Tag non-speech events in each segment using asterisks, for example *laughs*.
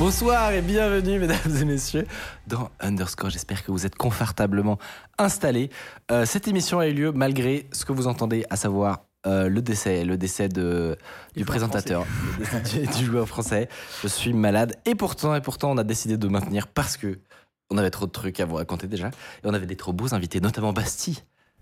Bonsoir et bienvenue, mesdames et messieurs, dans Underscore. J'espère que vous êtes confortablement installés. Euh, cette émission a eu lieu malgré ce que vous entendez, à savoir euh, le décès, le décès de, du présentateur, du, *laughs* du joueur français. Je suis malade et pourtant, et pourtant, on a décidé de maintenir parce que on avait trop de trucs à vous raconter déjà et on avait des trop beaux invités, notamment Bastille.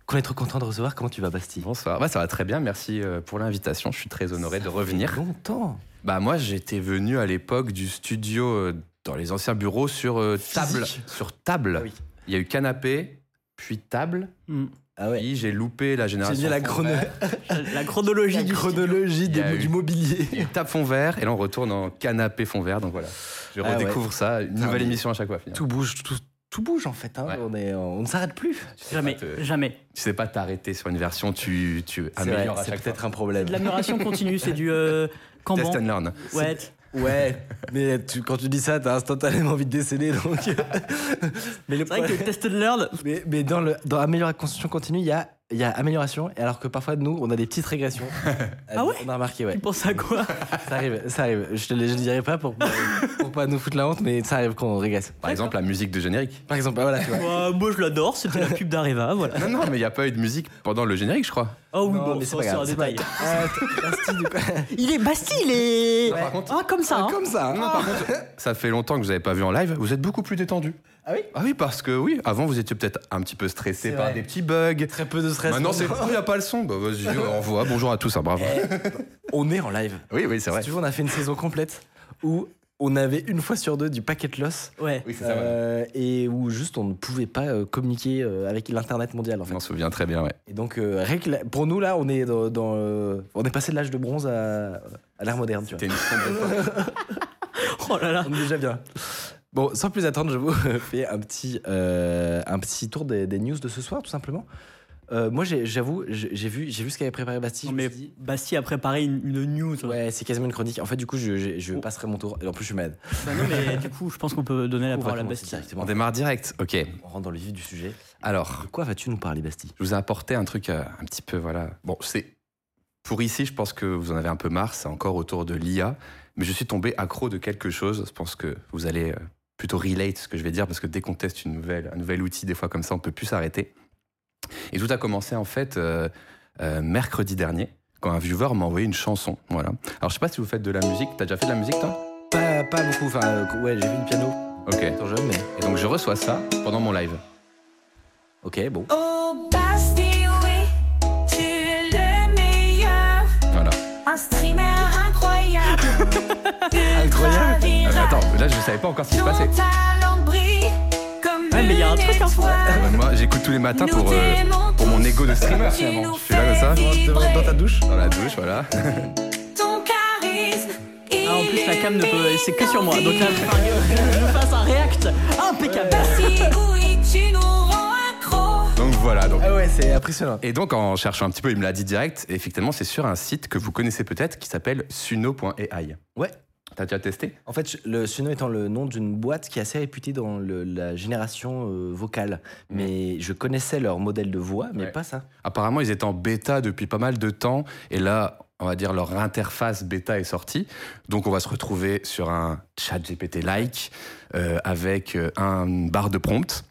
Qu'on est trop content de recevoir. Comment tu vas, Bastille? Bonsoir. Ouais, ça va très bien. Merci euh, pour l'invitation. Je suis très honoré de revenir. Longtemps. Bah moi, j'étais venu à l'époque du studio euh, dans les anciens bureaux sur euh, table. Physique. Sur table. Ah oui. Il y a eu canapé, puis table. Ah ouais. Puis j'ai loupé la J'ai génération. dit la, chrono-. *laughs* La chronologie la du chronologie des- eu- du mobilier. Il y a eu table fond vert et là on retourne en canapé fond vert. Donc voilà, je Ah ouais. redécouvre ça. Une nouvelle émission à chaque fois. finalement. Tout bouge, tout, tout bouge en fait. hein. Ouais. On, est, on ne s'arrête plus. Tu sais Jamais, te- jamais. Tu sais pas t'arrêter sur une version, tu, tu C'est vrai, améliores à c'est chaque peut-être fois. un problème. L'amélioration continue, c'est du euh, *laughs* Test and learn. Ouais. Ouais, mais tu- quand tu dis ça, t'as instantanément envie de décéder. Donc... mais le C'est vrai que test and learn, mais, mais dans, le, dans amélioration continue, il y a, il y a amélioration, et alors que parfois, nous, on a des petites régressions. *laughs* Ah ouais On a remarqué, ouais. tu penses à quoi Ça arrive, ça arrive. Je te le dirai pas pour, pour pas nous foutre la honte, mais ça arrive qu'on régresse. Par exemple, la musique de générique. Par exemple, bah voilà, tu vois. Moi, moi, je l'adore, c'était la pub d'Areva, voilà. Non, non, mais il n'y a pas eu de musique pendant le générique, je crois. Oh oui, Non, bon, mais c'est pas un pas détail. Ah, t- Bastille, du coup. *laughs* Il est Bastille, il est. par contre- Ah, comme ça. hein. Comme ça. Non, par contre, ça fait longtemps que vous n'avez pas vu en live. Vous êtes beaucoup plus détendu. Ah oui Ah oui, parce que oui, avant vous étiez peut-être un petit peu stressé C'est par vrai. des petits bugs. Très peu de stress. Maintenant, *laughs* c'est il n'y a pas le son. Bah, vas-y, *laughs* on envoie. Bonjour à tous, hein, bravo. On est en live. Oui, oui, c'est vrai. Si tu veux, on a fait une saison complète où on avait une fois sur deux du packet loss. Ouais. Oui, c'est ça. ouais. Euh, et où juste on ne pouvait pas euh, communiquer euh, avec l'internet mondial en Je fait. m'en souviens très bien, ouais. Et donc euh, pour nous là, on est dans, dans, euh, on est passé de l'âge de bronze à, à l'ère moderne. Tu vois. T'es une sombre époque. *laughs* Oh là là. On est déjà bien. Bon, sans plus attendre, je vous *laughs* fais un petit, euh, un petit tour des, des news de ce soir, tout simplement. Euh, moi, j'avoue, j'ai vu, j'ai vu ce qu'avait préparé Bastille. Mais dit, Bastille a préparé une, une news. ouais, c'est quasiment une chronique. En fait, du coup, je, je, je Oh. passerai mon tour. Et en plus, je suis malade. Bah non, mais du coup, je pense qu'on peut donner la parole à Bastille. directement. On démarre direct. Ok. On rentre dans le vif du sujet. Alors, De quoi vas-tu nous parler, Bastille? je vous ai apporté un truc euh, un petit peu, voilà. Bon, c'est. Pour ici, je pense que vous en avez un peu marre. C'est encore autour de l'IA. Mais je suis tombé accro de quelque chose. Je pense que vous allez euh, plutôt relate ce que je vais dire parce que dès qu'on teste une nouvelle, un nouvel outil, des fois comme ça, on peut plus s'arrêter. Et tout a commencé en fait euh, euh, mercredi dernier quand un viewer m'a envoyé une chanson. Voilà. Alors je sais pas si vous faites de la musique. T'as déjà fait de la musique toi? Pas, pas beaucoup. Enfin, euh, ouais, j'ai vu une piano Ok. étant jeune, mais. Et donc je reçois ça pendant mon live. Ok, bon. Oh là je savais pas encore ce qui se passait. Ouais, mais il y a un truc, hein. étoile. Ah, bah, moi j'écoute tous les matins pour, euh, pour mon ego de streamer finalement. Je suis là comme ça, Dans, dans ta douche dans la douche, voilà. Ton charisme, Ah, en plus, la cam ne peut. C'est que sur moi. Donc là, je fasse un react impeccable. Bastille, oui, tu nous rends accro. Donc voilà. Donc. Ah ouais, c'est impressionnant. Et donc en cherchant un petit peu, il me l'a dit direct. Et effectivement, c'est sur un site que vous connaissez peut-être qui s'appelle suno.ai. Ouais. T'as déjà testé? En fait, le Suno étant le nom d'une boîte qui est assez réputée dans le- la génération euh, vocale. Mais je connaissais leur modèle de voix, mais Ouais. pas ça. Apparemment, ils étaient en bêta depuis pas mal de temps. Et là, on va dire leur interface bêta est sortie. Donc, on va se retrouver sur un chat GPT-like euh, avec euh, un barre de prompt.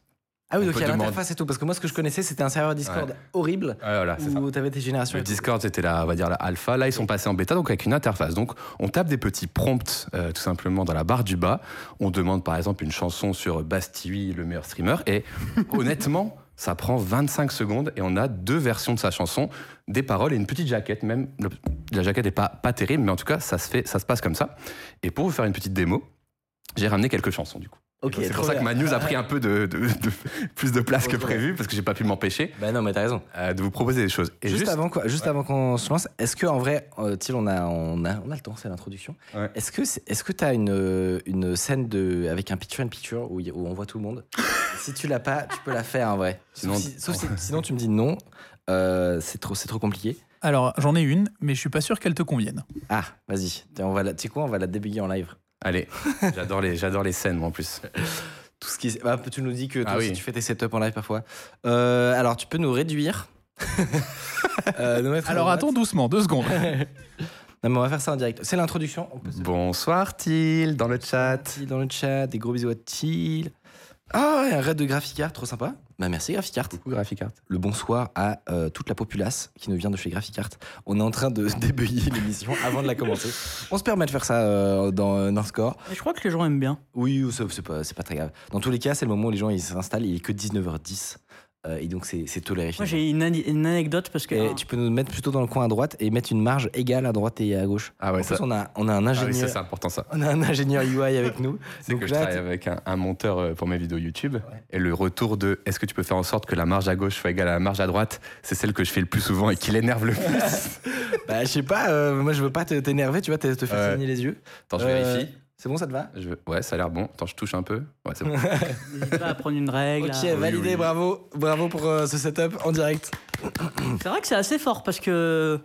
Ah oui, On donc il y a l'interface et tout. Parce que moi, ce que je connaissais, c'était un serveur Discord horrible Ah, voilà, où t'avais tes générations. Le. Discord, c'était la, on va dire la alpha. Là, ils sont passés en bêta, donc avec une interface. Donc, on tape des petits prompts, euh, tout simplement, dans la barre du bas. On demande, par exemple, une chanson sur Bastille, le meilleur streamer. Et *laughs* honnêtement, ça prend 25 secondes et on a deux versions de sa chanson, des paroles et une petite jaquette. Même le- la jaquette n'est pas, pas terrible, mais en tout cas, ça se fait, ça se passe comme ça. Et pour vous faire une petite démo, j'ai ramené quelques chansons, du coup. C'est pour ça que ma news a pris *laughs* un peu de, de- de- plus de place que prévu parce que j'ai pas pu m'empêcher Bah non, mais t'as raison. euh, de vous proposer des choses. Et juste, juste, avant, quoi, juste avant qu'on se lance, est-ce que en vrai, euh, Thiel, on a, on a, on a le temps, c'est l'introduction. Ouais. Est-ce que, est-ce que t'as une, une scène de, avec un picture in picture où, on voit tout le monde? *laughs* Si tu l'as pas, tu peux la faire en vrai. Sinon- Sauf si- sauf si- sinon tu me dis non, euh, c'est trop, c'est trop compliqué. Alors, j'en ai une, mais je suis pas sûr qu'elle te convienne. Ah, vas-y. On va la, tu sais quoi, on va la débugger en live. Allez, *laughs* j'adore les, j'adore les scènes moi en plus. Tout ce qui, bah, tu nous dis que toi Ah aussi, oui. tu fais tes setups en live parfois. Euh, alors, tu peux nous réduire. *laughs* Euh, nous Alors, attends doucement, deux secondes. *laughs* Non, mais on va faire ça en direct. C'est l'introduction. On peut se Bonsoir Thiel dans le chat. Dans le chat, des gros bisous à Thiel. Ah, ouais, un raid de Graphicart, trop sympa. Bah merci Graphicart. Coucou Graphicart. Le bonsoir à euh, toute la populace qui nous vient de chez Graphicart. On est en train de *laughs* débugger l'émission avant de la commencer. On se permet de faire ça euh, dans euh, Score. Je crois que les gens aiment bien. Oui, c'est pas, c'est pas très grave. Dans tous les cas, c'est le moment où les gens ils s'installent. Il est que 19h10. Euh, et donc c'est c'est toléré. Moi, j'ai une, anecdote parce que. Et tu peux nous mettre plutôt dans le coin à droite et mettre une marge égale à droite et à gauche. Ah ouais, en plus, ça- on a, on a un Ah oui, ingénieur. ça, c'est important ça. on a un ingénieur UI avec nous. *laughs* C'est Donc que je travaille avec un, un monteur euh, pour mes vidéos YouTube. Et le retour de est-ce que tu peux faire en sorte que la marge à gauche soit égale à la marge à droite, c'est celle que je fais le plus souvent et qui l'énerve le plus. *laughs* Bah, je sais pas, euh, moi je veux pas t'énerver, tu vois, te, te faire saigner les yeux. Attends, je Euh, vérifie. C'est bon, ça te va? Je Ouais, ça a l'air bon. Attends, je touche un peu. Ouais, c'est bon. *laughs* N'hésite pas à prendre une règle. Ok, à- validé, oui. bravo, bravo pour euh, ce setup en direct. C'est vrai que c'est assez fort parce que.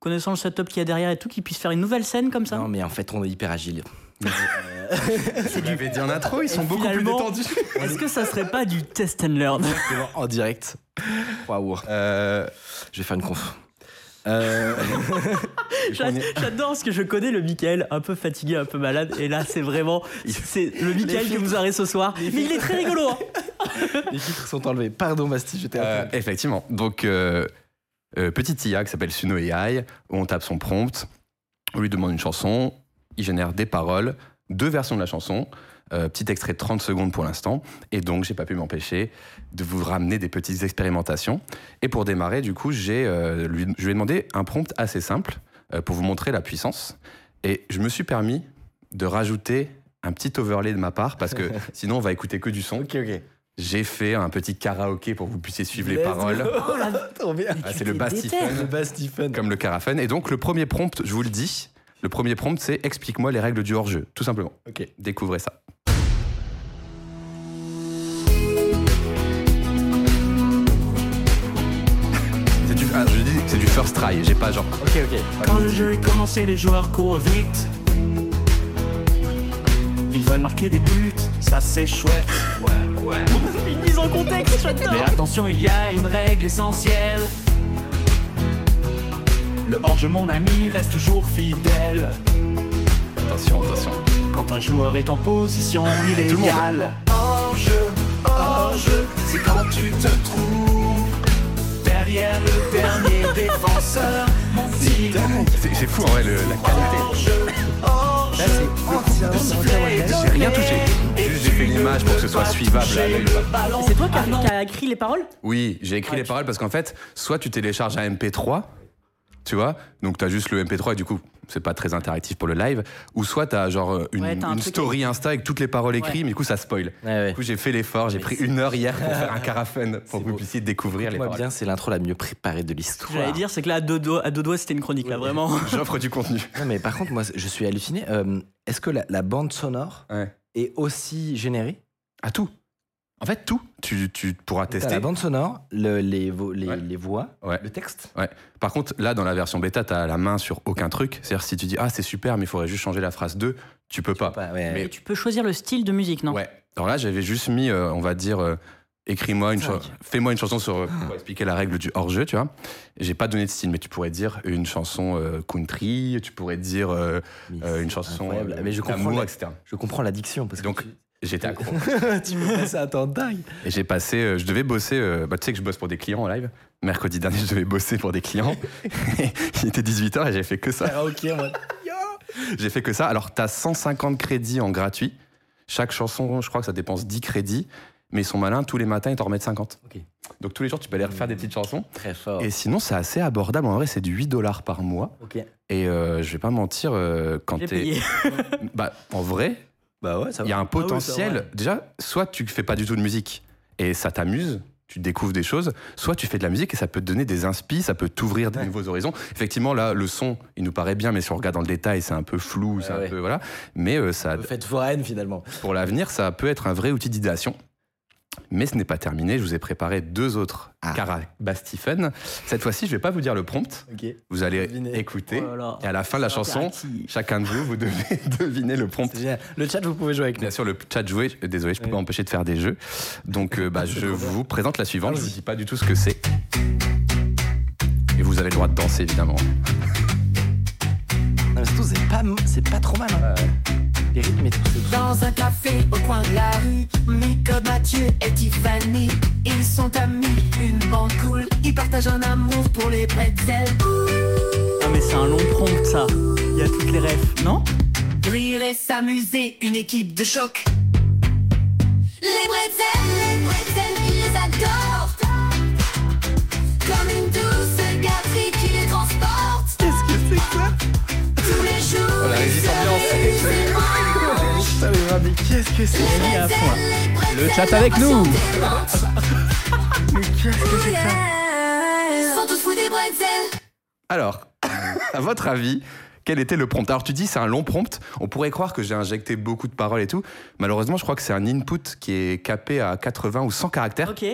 Connaissant le setup qu'il y a derrière et tout, qu'ils puissent faire une nouvelle scène comme ça. Non, mais en fait, on est hyper agile. Euh, *laughs* Je l'avais dit en intro, ils sont Et beaucoup plus détendus. Est-ce que ça serait pas du test and learn? Exactement, en direct. Waouh. Euh, Je vais faire une conf. Euh, *laughs* J'a- J'adore parce que je connais le Michael un peu fatigué, un peu malade. Et là, c'est vraiment. C'est le Michael que vous aurez ce soir. Mais il est très rigolo. hein. *laughs* les filtres sont enlevés. Pardon, Basti, j'étais euh, effectivement. Donc, euh, euh, petite IA qui s'appelle Suno AI, où on tape son prompt, on lui demande une chanson, il génère des paroles, deux versions de la chanson, euh, petit extrait de 30 secondes pour l'instant, et donc j'ai pas pu m'empêcher de vous ramener des petites expérimentations. Et pour démarrer, du coup, j'ai, euh, lui, je lui ai demandé un prompt assez simple euh, pour vous montrer la puissance, et je me suis permis de rajouter un petit overlay de ma part, parce que *laughs* sinon on va écouter que du son. Ok, ok. J'ai fait un petit karaoké pour que vous puissiez suivre les Let's paroles. Oh, la- *laughs* Trop bien. Ah, c'est le bass Le comme le carafen. Et donc, le premier prompt, je vous le dis, le premier prompt, c'est explique-moi les règles du hors-jeu, tout simplement. Ok. Découvrez ça. Ah, je dis, c'est du first try, j'ai pas genre. Ok, ok. Quand le jeu est commencé, les joueurs courent vite. Ils veulent marquer des buts, ça c'est chouette. Ouais, ouais. *laughs* Une mise en contexte, j'adore. Mais attention, il y a une règle essentielle. Le hors-jeu, mon ami, reste toujours fidèle. Attention, attention. Quand un joueur est en position illégale. Hors-jeu, hors-jeu, c'est quand tu te trouves derrière le dernier *laughs* défenseur. Mon petit C'est fou en vrai le- la qualité. hors-jeu, hors-jeu. Là, c'est entièrement. J'ai rien touché. Juste j'ai fait l'image pour que ce soit suivable. C'est toi qui as, qui as écrit les paroles Oui, j'ai écrit Ouais, les tu- paroles parce qu'en fait, soit tu télécharges un MP3, tu vois, donc t'as juste le MP3 et du coup, c'est pas très interactif pour le live, ou soit t'as genre euh, une, Ouais, t'as un une truc- story Insta avec toutes les paroles écrites, Ouais. mais du coup, ça spoil. Ouais, ouais. Du coup, j'ai fait l'effort, j'ai Mais pris c'est- une heure hier pour *laughs* faire un carafen pour C'est que vous beau. puissiez découvrir les Moi paroles. bien, c'est l'intro la mieux préparée de l'histoire. j'allais dire, c'est que là, à deux doigts, à deux doigts, c'était une chronique, là, vraiment. *laughs* J'offre du contenu. Non, mais par contre, moi, je suis halluciné. Euh, Est-ce que la, la bande sonore Ouais. est aussi générée À tout. En fait, tout. Tu, tu pourras T'as tester. la bande sonore, le- les, vo- les, Ouais. les voix, Ouais. le texte. Ouais. Par contre, là, dans la version bêta, t'as la main sur aucun truc. C'est-à-dire, si tu dis, ah, c'est super, mais il faudrait juste changer la phrase 2, tu peux pas. Pas- ouais. Mais- Et tu peux choisir le style de musique, non? Ouais. Alors là, j'avais juste mis, euh, on va dire, euh, écris-moi une chanson, fais-moi une chanson sur, euh, pour expliquer la règle du hors-jeu, tu vois. J'ai pas donné de style, mais tu pourrais dire une chanson euh, country, tu pourrais dire euh, euh, une chanson incroyable. euh, Mais je comprends, la- etc. je comprends l'addiction parce que Donc, J'étais accro. *laughs* tu, tu peux passer un temps dingue. Et j'ai passé, euh, je devais bosser, euh, bah, tu sais que je bosse pour des clients en live. Mercredi dernier, je devais bosser pour des clients. *laughs* Il était 18h et j'ai fait que ça. Ah, ok, moi. J'ai fait que ça. Alors, tu as 150 crédits en gratuit. Chaque chanson, je crois que ça dépense 10 crédits. Mais ils sont malins, tous les matins, ils t'en remettent 50. Ok. Donc tous les jours, tu peux aller refaire des petites chansons. Très fort. Et sinon, c'est assez abordable. En vrai, c'est du 8 dollars par mois. Ok. Et euh, je vais pas mentir, euh, quand J'ai t'es. payé. *laughs* Bah, en vrai, Bah ouais, ça Il y a un potentiel. déjà, soit tu fais pas du tout de musique et ça t'amuse, tu découvres des choses, soit tu fais de la musique et ça peut te donner des inspi, ça peut t'ouvrir des nouveaux horizons. Effectivement, là, le son, il nous paraît bien, mais si on regarde dans le détail, c'est un peu flou, c'est ouais. un peu voilà. Mais euh, ça, Fête foraine finalement. pour l'avenir, ça peut être un vrai outil d'idéation. Mais ce n'est pas terminé. Je vous ai préparé deux autres Ah. Carabas Stephen. Cette fois-ci, je vais pas vous dire le prompt. Vous allez écouter. Oh là là. Et à la fin de la chanson, chacun de vous, vous devez *laughs* deviner le prompt. Le chat, vous pouvez jouer avec nous. Bien sûr, le chat joué, euh, désolé, je peux Oui. pas m'empêcher de faire des jeux. Donc, euh, bah, *laughs* je bien. vous présente la suivante. Je Allons-y. vous dis pas du tout ce que c'est. Et vous avez le droit de danser, évidemment. *laughs* pas, c'est pas trop mal. Hein. Les rythmes et tout. Dans un café au coin de la rue, Miko, Mathieu et Tiffany, ils sont amis, une bande cool, ils partagent un amour pour les pretzels. Ah, mais c'est un long prompt, ça. Il y a toutes les refs, non? Rire et s'amuser, une équipe de choc. Les pretzels, les pretzels, ils les adorent. Putain, mais qu'est-ce que c'est à là. Le chat avec nous. Alors, à votre avis, quel était le prompt? Alors, tu dis c'est un long prompt. On pourrait croire que j'ai injecté beaucoup de paroles et tout. Malheureusement, je crois que c'est un input qui est capé à 80 ou 100 caractères. Ok.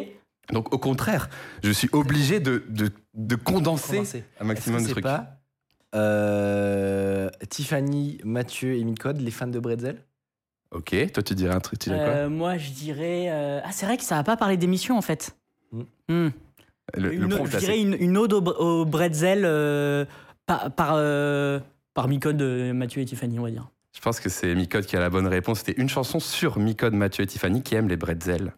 Donc, au contraire, je suis obligé de, de, de condenser Condenser. un maximum Est-ce de c'est trucs. pas euh, Tiffany, Mathieu et Micode, les fans de Bretzel? Ok, toi, tu dirais un truc. Tu dirais Euh, moi, je dirais. euh, Ah, c'est vrai que ça va pas parler d'émission en fait. Hmm. Hmm. quoi le, le Une- prompt, je là, dirais une, une ode au, au bretzel euh, par, par, euh, par Micode, de Mathieu et Tiffany, on va dire. Je pense que c'est Micode qui a la bonne réponse. C'était une chanson sur Micode, Mathieu et Tiffany qui aiment les bretzels.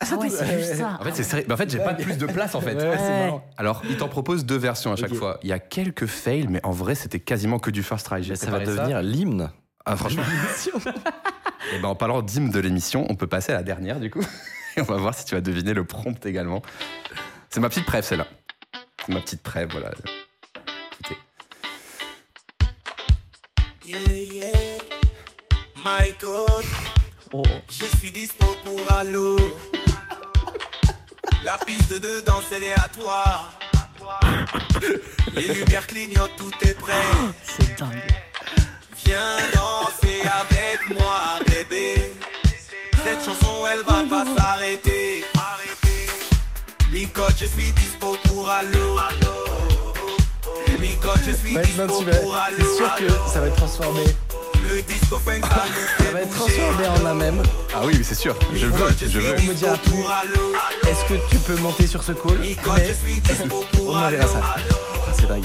Ah ouais, c'est juste *laughs* ça. En fait, c'est en fait, j'ai pas plus de place en fait. *laughs* Alors, il t'en propose deux versions à chaque fois. Il y a quelques fails, mais en vrai, c'était quasiment que du first try. Mais ça va devenir l'hymne. Ah, franchement. *laughs* Et ben, en parlant d'hymne de l'émission, on peut passer à la dernière du coup. Et on va voir si tu vas deviner le prompt également. C'est ma petite preuve, celle-là. C'est ma petite preuve, voilà. Écoutez. Yeah, yeah. My God, Oh. je suis dispo pour Halo. La piste de danse elle est à toi. Les lumières clignotent, tout est prêt. C'est dingue. Viens danser elle va pas s'arrêter. Licotte, je suis dispo pour je suis dispo tu vas- pour. C'est sûr que ça va être transformé. Le disco funk, ça va être transformé en un même. Ah oui, c'est sûr. Je veux, je veux. me dira plus. Halo. Est-ce que tu peux monter sur ce call Licotte, Mais je suis dispo pour on verra ça. C'est dingue.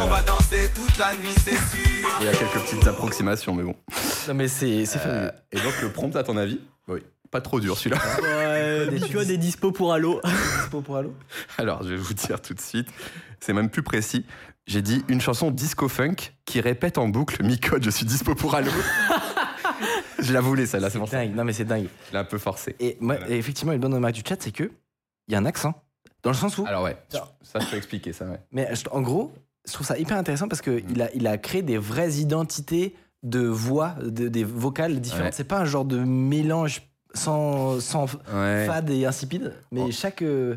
On va danser toute la nuit, c'est sûr. Il y a quelques petites approximations, mais bon. Non mais c'est c'est fabuleux. Euh, et donc, le prompt, à ton avis Oui. Pas trop dur celui-là. Ouais, des, tu vois, des dispos pour Halo. Pour pour Halo Alors, je vais vous dire tout de suite. C'est même plus précis. J'ai dit une chanson disco funk qui répète en boucle Mi-code, je suis dispo pour Halo. *laughs* je la voulais, celle-là, c'est pour ça. Dingue. Non mais c'est dingue. Je l'ai un peu forcé. Et moi, Voilà. et effectivement, le bonne remarque du chat, c'est que il y a un accent. Dans le sens où. Alors, ouais, ça, je peux expliquer ça, ouais. Mais en gros, je trouve ça hyper intéressant parce qu'il a, il a créé des vraies identités de voix, de- des vocales différentes. Ouais. C'est pas un genre de mélange sans, sans Ouais. fade et insipide, mais chaque. euh,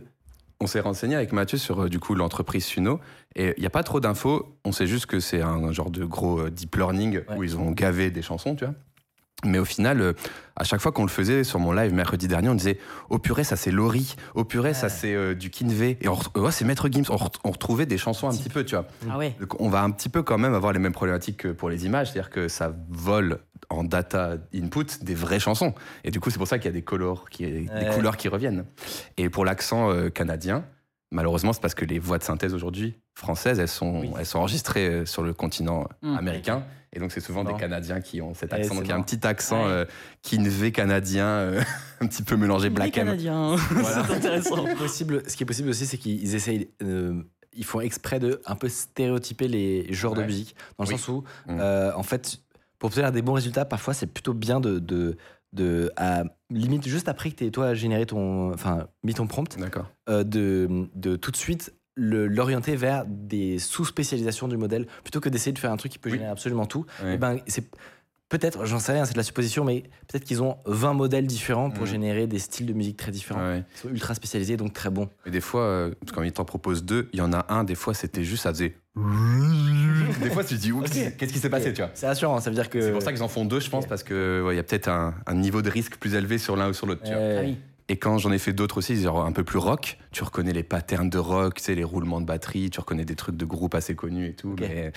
On s'est renseigné avec Mathieu sur euh, du coup l'entreprise Suno et il n'y a pas trop d'infos. On sait juste que c'est un genre de gros euh, deep learning Ouais. où ils ont gavé des chansons, tu vois. Mais au final, euh, à chaque fois qu'on le faisait sur mon live mercredi dernier, on disait Oh purée, ça c'est Laurie. Oh purée, ça c'est euh, du Kinvey. Et on, oh, c'est Maître Gims. On, re- on retrouvait des chansons un petit peu, tu vois. Ah ouais. Donc, on va un petit peu quand même avoir les mêmes problématiques que pour les images, c'est-à-dire que ça vole en data input des vraies chansons. Et du coup, c'est pour ça qu'il y a des, colors qui, des Ouais. couleurs qui reviennent. Et pour l'accent euh, canadien, malheureusement, c'est parce que les voix de synthèse aujourd'hui françaises, elles sont, Oui. elles sont enregistrées euh, sur le continent Mm. américain. Et donc, c'est souvent des Canadiens qui ont cet accent. donc, il y a un petit accent Ouais. euh, Kinvey canadien, euh, *laughs* un petit peu mélangé Les Black M. Canadiens. *laughs* c'est intéressant. possible, ce qui est possible aussi, c'est qu'ils essayent. euh, ils font exprès de un peu stéréotyper les genres de musique. Dans le Oui. sens où, Mm. euh, en fait, pour obtenir des bons résultats, parfois, c'est plutôt bien de. de de à, limite juste après que tu toi généré ton enfin mis ton prompt euh, de, de tout de suite l'orienter vers des sous-spécialisations du modèle plutôt que d'essayer de faire un truc qui peut Oui. générer absolument tout Ouais. Eh ben c'est Peut-être, j'en sais rien, c'est de la supposition, mais peut-être qu'ils ont 20 modèles différents pour Mhm. générer des styles de musique très différents. Ouais. Ils sont ultra spécialisés, donc très bons. Et des fois, euh, quand ils t'en proposent deux, il y en a un, des fois, c'était juste, ça faisait. *laughs* des fois, tu te dis, oups, qu'est-ce qui s'est passé, tu vois? C'est rassurant, ça veut dire que. C'est pour ça qu'ils en font deux, je pense, parce que ouais, il y a peut-être un, un niveau de risque plus élevé sur l'un ou sur l'autre. tu vois. Ah oui. Et quand j'en ai fait d'autres aussi, genre un peu plus rock, tu reconnais les patterns de rock, tu sais, les roulements de batterie, tu reconnais des trucs de groupe assez connus et tout. Mais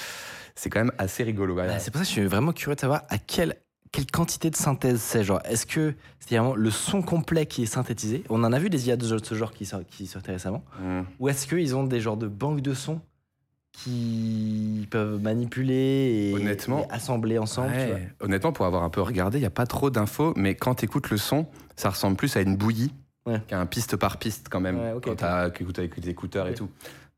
c'est quand même assez rigolo. bah, c'est pour ça que je suis vraiment curieux de savoir à quelle, quelle quantité de synthèse c'est. Genre, est-ce que c'est vraiment le son complet qui est synthétisé? On en a vu des IA de ce- genre qui, qui sortaient récemment. Mm. Ou est-ce qu'ils ont des genres de banques de sons qui peuvent manipuler et, Honnêtement, et assembler ensemble tu vois Honnêtement, pour avoir un peu regardé, il n'y a pas trop d'infos, mais quand tu écoutes le son, ça ressemble plus à une bouillie Ouais. qu'à un piste par piste quand même, Ouais, quand t'as écouté avec les écouteurs et tout.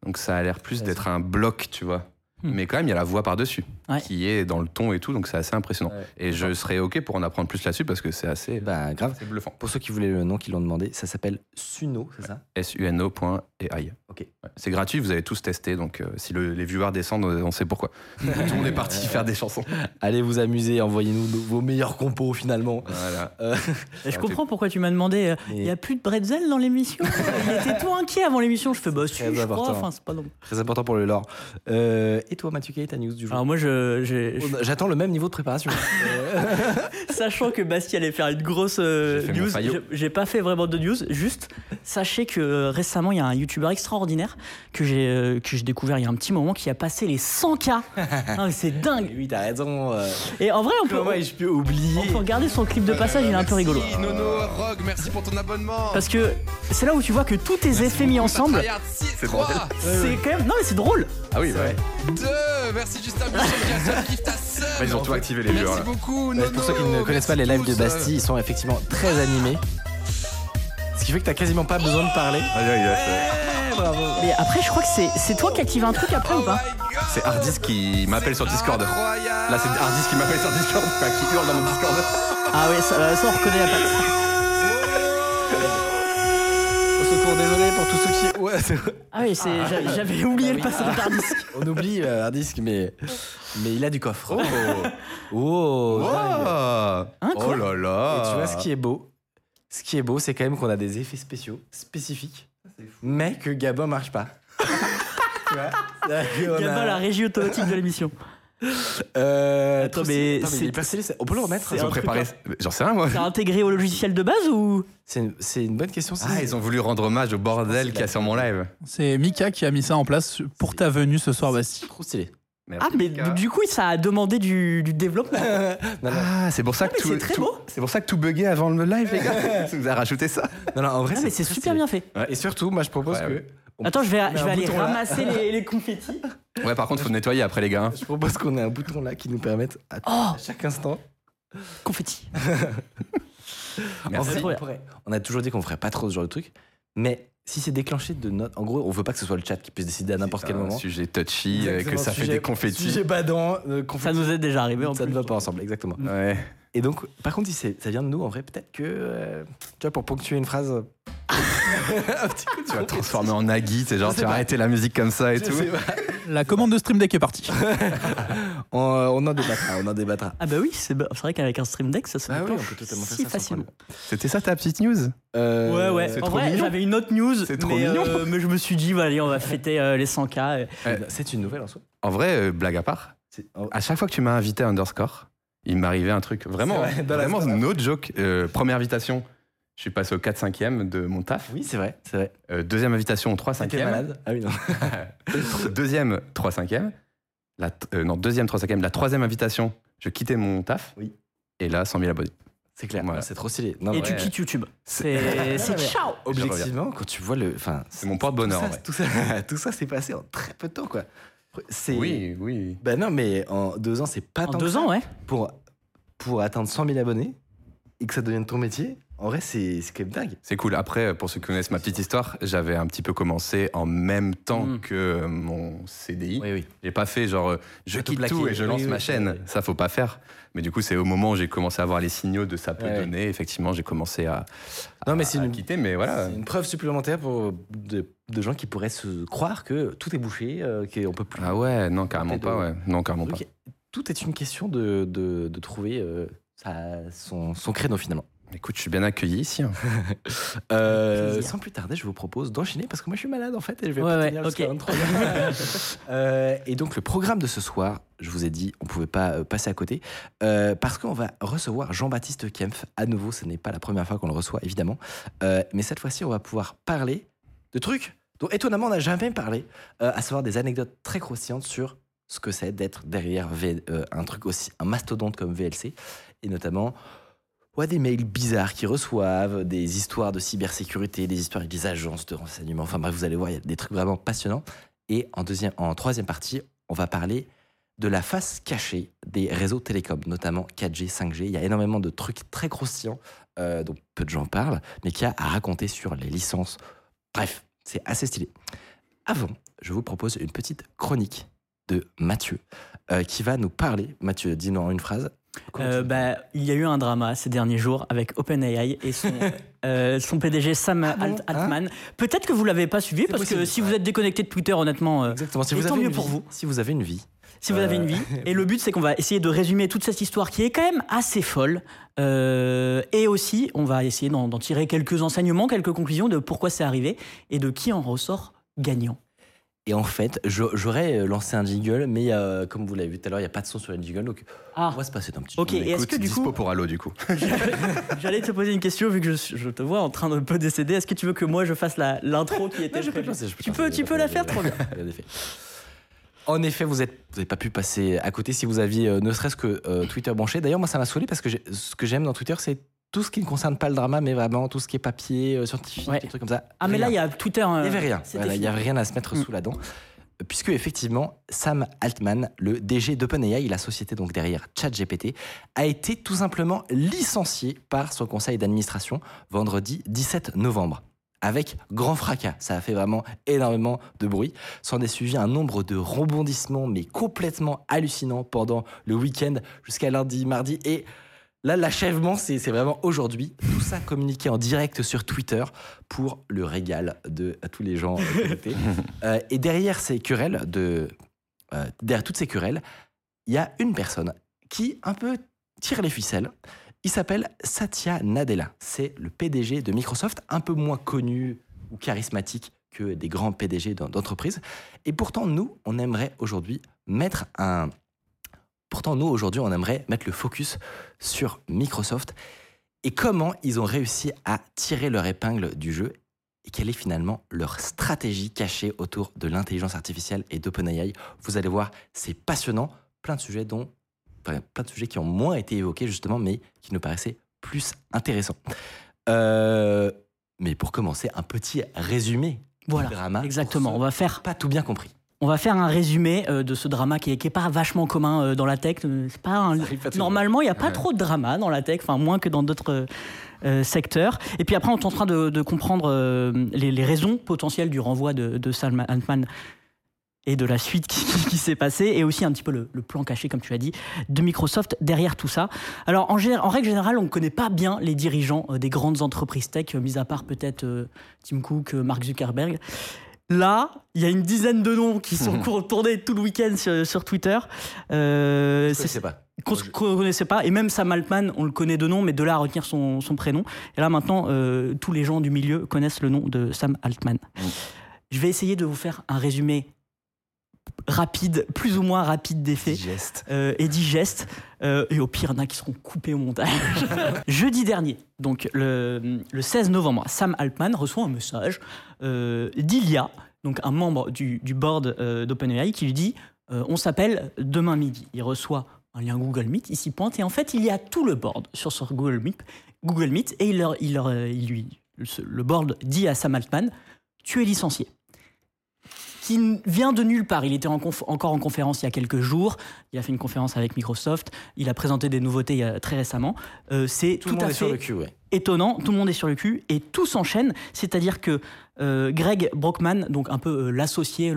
Donc ça a l'air plus d'être un bloc, tu vois. Hmm. Mais quand même, il y a la voix par-dessus, Ouais. qui est dans le ton et tout, donc c'est assez impressionnant. Ouais. Et je serais OK pour en apprendre plus là-dessus, parce que c'est assez, Bah, grave. assez bluffant. Pour ceux qui voulaient le nom, qui l'ont demandé, ça s'appelle Suno, c'est ça? Suno.ai. Ok. Ouais. C'est gratuit, vous avez tous testé, donc euh, si le- les viewers descendent, on sait pourquoi. *laughs* Tout le monde est parti faire des chansons. Allez vous amuser, envoyez-nous vos meilleurs compos finalement. Voilà. *laughs* Euh, Et je Ça comprends pourquoi tu m'as demandé. euh, Mais- Il y a plus de bretzel dans l'émission. *laughs* Il était tout inquiet avant l'émission. Je fais bah si, Très je crois. important. Enfin, c'est pas non. très important pour le lore. Euh, et toi, Mathieu, quelle est ta news du jour Alors moi, je, On- J'attends le même niveau de préparation. Euh, sachant que Bastien allait faire une grosse euh, news, j'ai pas fait vraiment de news. Juste, sachez que euh, récemment, il y a un YouTuber extraordinaire que j'ai euh, que j'ai découvert il y a un petit moment qui a passé les 100K. *laughs* Non, mais c'est dingue. oui, t'as raison. euh, Et en vrai, on peut, Comment ai-je pu oublier on peut regarder son clip de passage. Il est un peu rigolo. Merci, Nono, Rogue, merci pour ton abonnement. Parce que c'est là où tu vois que tous tes effets mis ensemble, C'est bordel. c'est quand même. Non, mais c'est drôle. Ah oui, ouais. Deux, merci Justin *laughs* ils ont tout activé les. Merci beaucoup, Nono. Pour ceux qui ne connaissent pas les lives de. Bastille, ils sont effectivement très animés. Ce qui fait que t'as quasiment pas besoin de parler. Ah, Mais après, je crois que c'est c'est toi qui active un truc après ou pas Oh. C'est Hardis qui m'appelle sur Discord. Là, c'est Hardis qui m'appelle sur Discord, enfin, qui hurle dans mon Discord. Ah ouais, ça, ça, on reconnaît la patte. Au secours, désolé pour tous ceux qui. Ouais, c'est- Ah oui, c'est- j'a- j'avais oublié le passage de Tardis. on oublie euh, un disque, mais mais il a du coffre. Oh. Oh, Hein, quoi oh là là. Et tu vois ce qui est beau, ce qui est beau, c'est quand même qu'on a des effets spéciaux spécifiques, mais que Gabin marche pas. *laughs* tu vois qu'on a- la régie automatique de l'émission. Euh, Attends, mais. Attends, est On peut le remettre c'est Ils ont préparé. J'en sais rien, moi. C'est intégré au logiciel de base ou C'est une, une bonne question. ça. Ah, ils ont voulu rendre hommage au bordel qu'il y a sur mon live. C'est Mika qui a mis ça en place pour ta venue ce soir, Bastille. trop stylé. Merci, Ah, mais du coup, ça a demandé du, du développement. *laughs* Non, non, Ah, c'est pour ça Ah, que tout, c'est très tout- beau. c'est pour ça que tout buguait avant le live, les gars. *laughs* Ça vous a rajouté ça. non, non, en vrai, Ah, mais c'est super bien fait. Et surtout, moi, je propose Ouais, que. ouais. Attends, je vais, je vais aller ramasser les, *laughs* les confettis. Ouais, par contre, faut nettoyer après, les gars. hein. Je propose qu'on ait un bouton là qui nous permette à, Oh. à chaque instant. Confettis. En Merci. pourrait- on a toujours dit qu'on ferait pas trop ce genre de truc, mais si c'est déclenché de notre. En gros, on veut pas que ce soit le chat qui puisse décider à n'importe quel un moment. sujet touchy, euh, que ça fait des confettis. Sujet badant, euh, Ça confettis. nous est déjà arrivé en ça plus. ne va pas ensemble, exactement. Ouais. Et donc, par contre, si ça vient de nous, en vrai, peut-être que. euh, tu vois, pour ponctuer une phrase. *laughs* un petit coup de Tu vas transformer en Nagui, c'est genre, tu vas arrêter la musique comme ça et Je tout. La commande de Stream Deck est partie. *laughs* on, euh, on en débattra, on en débattra. Ah bah oui, c'est vrai qu'avec un stream deck, ça se Bah oui, on peut totalement faire si ça sans facilement. C'était ça ta petite news? Euh, Ouais, ouais. c'est En trop vrai, j'avais une autre news, C'est trop mais, mignon. euh, mais je me suis dit, voilà, allez, on va fêter euh, les 100K. euh. Ouais. C'est une nouvelle en soi. En vrai, euh, blague à part, oh, à chaque fois que tu m'as invité à Underscore, il m'arrivait un truc vraiment, vrai, vraiment no joke. Euh, première invitation, je suis passé au 4-5e de mon taf. Oui, c'est vrai, c'est vrai. Euh, deuxième invitation au T'es 3-5e. malade Ah oui, non. *laughs* deuxième 3-5e. La, euh, non, deuxième 3-5e. La troisième invitation, je quittais mon taf. Oui. Et là, 100 000 abonnés. C'est clair, Voilà. c'est trop stylé. Non, Et ouais. tu quittes YouTube. C'est c'est *laughs* ciao Objectivement, quand tu vois le. Enfin, C'est mon porte-bonheur, Tout ça, ouais. tout ça, tout ça s'est passé en très peu de temps, quoi. C'est. Oui, oui. Bah non, mais en deux ans, c'est pas En tant. deux que ça. ans, ouais. Pour, pour atteindre 100 000 abonnés et que ça devienne ton métier, en vrai, c'est c'est quand même dingue. C'est cool. Après, pour ceux qui connaissent ma petite histoire, j'avais un petit peu commencé en même temps Mm. que euh, mon CDI. Oui, oui. J'ai pas fait genre euh, je quitte tout et je lance Oui, oui, ma chaîne. oui. Ça faut pas faire. Mais du coup, c'est au moment où j'ai commencé à voir les signaux de ça peut Ouais, donner. Effectivement, j'ai commencé à, Non, mais c'est à une- quitter. Mais voilà. C'est une preuve supplémentaire pour de, de gens qui pourraient se croire que tout est bouché, euh, qu'on peut plus. Ah ouais, non carrément pas. de- Ouais. Non carrément pas. Tout est une question de, de, de trouver euh, sa- son, son créneau finalement. Écoute, je suis bien accueilli ici. hein. *laughs* Euh, sans plus tarder, je vous propose d'enchaîner parce que moi je suis malade en fait et je vais Ouais, pas ouais, tenir jusqu'à ok. 23 heures. *laughs* Euh, et donc le programme de ce soir, je vous ai dit, on pouvait pas euh, passer à côté euh, parce qu'on va recevoir Jean-Baptiste Kempf. À nouveau, ce n'est pas la première fois qu'on le reçoit évidemment, mais cette fois-ci, on va pouvoir parler de trucs dont étonnamment on n'a jamais parlé, à savoir des anecdotes très croustillantes sur ce que c'est d'être derrière un truc aussi un mastodonte comme VLC et notamment des mails bizarres qu'ils reçoivent, des histoires de cybersécurité, des histoires avec des agences de renseignement. Enfin bref, vous allez voir, il y a des trucs vraiment passionnants. Et en, deuxième, en troisième partie, on va parler de la face cachée des réseaux télécoms, notamment 4G, 5G. Il y a énormément de trucs très croustillants euh, dont peu de gens parlent, mais qui a à raconter sur les licences. Bref, c'est assez stylé. Avant, je vous propose une petite chronique de Mathieu, euh, qui va nous parler. Mathieu, dis-nous en une phrase. Euh, bah, il y a eu un drama ces derniers jours avec OpenAI et son, *laughs* euh, son PDG Sam Ah bon, Altman. Peut-être que vous l'avez pas suivi parce que si ouais. vous êtes déconnecté de Twitter, honnêtement, euh. Si vous tant mieux pour vie, vous. Si vous avez une vie. si vous avez une vie. Et le but, c'est qu'on va essayer de résumer toute cette histoire qui est quand même assez folle. Euh, et aussi, on va essayer d'en tirer quelques enseignements, quelques conclusions de pourquoi c'est arrivé et de qui en ressort gagnant. Et en fait, j'aurais euh, lancé un jingle, mais euh, comme vous l'avez vu tout à l'heure, il n'y a pas de son sur le jingle, donc Ah, on va se passer d'un petit Ok, et est-ce que du dispo coup, pour Halo du coup. *laughs* j'allais te poser une question vu que je, je te vois en train de peu décéder. Est-ce que tu veux que moi je fasse l'intro qui était Non, je peux lancer, je peux Tu peux, tu peux la faire trop bien. *laughs* En effet. En effet, vous n'avez vous pas pu passer à côté si vous aviez euh, ne serait-ce que euh, Twitter branché. D'ailleurs, moi, ça m'a saoulé parce que ce que j'aime dans Twitter, c'est tout ce qui ne concerne pas le drama, mais vraiment tout ce qui est papier, euh, scientifique, Ouais. des trucs comme ça. Ah, mais là, il y a Twitter. Il n'y avait rien. c'était Voilà, Il n'y a fini. rien à se mettre Mm. sous la dent. Puisque, effectivement, Sam Altman, le DG d'OpenAI, la société donc derrière ChatGPT, a été tout simplement licencié par son conseil d'administration vendredi 17 novembre. Avec grand fracas. Ça a fait vraiment énormément de bruit. S'en est suivi un nombre de rebondissements, mais complètement hallucinants pendant le week-end jusqu'à lundi, mardi. Et Là, l'achèvement, c'est vraiment aujourd'hui. Tout ça communiqué en direct sur Twitter pour le régal de tous les gens *laughs* euh, et derrière ces querelles, euh, derrière toutes ces querelles, il y a une personne qui un peu tire les ficelles. Il s'appelle Satya Nadella. C'est le PDG de Microsoft, un peu moins connu ou charismatique que des grands PDG d'en- d'entreprises. Et pourtant, nous, on aimerait aujourd'hui mettre un. Pourtant, nous, aujourd'hui, on aimerait mettre le focus sur Microsoft et comment ils ont réussi à tirer leur épingle du jeu et quelle est finalement leur stratégie cachée autour de l'intelligence artificielle et d'OpenAI. Vous allez voir, c'est passionnant, plein de sujets dont enfin, plein de sujets qui ont moins été évoqués justement, mais qui nous paraissaient plus intéressants. Euh, mais pour commencer, un petit résumé Voilà, du drama. exactement. On va faire pas tout bien compris. On va faire un résumé euh, de ce drama qui est, qui est pas vachement commun euh, dans la tech. Euh, C'est pas un- pas. Normalement, il n'y a pas trop de drama dans la tech, enfin moins que dans d'autres euh, secteurs. Et puis après, on est en train de, de comprendre les, les raisons potentielles du renvoi de, de Sam Altman et de la suite qui, qui s'est passée, et aussi un petit peu le, le plan caché, comme tu as dit, de Microsoft derrière tout ça. Alors, en, en règle générale, on ne connaît pas bien les dirigeants des grandes entreprises tech, mis à part peut-être Tim Cook, Mark Zuckerberg. Là, il y a une dizaine de noms qui sont tournés tout le week-end sur, sur Twitter. Euh, c'est- pas. qu'on ne connaissait pas. Et même Sam Altman, on le connaît de nom, mais de là à retenir son, son prénom. Et là maintenant, euh, tous les gens du milieu connaissent le nom de Sam Altman. Je vais essayer de vous faire un résumé rapide, plus ou moins rapide. Digeste. euh, et digeste. Euh, et au pire, il y en a qui seront coupés au montage. *laughs* Jeudi dernier, donc le, le 16 novembre, Sam Altman reçoit un message euh, d'Ilia, donc un membre du, du board euh, d'OpenAI, qui lui dit On s'appelle demain midi. Il reçoit un lien Google Meet, il s'y pointe, et en fait, il y a tout le board sur ce Google Meet, Google Meet et il, leur, il, leur, il lui, le board dit à Sam Altman Tu es licencié qui vient de nulle part. Il était en encore en conférence il y a quelques jours. Il a fait une conférence avec Microsoft. Il a présenté des nouveautés il y a très récemment. Euh, c'est Tout, tout, le monde à est sur fait le cul, ouais. étonnant. Tout le monde est sur le cul et tout s'enchaîne. C'est-à-dire que euh, Greg Brockman, donc un peu euh, l'associé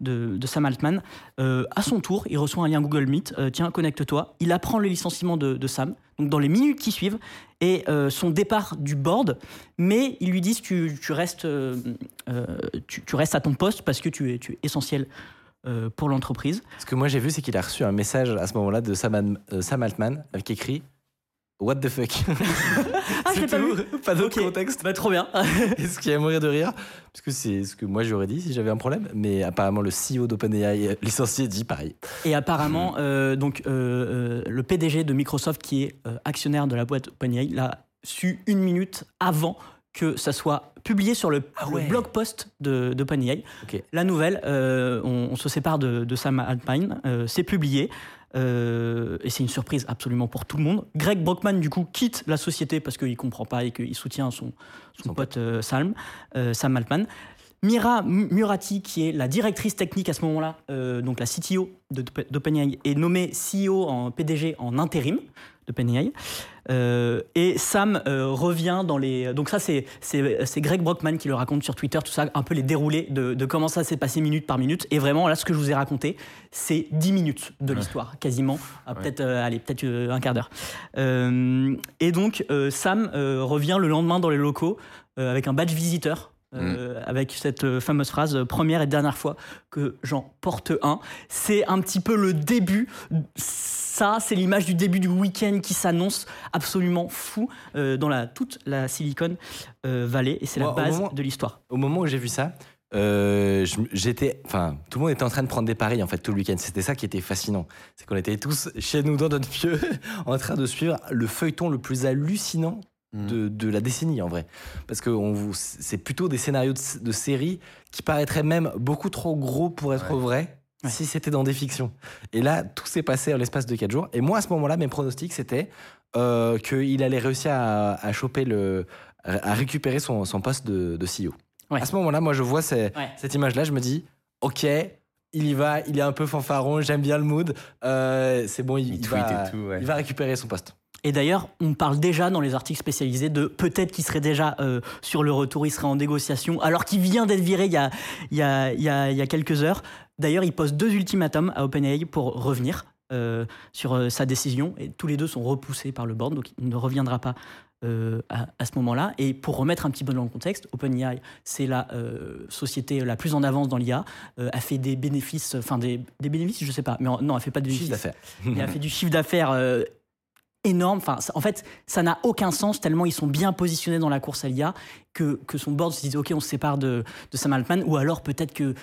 de, Sam Altman, euh, à son tour, il reçoit un lien Google Meet. Tiens, connecte-toi. Il apprend le licenciement de, Sam. Donc dans les minutes qui suivent et son départ du board, mais ils lui disent tu, tu restes, tu, restes à ton poste parce que tu es, essentiel pour l'entreprise. Ce que moi j'ai vu, c'est qu'il a reçu un message à ce moment-là de Sam Altman avec écrit What the fuck Ah, C'est pas vu. Pas d'autre Ok. contexte. Bah, trop bien. *laughs* Et ce qui est à mourir de rire, parce que c'est ce que moi j'aurais dit si j'avais un problème, mais apparemment le CEO d'OpenAI euh, licencié dit pareil. Et apparemment, euh, donc, euh, le PDG de Microsoft, qui est euh, actionnaire de la boîte OpenAI, l'a su une minute avant que ça soit publié sur le, Ah le blog post de, d'OpenAI. Ok. La nouvelle, on, on se sépare de, de Sam Altman, c'est publié. Euh, et c'est une surprise absolument pour tout le monde. Greg Brockman, du coup, quitte la société parce qu'il comprend pas et qu'il soutient son, son, Son pote euh, Sam, euh, Sam Altman. Mira Murati, qui est la directrice technique à ce moment-là, euh, donc la CTO de- d'OpenAI, est nommée CEO en PDG en intérim d'OpenAI. Euh, et Sam euh, revient dans les. Donc, ça, c'est c'est- Greg Brockman qui le raconte sur Twitter, tout ça, un peu les déroulés de, de comment ça s'est passé minute par minute. Et vraiment, là, ce que je vous ai raconté, c'est 10 minutes de l'histoire, quasiment. Ah, Peut-être euh, allez, peut-être un quart d'heure. Et donc, Sam revient le lendemain dans les locaux avec un badge visiteur. Euh, Avec cette euh, fameuse phrase euh, première et dernière fois que j'en porte un. C'est un petit peu le début. Ça, c'est l'image du début du week-end qui s'annonce absolument fou euh, dans la, toute la Silicon Valley. Et c'est la base moment- de l'histoire. Au moment où j'ai vu ça, euh, j'étais, enfin, tout le monde était en train de prendre des paris en fait tout le week-end. C'était ça qui était fascinant, c'est qu'on était tous chez nous dans notre pieu, *laughs* en train de suivre le feuilleton le plus hallucinant. De, de la décennie en vrai, parce que c'est plutôt des scénarios de, de séries qui paraîtraient même beaucoup trop gros pour être Ouais. vrais. Ouais. Si c'était dans des fictions. Et là, tout s'est passé en l'espace de 4 jours. Et moi, à ce moment-là, mes pronostics, c'était euh, qu'il allait réussir à, à choper le. à récupérer son, son poste de, de CEO. Ouais. À ce moment-là, moi, je vois ces- Ouais. cette image-là, je me dis, OK, il y va, il est un peu fanfaron, j'aime bien le mood. euh, c'est bon, il, Il il tweet va, et tout, ouais. il va récupérer son poste. Et d'ailleurs, on parle déjà dans les articles spécialisés de peut-être qu'il serait déjà euh, sur le retour, il serait en négociation, alors qu'il vient d'être viré il y a, il y, a, il y, a, il y a quelques heures. D'ailleurs, il pose deux ultimatums à OpenAI pour revenir euh, sur euh, sa décision, et tous les deux sont repoussés par le board, donc il ne reviendra pas euh, à, à ce moment-là. Et pour remettre un petit peu dans le contexte, OpenAI, c'est la euh, société la plus en avance dans l'IA, euh, a fait des bénéfices, enfin des, des bénéfices, je sais pas, mais en- non, elle fait pas de bénéfices. Chiffre d'affaires. Il a fait du chiffre d'affaires énorme. Enfin, en fait, ça n'a aucun sens tellement ils sont bien positionnés dans la course à l'IA que, que son board se dise OK, on se sépare de, de Sam Altman, ou alors peut-être que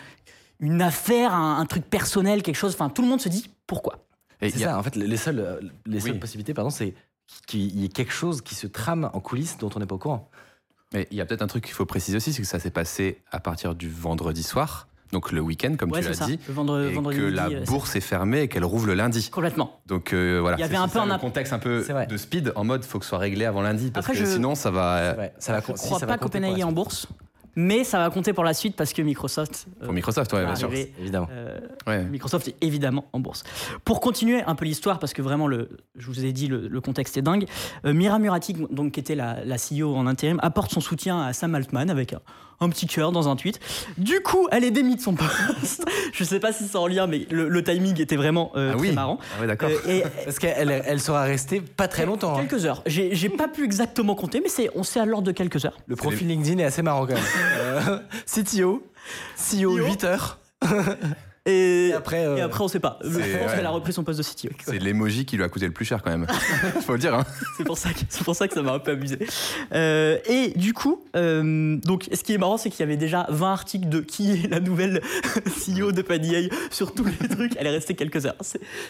une affaire, un, un truc personnel, quelque chose. Enfin, tout le monde se dit pourquoi? Et C'est il y a- ça, en fait, les seules, les seules Oui. possibilités, pardon, c'est qu'il y ait quelque chose qui se trame en coulisses dont on n'est pas au courant. Mais il y a peut-être un truc qu'il faut préciser aussi, c'est que ça s'est passé à partir du vendredi soir, donc le week-end, comme ouais, tu l'as dit, Le vendre- et vendredi que midi, la euh, bourse est fermée et qu'elle rouvre le lundi. Complètement. Donc euh, voilà, Il y avait un peu un contexte un peu de speed en mode faut que ce soit réglé avant lundi parce Après, que je- sinon ça va ça va, Je si, ne crois pas qu'OpenAI est en bourse, mais ça va compter pour la suite parce que Microsoft. euh, pour Microsoft, ouais, bien sûr. Évidemment. Euh, Ouais. Microsoft est évidemment en bourse. Pour continuer un peu l'histoire, parce que vraiment, le, je vous ai dit, le, le contexte est dingue, euh, Mira Murati, donc, qui était la, la CEO en intérim, apporte son soutien à Sam Altman avec un, un petit cœur dans un tweet. Du coup, elle est démise de son poste. *laughs* je sais pas si c'est en lien, mais le, le timing était vraiment euh, Ah très oui, marrant. Ah ouais, d'accord. Euh, et *laughs* Parce qu'elle elle sera restée pas très longtemps. hein. quelques heures. J'ai j'ai pas pu exactement compter, mais c'est on sait à l'ordre de quelques heures. Le profil LinkedIn est assez marrant quand même. *laughs* Euh, CTO, CEO, 8 heures. Et, Et après, euh, et après, on sait pas. Je pense *laughs* ouais. qu'elle a repris son poste de CTO. C'est l'emoji qui lui a coûté le plus cher quand même. *laughs* faut le dire. Hein. C'est pour ça que c'est pour ça que ça m'a un peu amusé. Euh, et du coup, euh, donc, ce qui est marrant, c'est qu'il y avait déjà 20 articles de qui est la nouvelle *laughs* CEO de Panier sur tous les trucs. Elle est restée quelques heures.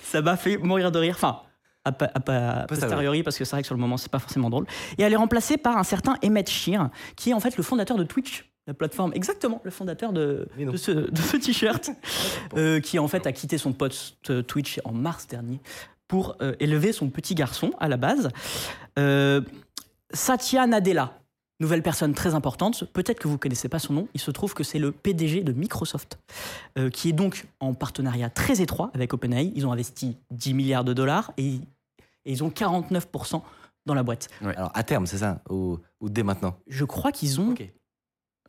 Ça m'a fait mourir de rire. Enfin. À, pa- à pa- posteriori, parce que c'est vrai que sur le moment, c'est pas forcément drôle. Et elle est remplacée par un certain Emmett Shear, qui est en fait le fondateur de Twitch, la plateforme, exactement, le fondateur de, ce, de ce t-shirt, *laughs* euh, qui en fait a quitté son poste euh, Twitch en mars dernier pour euh, élever son petit garçon à la base. Euh, Satya Nadella, nouvelle personne très importante, peut-être que vous ne connaissez pas son nom, il se trouve que c'est le PDG de Microsoft, qui est donc en partenariat très étroit avec OpenAI. Ils ont investi 10 milliards de dollars et, et ils ont 49% dans la boîte. Alors à terme, c'est ça? Ou, ou dès maintenant? Je crois qu'ils ont...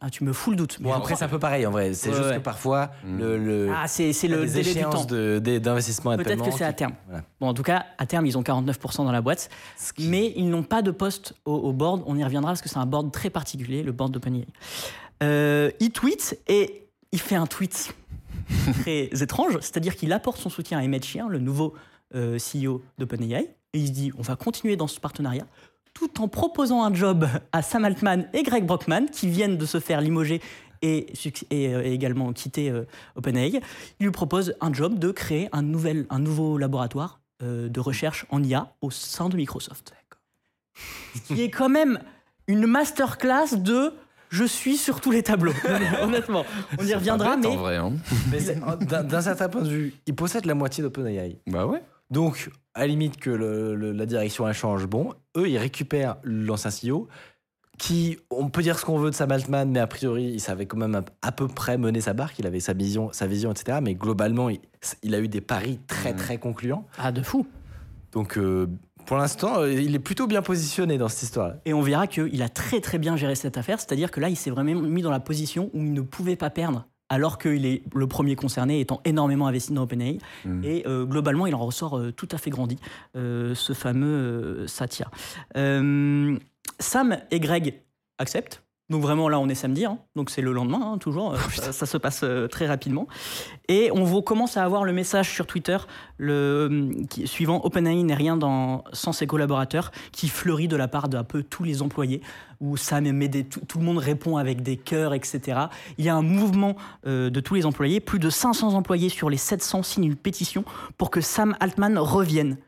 Ah, tu me fous le doute. Bon, après, c'est un peu pareil en vrai. C'est Ouais, juste ouais. que parfois, Mm. le, le- Ah, c'est c'est le délai du temps. d'investissement Peut-être que c'est à terme. voilà. Bon, en tout cas, à terme, ils ont 49% dans la boîte. Qui- Mais ils n'ont pas de poste au, au board. On y reviendra parce que c'est un board très particulier, le board d'OpenAI. Euh, il tweet et il fait un tweet *laughs* très étrange, c'est-à-dire qu'il apporte son soutien à Emmett Shear, le nouveau euh, CEO d'OpenAI, et il se dit on va continuer dans ce partenariat tout en proposant un job à Sam Altman et Greg Brockman qui viennent de se faire limoger et, euh, et également quitter euh, OpenAI. Il lui propose un job de créer un, nouvel, un nouveau laboratoire euh, de recherche en IA au sein de Microsoft. Ce qui est quand même une masterclass de je suis sur tous les tableaux. *laughs* Honnêtement, on y C'est reviendra, pas bête, mais en vrai, hein. Mais d'un certain point de vue, il possède la moitié d'OpenAI. Bah ouais. Donc, à la limite que le- le- la direction elle change, bon, eux, ils récupèrent l'ancien CEO, qui, on peut dire ce qu'on veut de Sam Altman, mais a priori, il savait quand même à, à peu près mener sa barque, il avait sa vision, sa vision etc. Mais globalement, il, il a eu des paris très, Mm. très concluants. ah de fou. Donc, euh, pour l'instant, euh, il est plutôt bien positionné dans cette histoire. Et on verra qu'il a très très bien géré cette affaire, c'est-à-dire que là, il s'est vraiment mis dans la position où il ne pouvait pas perdre, alors qu'il est le premier concerné, étant énormément investi dans OpenAI. Mm. Et euh, globalement, il en ressort euh, tout à fait grandi, euh, ce fameux Satya. Sam et Greg acceptent. Donc vraiment, là, on est samedi, hein. donc c'est le lendemain, hein, toujours. *laughs* euh, ça, ça se passe euh, très rapidement. Et on vous commence à avoir le message sur Twitter le, qui- suivant OpenAI n'est rien dans, sans ses collaborateurs, qui fleurit de la part d'un peu tous les employés, où Sam met des, tout, tout le monde répond avec des cœurs, etc. Il y a un mouvement euh, de tous les employés. Plus de 500 employés sur les 700 signent une pétition pour que Sam Altman revienne.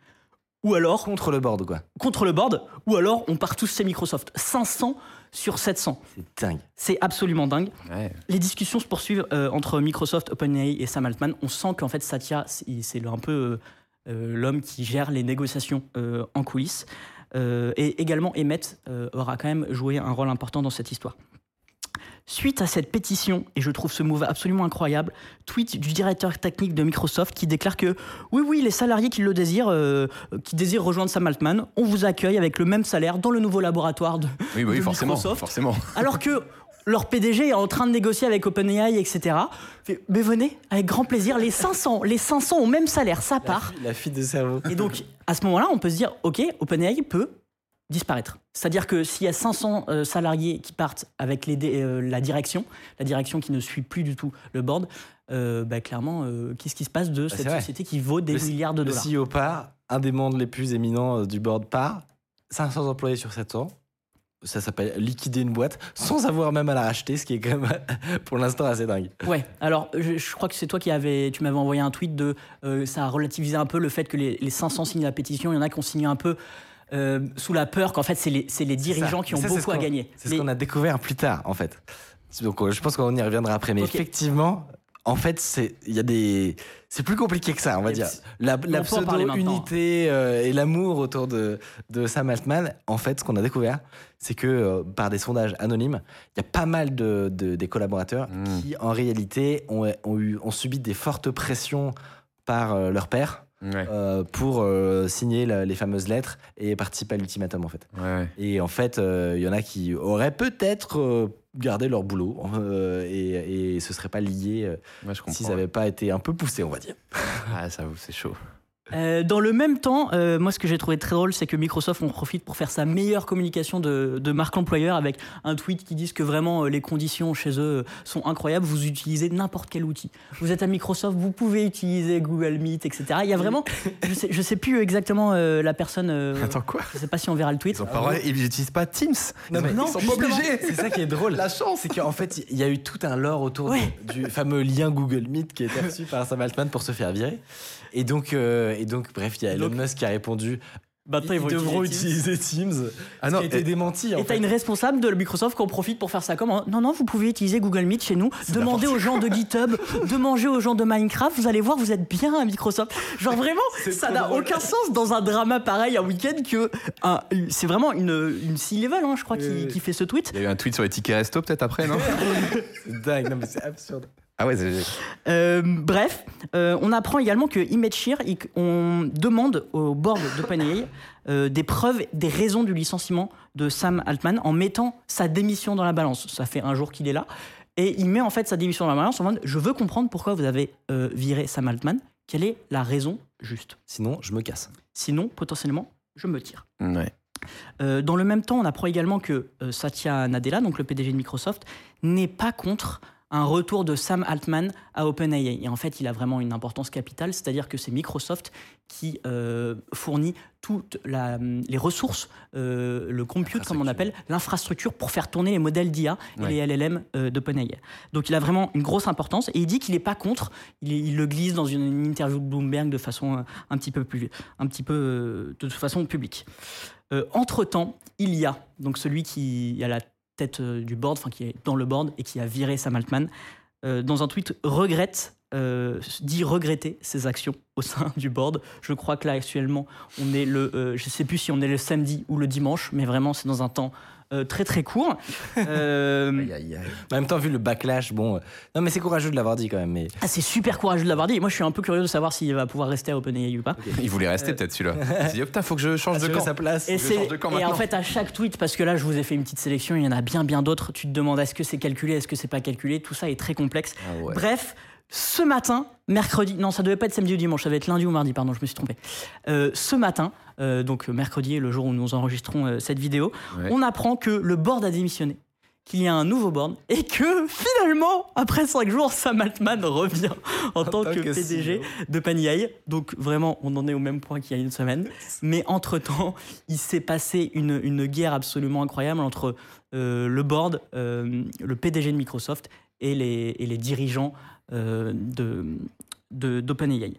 Ou alors, Contre le board, quoi. contre le board, ou alors on part tous chez Microsoft. 500 sur 700. C'est dingue. C'est absolument dingue. Ouais. Les discussions se poursuivent euh, entre Microsoft, OpenAI et Sam Altman. On sent qu'en fait Satya, c'est un peu euh, euh, l'homme qui gère les négociations euh, en coulisses. Euh, et également Emmett euh, aura quand même joué un rôle important dans cette histoire. Suite à cette pétition, et je trouve ce move absolument incroyable, tweet du directeur technique de Microsoft qui déclare que oui, oui, les salariés qui le désirent, euh, qui désirent rejoindre Sam Altman, on vous accueille avec le même salaire dans le nouveau laboratoire de, Oui, oui, de forcément. Microsoft Forcément. *laughs* alors que leur PDG est en train de négocier avec OpenAI, etc. Fait, Mais venez, avec grand plaisir, les 500, les 500 au même salaire, ça part. La fuite de cerveau. Et donc, à ce moment-là, on peut se dire, OK, OpenAI peut disparaître. C'est-à-dire que s'il y a 500 euh, salariés qui partent avec les euh, la direction, la direction qui ne suit plus du tout le board, euh, bah, clairement, qu'est-ce qui se passe de c'est cette société qui vaut des Le- milliards de Le dollars CEO part, un des membres les plus éminents du board part, 500 employés sur 7 ans. Ça s'appelle liquider une boîte sans avoir même à la racheter, ce qui est quand même *laughs* pour l'instant assez dingue. Ouais, alors je, je crois que c'est toi qui avais, tu m'avais envoyé un tweet de, euh, ça a relativisé un peu le fait que les, les 500 signent la pétition, il y en a qui ont signé un peu euh, sous la peur qu'en fait c'est les, c'est les dirigeants qui ont Ça, c'est ce beaucoup à gagner. C'est ce qu'on a découvert plus tard, en fait. Donc, euh, je pense qu'on y reviendra après. Mais effectivement, en fait, c'est il y a des, c'est plus compliqué que ça, on va Et dire. La, pseudo-unité euh, et l'amour autour de, de Sam Altman, en fait, ce qu'on a découvert, c'est que euh, par des sondages anonymes, il y a pas mal de, de- des collaborateurs Mm. qui, en réalité, ont, ont, eu, ont subi des fortes pressions par euh, leur père Ouais. euh, pour euh, signer la- les fameuses lettres et participer à l'ultimatum, en fait. Ouais. Et en fait, euh, il y en a qui auraient peut-être euh, gardé leur boulot euh, et, et ce serait pas lié euh, s'ils n'avaient pas été un peu poussés, on va dire. Ah, ça vous, c'est chaud. Euh, dans le même temps, euh, moi ce que j'ai trouvé très drôle, c'est que Microsoft en profite pour faire sa meilleure communication de, de marque employeur avec un tweet qui dit que vraiment euh, les conditions chez eux sont incroyables. Vous utilisez n'importe quel outil. Vous êtes à Microsoft, vous pouvez utiliser Google Meet, etc. Il y a vraiment, je sais, je sais plus exactement euh, la personne. euh, Attends, quoi je sais pas si on verra le tweet. Ils ont pas ils n'utilisent pas Teams. Non, mais ils non, sont pas obligés. C'est ça qui est drôle. La chance, c'est qu'en fait, il y a eu tout un lore autour Ouais. du, du fameux lien Google Meet qui a été reçu par Sam Altman pour se faire virer. Et donc, euh, et donc bref, il y a Elon Donc- Musk qui a répondu Maintenant, ils, ils devront utiliser utiliser Teams. Ah ce non, qui a été démenti. en Et t'as une responsable de Microsoft qui en profite pour faire ça comme non non vous pouvez utiliser Google Meet chez nous. Demandez aux gens de GitHub *laughs* demandez aux gens de Minecraft vous allez voir vous êtes bien à Microsoft. Genre vraiment ça n'a aucun sens dans un drama pareil un week-end que un- c'est vraiment une une C-level hein, je crois qui, qui fait ce tweet. Il y a eu un tweet sur les tickets resto peut-être après, non *laughs* C'est dingue, non mais c'est absurde. Ah ouais, c'est- Euh, bref, euh, on apprend également que il- on demande au board d'OpenAI euh, des preuves, des raisons du licenciement de Sam Altman en mettant sa démission dans la balance. Ça fait un jour qu'il est là. Et il met en fait sa démission dans la balance en mode Je veux comprendre pourquoi vous avez euh, viré Sam Altman. Quelle est la raison juste? Sinon, je me casse. Sinon, potentiellement, je me tire. ouais. Euh, dans le même temps, on apprend également que euh, Satya Nadella, donc le PDG de Microsoft, n'est pas contre un retour de Sam Altman à OpenAI. Et en fait, il a vraiment une importance capitale, c'est-à-dire que c'est Microsoft qui euh, fournit toutes la- les ressources, euh, le compute, comme on appelle, l'infrastructure pour faire tourner les modèles d'IA et Ouais. les LLM euh, d'OpenAI. Donc il a vraiment une grosse importance et il dit qu'il n'est pas contre, il, le glisse dans une, une interview de Bloomberg de façon euh, un petit peu plus, un petit peu de toute façon publique. Entre-temps, il y a donc celui qui à la tête euh, du board, enfin qui est dans le board et qui a viré Sam Altman, euh, dans un tweet regrette, euh, dit regretter ses actions au sein du board. Je crois que là actuellement, on est le, euh, je sais plus si on est le samedi ou le dimanche, mais vraiment c'est dans un temps euh, très très court. Euh, En même temps, vu le backlash, bon. euh, Non, mais c'est courageux de l'avoir dit quand même. Mais ah, c'est super courageux de l'avoir dit. Moi, je suis un peu curieux de savoir s'il va pouvoir rester à OpenAI ou pas. Il voulait rester peut-être celui-là. *laughs* Il s'est dit, oh, putain, faut que je change de camp. sa place. Et, Je change de camp et en fait, à chaque tweet, parce que là, je vous ai fait une petite sélection, il y en a bien, bien d'autres. Tu te demandes est-ce que c'est calculé, est-ce que c'est pas calculé? Tout ça est très complexe. Ah ouais. Bref, ce matin, mercredi, non, ça devait pas être samedi ou dimanche, ça devait être lundi ou mardi, pardon, je me suis trompé. Euh, ce matin, euh, donc mercredi, le jour où nous enregistrons euh, cette vidéo, Ouais. on apprend que le board a démissionné, qu'il y a un nouveau board et que finalement, après 5 jours, Sam Altman revient en tant tant que que PDG de Paniai. Donc vraiment, on en est au même point qu'il y a une semaine. Mais entre-temps, il s'est passé une, une guerre absolument incroyable entre euh, le board, euh, le PDG de Microsoft et les, et les dirigeants euh, de, de- d'OpenAI.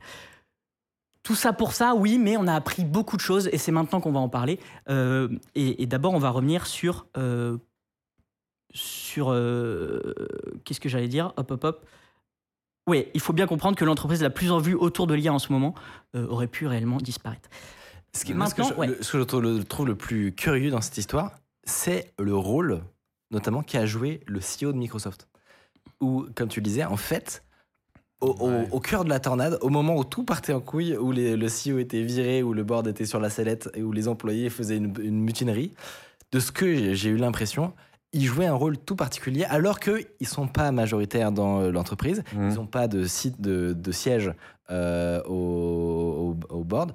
Tout ça pour ça, oui, mais on a appris beaucoup de choses et c'est maintenant qu'on va en parler. Euh, et, et d'abord, on va revenir sur. euh, sur. euh, qu'est-ce que j'allais dire? Hop, hop, hop. Oui, il faut bien comprendre que l'entreprise la plus en vue autour de l'IA en ce moment euh, aurait pu réellement disparaître. Ce, qui, moi, ce que je, Maintenant, ouais. le- ce que je trouve le plus curieux dans cette histoire, c'est le rôle, notamment, qu'a joué le CEO de Microsoft. Où, comme tu le disais, en fait, au, au- Ouais. au cœur de la tornade, au moment où tout partait en couille, où les- le CEO était viré, où le board était sur la sellette et où les employés faisaient une, une mutinerie, de ce que j'ai- eu l'impression, ils jouaient un rôle tout particulier, alors qu'ils ne sont pas majoritaires dans euh, l'entreprise, Mhm. ils n'ont pas de site de, de siège euh, au, board.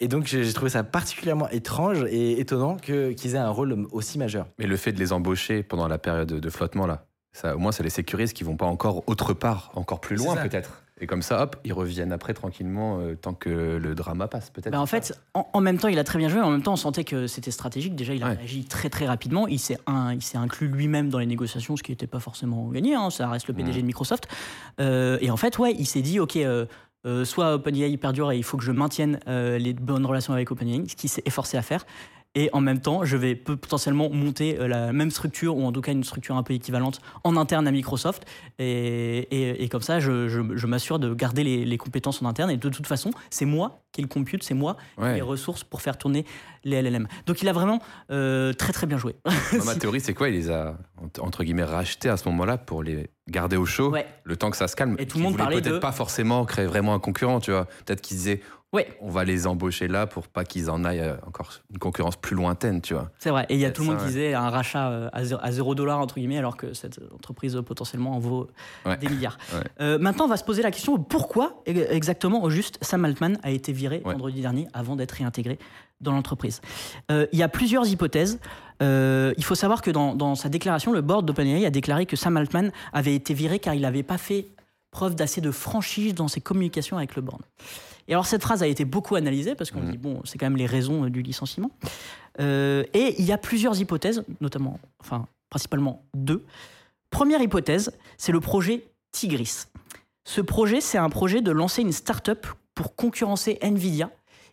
Et donc j'ai j'ai trouvé ça particulièrement étrange et étonnant que- qu'ils aient un rôle aussi majeur. Mais le fait de les embaucher pendant la période de flottement, là, ça, au moins, ça les sécurise qu'ils vont pas encore autre part, encore plus loin peut-être. Et comme ça, hop, ils reviennent après tranquillement euh, tant que le drama passe, peut-être. Ben, en fait, en, en même temps, il a très bien joué. En même temps, on sentait que c'était stratégique. Déjà, il a Ouais. réagi très très rapidement. Il s'est un- il s'est inclus lui-même dans les négociations, ce qui n'était pas forcément gagné. hein. Ça reste le PDG Mm. de Microsoft. Euh, et en fait, ouais, il s'est dit, ok. euh, euh, soit OpenAI perdure et il faut que je maintienne euh, les bonnes relations avec OpenAI, ce qu'il s'est efforcé à faire. Et en même temps, je vais potentiellement monter euh, la même structure, ou en tout cas une structure un peu équivalente, en interne à Microsoft. Et, et- et comme ça, je, je- je m'assure de garder les, les compétences en interne. Et de toute façon, c'est moi qui le compute, c'est moi Ouais. les ressources pour faire tourner les LLM. Donc il a vraiment euh, très très bien joué. Moi, ma *laughs* théorie, c'est quoi? Il les a, ent- entre guillemets, rachetés à ce moment-là pour les garder au chaud, Ouais. le temps que ça se calme. Et tout le monde parlait peut-être de- pas forcément créer vraiment un concurrent, tu vois. Peut-être qu'ils disaient, Ouais, on va les embaucher là pour pas qu'ils en aillent euh, encore une concurrence plus lointaine, tu vois. c'est vrai. Et il y a tout le monde qui ouais. disait un rachat euh, à zéro- à 0 dollar entre guillemets, alors que cette entreprise potentiellement en vaut Ouais. des milliards. *laughs* Ouais. Euh, maintenant, on va se poser la question pourquoi e- exactement au juste Sam Altman a été viré vendredi dernier avant d'être réintégré dans l'entreprise? Euh, il y a plusieurs hypothèses. Euh, il faut savoir que dans, dans sa déclaration, le board d'OpenAI a déclaré que Sam Altman avait été viré car il n'avait pas fait preuve d'assez de franchise dans ses communications avec le board. Et alors cette phrase a été beaucoup analysée parce qu'on Mhm. dit bon, c'est quand même les raisons euh, du licenciement. Euh, et il y a plusieurs hypothèses, notamment, enfin principalement deux. Première hypothèse, c'est le projet Tigris. Ce projet, c'est un projet de lancer une start-up pour concurrencer Nvidia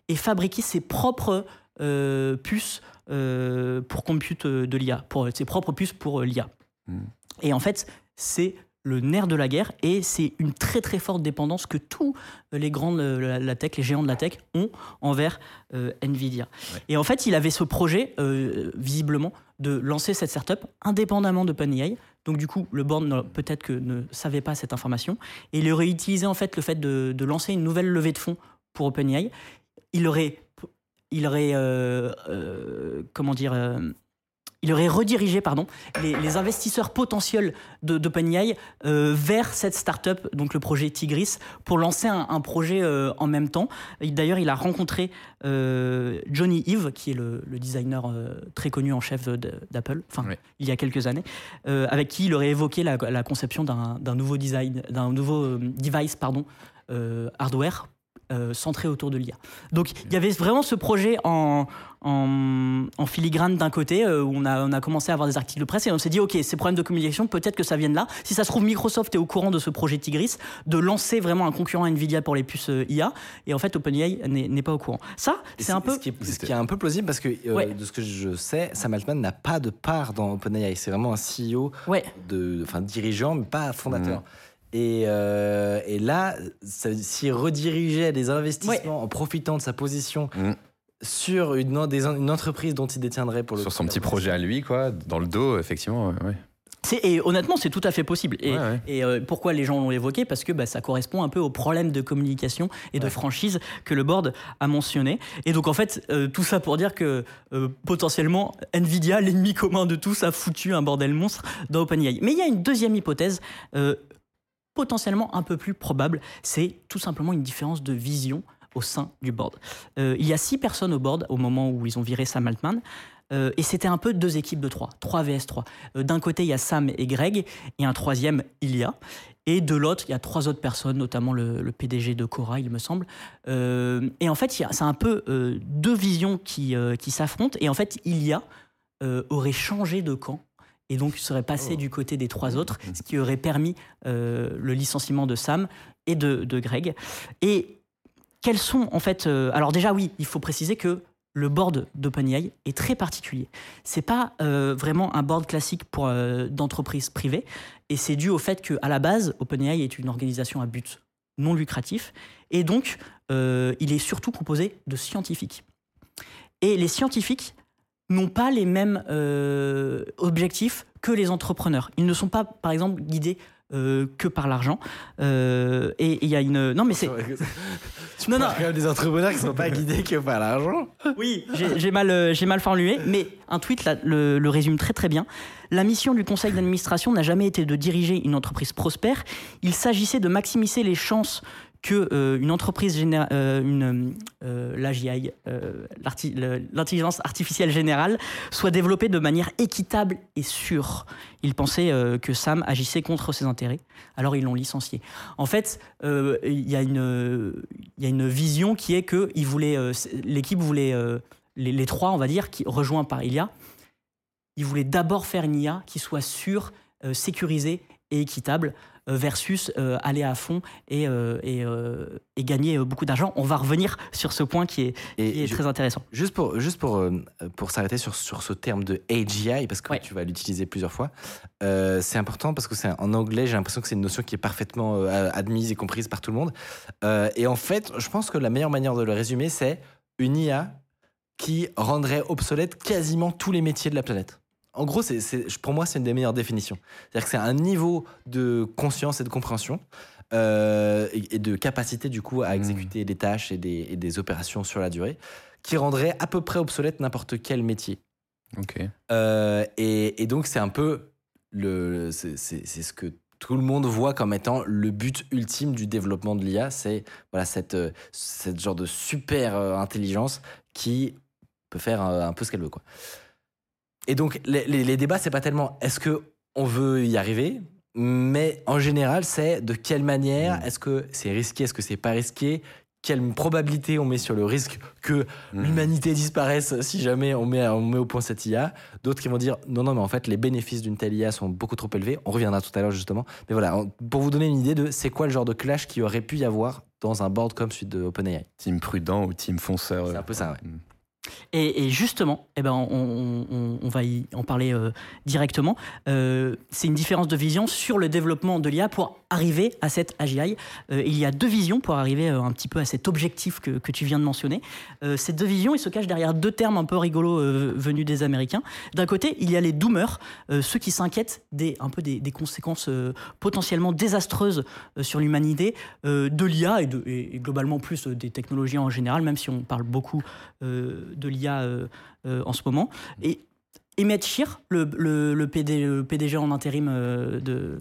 et fabriquer ses propres euh, puces euh, pour compute de l'IA, pour ses propres puces pour l'IA. Mm. Et en fait, c'est le nerf de la guerre et c'est une très très forte dépendance que tous les grands de la, la tech, les géants de la tech ont envers euh, Nvidia. Et en fait, il avait ce projet, euh, visiblement, de lancer cette startup indépendamment d'OpenAI. Donc du coup, le board peut-être que ne savait pas cette information et il aurait utilisé en fait le fait de, de lancer une nouvelle levée de fonds pour OpenAI. Il aurait, il aurait, euh, euh, comment dire, euh, il aurait redirigé pardon, les, les investisseurs potentiels de- d'OpenAI euh, vers cette startup, donc le projet Tigris, pour lancer un, un projet euh, en même temps. D'ailleurs, il a rencontré euh, Johnny Ive, qui est le, le designer très connu en chef de- d'Apple, enfin, il y a quelques années, avec qui il aurait évoqué la, la conception d'un nouveau design, d'un nouveau device, pardon, hardware centré autour de l'IA. Donc il y avait vraiment ce projet en, en, en filigrane d'un côté euh, où on a, on a commencé à avoir des articles de presse et on s'est dit ok ces problèmes de communication peut-être que ça vienne là. Si ça se trouve Microsoft est au courant de ce projet Tigris de lancer vraiment un concurrent à Nvidia pour les puces euh, IA et en fait OpenAI n'est pas au courant. Ça c'est un peu Ce qui, est, ce qui est un peu plausible parce que, euh, Ouais. de ce que je sais, Sam Altman n'a pas de part dans OpenAI. C'est vraiment un CEO, ouais de, enfin dirigeant, mais pas fondateur. Et, euh, et là, s'il redirigeait des investissements en profitant de sa position Mm. Sur une, des- une entreprise dont il détiendrait pour le Sur son petit projet à lui, quoi, dans le dos, effectivement. ouais, Et honnêtement, c'est tout à fait possible. Et, Ouais, ouais. et, euh, pourquoi les gens l'ont évoqué? Parce que bah, ça correspond un peu au problème de communication et de franchise que le board a mentionné. Et donc en fait, euh, tout ça pour dire que euh, potentiellement, Nvidia, l'ennemi commun de tous, a foutu un bordel monstre dans OpenAI. Mais il y a une deuxième hypothèse. euh, potentiellement un peu plus probable, c'est tout simplement une différence de vision au sein du board. Euh, il y a six personnes au board au moment où ils ont viré Sam Altman, euh, et c'était un peu deux équipes de trois, 3 vs 3. Euh, D'un côté, il y a Sam et Greg, et un troisième, Ilia. Et de l'autre, il y a trois autres personnes, notamment le, le PDG de Cora, il me semble. Et en fait, c'est un peu deux visions qui, qui s'affrontent. Et en fait, Ilia aurait changé de camp et donc serait passé du côté des trois autres, ce qui aurait permis euh, le licenciement de Sam et de, de Greg. Et quels sont en fait euh, Alors déjà oui, il faut préciser que le board d'OpenAI est très particulier. C'est pas euh, vraiment un board classique pour euh, d'entreprises privées, et c'est dû au fait que à la base, OpenAI est une organisation à but non lucratif, et donc il est surtout composé de scientifiques. Et les scientifiques n'ont pas les mêmes objectifs que les entrepreneurs. Ils ne sont pas, par exemple, guidés euh, que par l'argent. Euh, et il y a une. Non, mais c'est. *laughs* Non, quand même des entrepreneurs qui ne sont pas guidés que par l'argent. Oui, j'ai mal, euh, j'ai mal formulé, mais un tweet là, le, le résume très très bien. La mission du conseil d'administration n'a jamais été de diriger une entreprise prospère. Il s'agissait de maximiser les chances que euh, une entreprise euh, euh, l'AGI, l'intelligence artificielle générale, soit développée de manière équitable et sûre. Il pensait euh, que Sam agissait contre ses intérêts, alors ils l'ont licencié. En fait, il y a une vision qui est que il voulait euh, c'est- l'équipe voulait les, trois, on va dire, qui rejoints par Ilia, ils voulaient d'abord faire une IA qui soit sûre, sécurisée et équitable versus euh, aller à fond et, euh, et, euh, et gagner euh, beaucoup d'argent. On va revenir sur ce point qui est, qui est je- très intéressant. Juste pour, juste pour, euh, pour s'arrêter sur, sur ce terme de AGI, parce que Ouais. tu vas l'utiliser plusieurs fois, euh, c'est important parce que c'est en anglais, j'ai l'impression que c'est une notion qui est parfaitement euh, admise et comprise par tout le monde. Euh, et en fait, je pense que la meilleure manière de le résumer, c'est une IA qui rendrait obsolète quasiment tous les métiers de la planète. En gros, c'est, c'est- pour moi, c'est une des meilleures définitions. C'est-à-dire que c'est un niveau de conscience et de compréhension euh, et, et de capacité, du coup, à exécuter des tâches et des, et des opérations sur la durée qui rendrait à peu près obsolète n'importe quel métier. Ok. Euh, et, et donc, c'est un peu le, c'est, c'est- c'est ce que tout le monde voit comme étant le but ultime du développement de l'IA. C'est voilà, cette, cette genre de super euh, intelligence qui peut faire euh, un peu ce qu'elle veut. Quoi. Et donc, les, les- les débats, c'est pas tellement est-ce que on veut y arriver, mais en général, c'est de quelle manière, est-ce que c'est risqué, est-ce que c'est pas risqué, quelle probabilité on met sur le risque que l'humanité disparaisse si jamais on met, on met au point cette IA. D'autres qui vont dire non, non, mais en fait, les bénéfices d'une telle IA sont beaucoup trop élevés. On reviendra tout à l'heure justement. Mais voilà, pour vous donner une idée de c'est quoi le genre de clash qui aurait pu y avoir dans un board comme celui de OpenAI. Team prudent ou team fonceur. C'est un peu ça, ouais. Mm. Et, justement, eh ben, on, va en parler euh, directement. Euh, c'est une différence de vision sur le développement de l'IA pour arriver à cette AGI. Euh, il y a deux visions pour arriver un petit peu à cet objectif que, tu viens de mentionner. Ces deux visions, ils se cachent derrière deux termes un peu rigolos venus des Américains. D'un côté, il y a les doomers, ceux qui s'inquiètent des, un peu des, conséquences potentiellement désastreuses sur l'humanité de l'IA et, globalement plus des technologies en général, même si on parle beaucoup de l'IA euh, euh, en ce moment. Et Emmett Shear, le, le, PD le PDG en intérim euh, de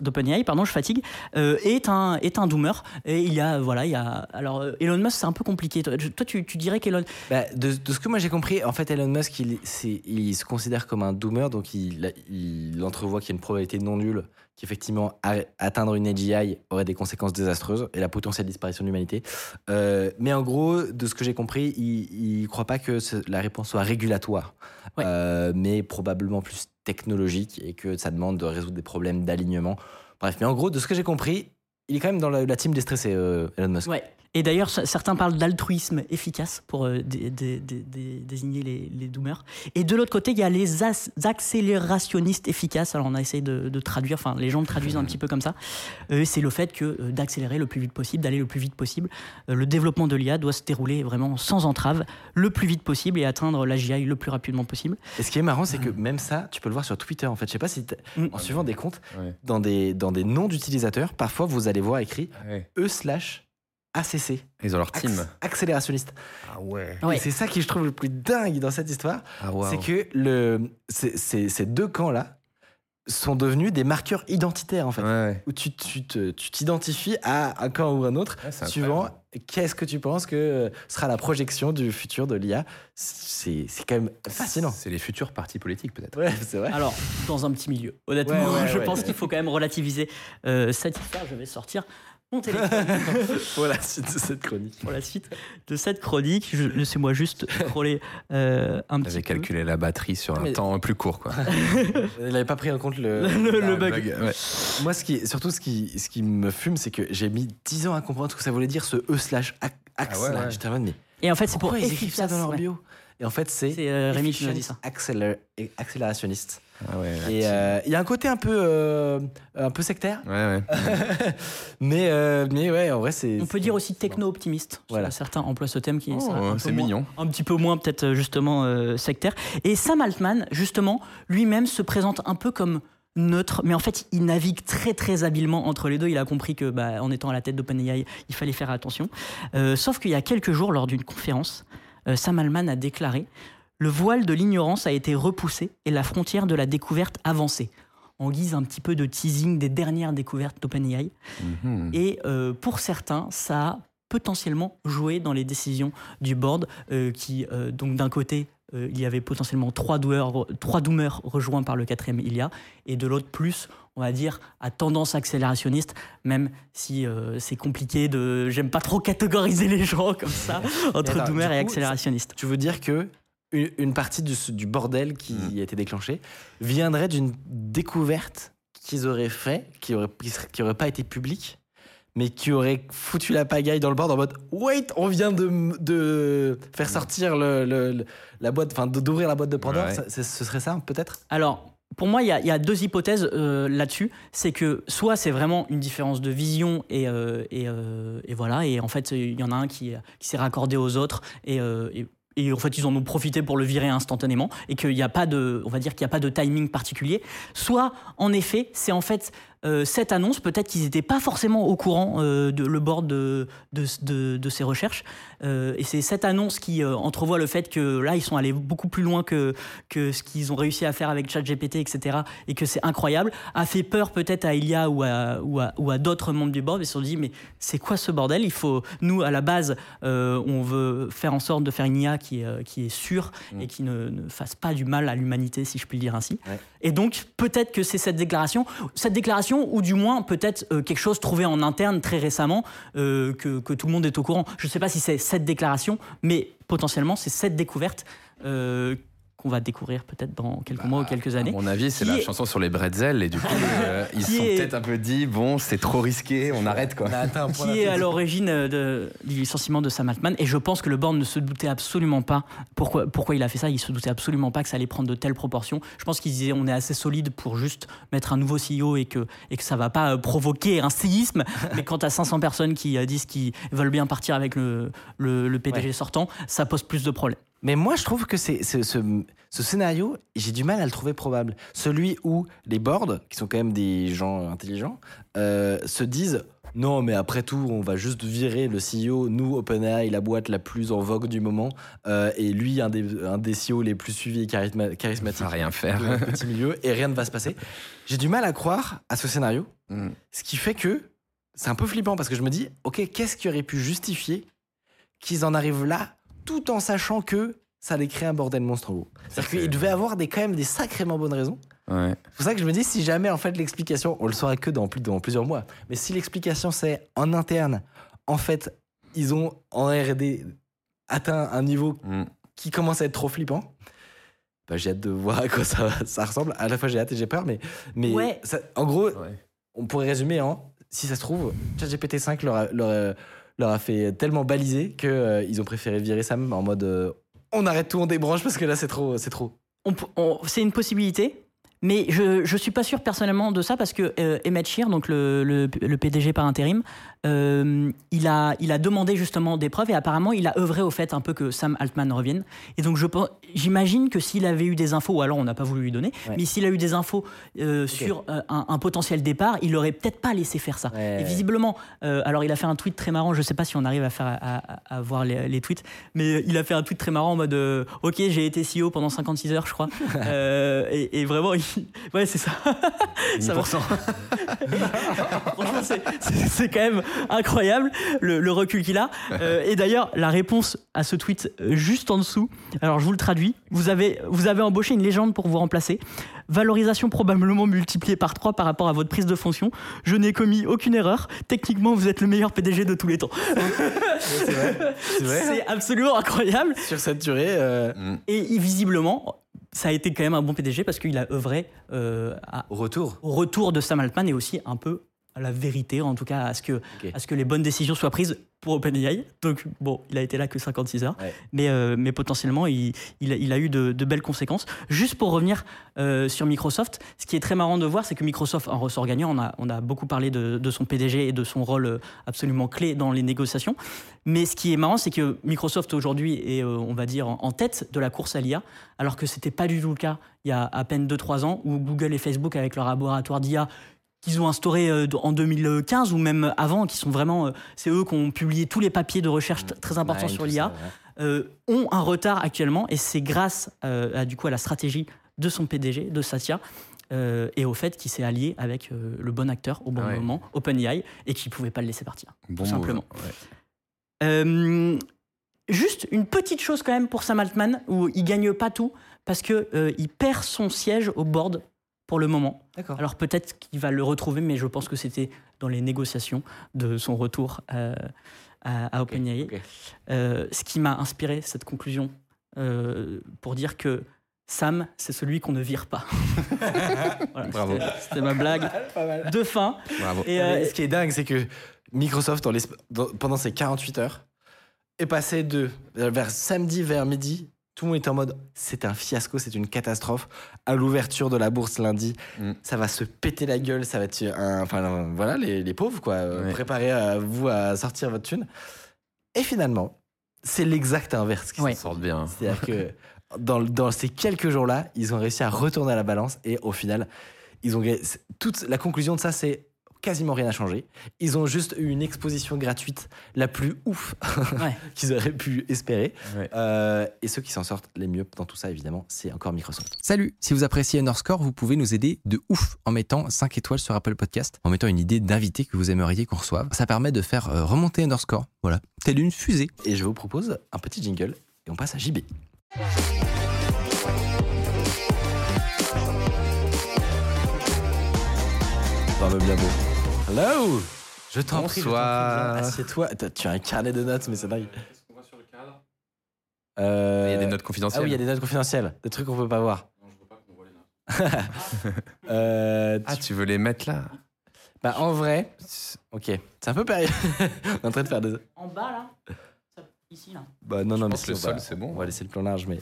d'OpenAI, pardon, je fatigue, est un est un doomer. Et il y a voilà, il a alors Elon Musk, c'est un peu compliqué. Toi, tu, tu dirais qu'Elon Bah, de, ce que moi j'ai compris, en fait, Elon Musk, il se considère comme un doomer, donc il, il entrevoit qu'il y a une probabilité non nulle qu'effectivement atteindre une AGI aurait des conséquences désastreuses et la potentielle disparition de l'humanité. Euh, mais en gros, de ce que j'ai compris, il ne croit pas que ce- la réponse soit régulatoire, Ouais. euh, mais probablement plus technologique et que ça demande de résoudre des problèmes d'alignement. Bref, mais en gros, de ce que j'ai compris, il est quand même dans la, la team des stressés, euh, Elon Musk. Ouais. Et d'ailleurs, certains parlent d'altruisme efficace pour euh, dé- dé- dé- dé- désigner les, les doomers. Et de l'autre côté, il y a les as- accélérationnistes efficaces. Alors, on a essayé de, de traduire, enfin, les gens le traduisent un petit peu comme ça. Euh, c'est le fait que euh, d'accélérer le plus vite possible, d'aller le plus vite possible. Euh, le développement de l'IA doit se dérouler vraiment sans entrave, le plus vite possible et atteindre l'AGI le plus rapidement possible. Et ce qui est marrant, c'est que même ça, tu peux le voir sur Twitter en fait. Je sais pas si Mm. en suivant des comptes, Ouais. dans des, dans des noms d'utilisateurs, parfois vous allez voir écrit Ouais. E slash ACC. Ils ont leur team. Acc- accélérationniste. Ah ouais. C'est ça qui je trouve le plus dingue dans cette histoire, Ah c'est que le, ces deux camps-là sont devenus des marqueurs identitaires en fait. Ouais, ouais. Où tu tu te- tu t'identifies à un camp ou un autre, Ouais, suivant qu'est-ce que tu penses que euh, sera la projection du futur de l'IA. C'est c'est quand même fascinant. C'est les futurs partis politiques peut-être. Ouais, c'est vrai. Alors, dans un petit milieu. Honnêtement, Ouais, ouais, je ouais. pense qu'il faut quand même relativiser euh, cette histoire. Je vais sortir mon téléphone. *laughs* voilà, c'est de cette chronique. pour la suite de cette chronique. Je- Laissez-moi juste scroller euh, un petit J'avais calculé la batterie sur un Mais- temps plus court quoi. *laughs* Il n'avait pas pris en compte le, *laughs* Le- le la- bug. Ouais. Moi, ce qui, surtout, ce qui, ce qui me fume, c'est que j'ai mis 10 ans à comprendre ce que ça voulait dire, ce E slash axe. Ah ouais, là. ouais. J'étais en mode, mais Et en fait, c'est pour pourquoi ils écrivent ça dans leur ouais. bio? Et en fait, c'est C'est euh, Rémi qui nous a dit ça. Accélé- accélérationniste. Ah ouais, Et euh, il y a un côté un peu, euh, un peu sectaire, Ouais, ouais. *laughs* mais, euh, mais ouais, en vrai, c'est. On peut dire aussi techno-optimiste. Voilà. Certains emploient ce thème qui est Oh, ça, un peu c'est moins- mignon. Un petit peu moins peut-être justement euh, sectaire. Et Sam Altman, justement, lui-même se présente un peu comme neutre, mais en fait, il navigue très très habilement entre les deux. Il a compris que, bah, en étant à la tête d'OpenAI, il fallait faire attention. Euh, sauf qu'il y a quelques jours, lors d'une conférence, euh, Sam Altman a déclaré le voile de l'ignorance a été repoussé et la frontière de la découverte avancée. En guise un petit peu de teasing des dernières découvertes d'OpenAI. Mhm. Et euh, pour certains, ça a potentiellement joué dans les décisions du board, euh, qui, euh, donc d'un côté, il y avait potentiellement trois doomers, trois doomers rejoints par le quatrième Ilia, et de l'autre, plus, on va dire, à tendance accélérationniste, même si euh, c'est compliqué de. J'aime pas trop catégoriser les gens comme ça, *laughs* entre doomers et accélérationniste. Tu veux dire que une, une partie du, du bordel qui Mm. a été déclenché viendrait d'une découverte qu'ils auraient fait, qui aurait, qui serait- qui aurait pas été publique, mais qui aurait foutu la pagaille dans le board en mode Wait, on vient de, faire sortir le, le- le- la boîte, enfin d'ouvrir la boîte de Pandore. Ouais. Ce serait ça, peut-être? Alors, pour moi, il y, a- il y a deux hypothèses euh, là-dessus. C'est que soit c'est vraiment une différence de vision et, euh, et, euh, et voilà, et en fait, il y en a un qui, qui s'est raccordé aux autres et, euh, et- et en fait, ils en ont profité pour le virer instantanément et qu'il n'y a pas de, on va dire qu'il n'y a pas de timing particulier. Soit, en effet, c'est en fait euh, cette annonce, peut-être qu'ils n'étaient pas forcément au courant euh, de le board de, de, de- de ces recherches. Euh, et c'est cette annonce qui entrevoit le fait que là, ils sont allés beaucoup plus loin que, que ce qu'ils ont réussi à faire avec ChatGPT, etc. Et que c'est incroyable. A fait peur peut-être à Ilia ou à, ou à, ou à d'autres membres du board. Ils se sont dit, mais c'est quoi ce bordel? Il faut, nous, à la base, on veut faire en sorte de faire une IA qui est, qui est sûre et qui ne, ne fasse pas du mal à l'humanité, si je puis le dire ainsi. Ouais. Et donc, peut-être que c'est cette déclaration, cette déclaration, ou du moins peut-être euh, quelque chose trouvé en interne très récemment, euh, que, tout le monde est au courant. Je ne sais pas si c'est cette déclaration, mais potentiellement, c'est cette découverte euh, qu'on va découvrir peut-être dans quelques mois ou quelques À années. mon avis, c'est la est- chanson sur les bretzels et du coup, *laughs* euh, ils se sont est- peut-être un peu dit bon, c'est trop risqué, on arrête quoi. On a atteint un point qui est à l'origine euh, de- du licenciement de Sam Altman. Et je pense que le board ne se doutait absolument pas pourquoi, pourquoi il a fait ça. Il se doutait absolument pas que ça allait prendre de telles proportions. Je pense qu'il disait on est assez solide pour juste mettre un nouveau CEO et que, et que ça va pas euh, provoquer un séisme. *laughs* Mais quand à 500 personnes qui disent qu'ils veulent bien partir avec le, le, le PDG Ouais. sortant, ça pose plus de problèmes. Mais moi, je trouve que c'est, ce, ce scénario, j'ai du mal à le trouver probable. Celui où les boards, qui sont quand même des gens intelligents, euh, se disent Non, mais après tout, on va juste virer le CEO, nous, OpenAI, la boîte la plus en vogue du moment, euh, et lui, un des, un des CEO les plus suivis et charisma- charismatiques À rien faire. petit milieu, et rien ne va se passer. J'ai du mal à croire à ce scénario, Mm. ce qui fait que c'est un peu flippant parce que je me dis, ok, qu'est-ce qui aurait pu justifier qu'ils en arrivent là, tout en sachant que ça allait créer un bordel monstre en gros. C'est-à-dire qu'il devait avoir des, quand même des sacrément bonnes raisons. Ouais. C'est pour ça que je me dis, si jamais en fait l'explication, on le saura que dans, plus, dans plusieurs mois, mais si l'explication c'est en interne, en fait, ils ont en RD atteint un niveau Mm. qui commence à être trop flippant. Bah, j'ai hâte de voir à quoi ça, ça ressemble. À la fois, j'ai hâte et j'ai peur, mais, mais Ouais. ça- en gros, Ouais. on pourrait résumer en si ça se trouve, ChatGPT 5 leur leur a fait tellement baliser qu'ils ont préféré virer Sam en mode euh, on arrête tout, on débranche parce que là c'est trop, c'est trop. C'est une possibilité, mais je je suis pas sûr personnellement de ça parce que euh, Emmett Shear, donc le, le, le PDG par intérim, euh, il a il a demandé justement des preuves et apparemment il a œuvré au fait un peu que Sam Altman revienne. Et donc j'imagine que s'il avait eu des infos, ou alors on n'a pas voulu lui donner, Ouais. mais s'il a eu des infos euh, sur euh, un, un potentiel départ, il aurait peut-être pas laissé faire ça. Ouais. Et visiblement, alors il a fait un tweet très marrant, je sais pas si on arrive à faire à, à- à voir les, les tweets, mais il a fait un tweet très marrant en mode OK, j'ai été CEO pendant 56 heures, je crois. *laughs* Et, et vraiment, il- *laughs* ouais, c'est ça. ça. *laughs* Franchement, c'est- quand même incroyable le, le recul qu'il a. Euh, et d'ailleurs, la réponse à ce tweet euh, juste en dessous, alors je vous le traduis, vous avez, vous avez embauché une légende pour vous remplacer. Valorisation probablement multipliée par 3 par rapport à votre prise de fonction. Je n'ai commis aucune erreur. Techniquement, vous êtes le meilleur PDG de tous les temps. C'est vrai. C'est vrai. C'est absolument incroyable. Sur cette durée, euh, Mm. Et visiblement, ça a été quand même un bon PDG parce qu'il a œuvré euh, à- au retour. au retour de Sam Altman et aussi un peu à la vérité, en tout cas à ce que, à ce que les bonnes décisions soient prises pour OpenAI. Donc bon, il a été là que 56 heures, Ouais. mais, euh, mais potentiellement il, il, a, il a eu de, de belles conséquences. Juste pour revenir euh, sur Microsoft, ce qui est très marrant de voir, c'est que Microsoft en ressort gagnant. On a, on a beaucoup parlé de, de son PDG et de son rôle euh, absolument clé dans les négociations. Mais ce qui est marrant, c'est que Microsoft aujourd'hui est, euh, on va dire, en en tête de la course à l'IA, alors que c'était pas du tout le cas il y a à peine 2-3 ans, où Google et Facebook, avec leur laboratoire d'IA, qu'ils ont instauré euh, en 2015 ou même avant, qui sont vraiment, euh, c'est eux qui ont publié tous les papiers de recherche très importants sur l'IA, ouais. euh, ont un retard actuellement, et c'est grâce à, du coup à la stratégie de son PDG, de Satya, euh, et au fait qu'il s'est allié avec euh, le bon acteur au bon ouais. moment, OpenAI, et qu'il ne pouvait pas le laisser partir. Bon tout simplement. juste une petite chose quand même pour Sam Altman, où il gagne pas tout, parce euh, il perd son siège au board pour le moment. D'accord. Alors peut-être qu'il va le retrouver, mais je pense que c'était dans les négociations de son retour euh, à, à OpenAI. Euh, ce qui m'a inspiré cette conclusion euh, pour dire que Sam, c'est celui qu'on ne vire pas. *laughs* Voilà, Bravo. c'était- C'était ma blague de fin. Bravo. Et, euh, ce qui est dingue, c'est que Microsoft, dans l'esp- dans- pendant ces 48 heures, est passé de vers samedi vers midi. Tout le monde était en mode c'est un fiasco, c'est une catastrophe. À l'ouverture de la bourse lundi, Mm. ça va se péter la gueule, ça va être un. Enfin euh, voilà, les, les pauvres, quoi. Euh, Ouais. Préparez à vous à sortir votre thune. Et finalement, c'est l'exact inverse qui Ouais. sortent bien. c'est-à-dire que dans, dans ces quelques jours-là, ils ont réussi à retourner à la balance et au final, ils ont toute la conclusion de ça, c'est quasiment rien n'a changé. Ils ont juste eu une exposition gratuite la plus ouf *laughs* Ouais. qu'ils auraient pu espérer. Ouais. Euh, et ceux qui s'en sortent les mieux dans tout ça, évidemment, c'est encore Microsoft. Salut, si vous appréciez Underscore, vous pouvez nous aider de ouf en mettant 5 étoiles sur Apple Podcast, en mettant une idée d'invité que vous aimeriez qu'on reçoive. Ça permet de faire euh, remonter Underscore, voilà, telle une fusée. Et je vous propose un petit jingle et on passe à JB. Pas me bien beau. Hello Je t'en prie, Bonsoir. Assieds-toi. Tu as un carnet de notes, mais c'est dingue. Qu'est-ce qu'on voit sur le cadre? Euh, Il y a des notes Ah confidentielles. oui, il y a des notes confidentielles, des trucs qu'on peut pas voir. Non, je veux pas qu'on voit les notes. *laughs* Euh, Ah, tu- tu veux les mettre là? Bah, en vrai, ok, c'est un peu période. *laughs* on est en train de faire des. En bas là, ici là? Bah non, non, mais le sol, c'est bon. On va laisser le plan large, mais.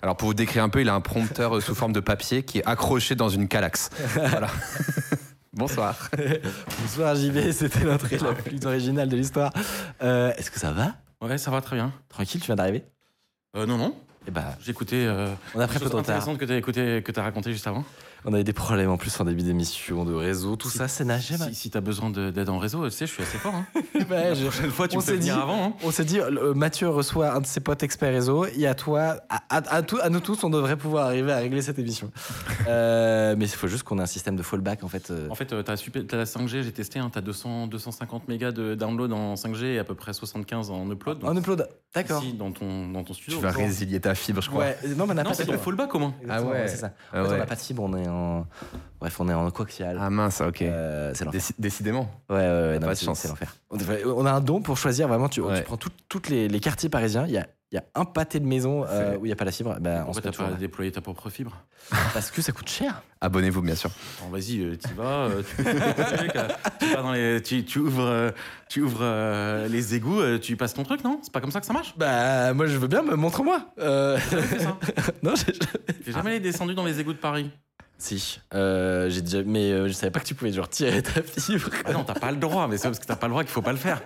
Alors pour vous décrire un peu, il a un prompteur euh, sous forme de papier qui est accroché dans une calax. *laughs* Voilà. Bonsoir. *laughs* Bonsoir JB, c'était l'entrée la plus originale de l'histoire. Euh, Est-ce que ça va? Ouais, ça va très bien. Tranquille, tu viens d'arriver? Euh, non, non. Eh bah, J'ai écouté. Euh, on a pris peu de retard. intéressante que tu as que as raconté juste avant. On a eu des problèmes en plus en début d'émission, de réseau, tout ça, c'est n'a jamais. Si, si t'as besoin de- d'aide en réseau, tu sais, je suis assez fort. Hein. *laughs* Ouais, La je- prochaine fois, tu on me fais venir dit- avant. hein. On s'est dit, Mathieu reçoit un de ses potes experts réseau, et à toi, à, à- à tout- à nous tous, on devrait pouvoir arriver à régler cette émission. *laughs* Euh, mais il faut juste qu'on ait un système de fallback en fait. euh. En fait, euh, t'as la 5G, j'ai testé, hein, t'as 200, 250 mégas de download en 5G et à peu près 75 en upload. donc En upload, d'accord. ici, dans ton, dans ton studio. Tu vas résilier ta fibre, je crois. Ouais, non, mais on n'a Non, pas c'est de ton fallback au moins. Ah ouais. c'est ça. Ah En fait, on n'a pas de fibre, on est en. Bref, on est en coaxial. Ah mince, ok. Euh, c'est l'enfer. Déci- décidément. Ouais, ouais, ouais, non, pas mais de c'est- chance. C'est l'enfer. On, a un don pour choisir vraiment. Tu, tu prends toutes les, les quartiers parisiens. Il y a, il y a un pâté de maison euh, où il n'y a pas la fibre. Ben, on se Pourquoi t'as pas là. déployé ta propre fibre *laughs* Parce que ça coûte cher. Abonnez-vous, bien sûr. Bon, Vas-y, euh, t'y vas, euh, tu, *laughs* tu- tu vas dans les- tu- tu ouvres, euh, tu ouvres euh, les égouts, euh, tu passes ton truc, non? C'est pas comme ça que ça marche? Bah, moi, je veux bien, me montre-moi. Euh, *laughs* non, j'ai- T'es jamais descendu dans les égouts de Paris Si, euh, j'ai déjà, mais euh, je savais pas que tu pouvais genre tirer ta fibre. Ah non, t'as pas le droit, mais c'est parce que t'as pas le droit qu'il faut pas le faire.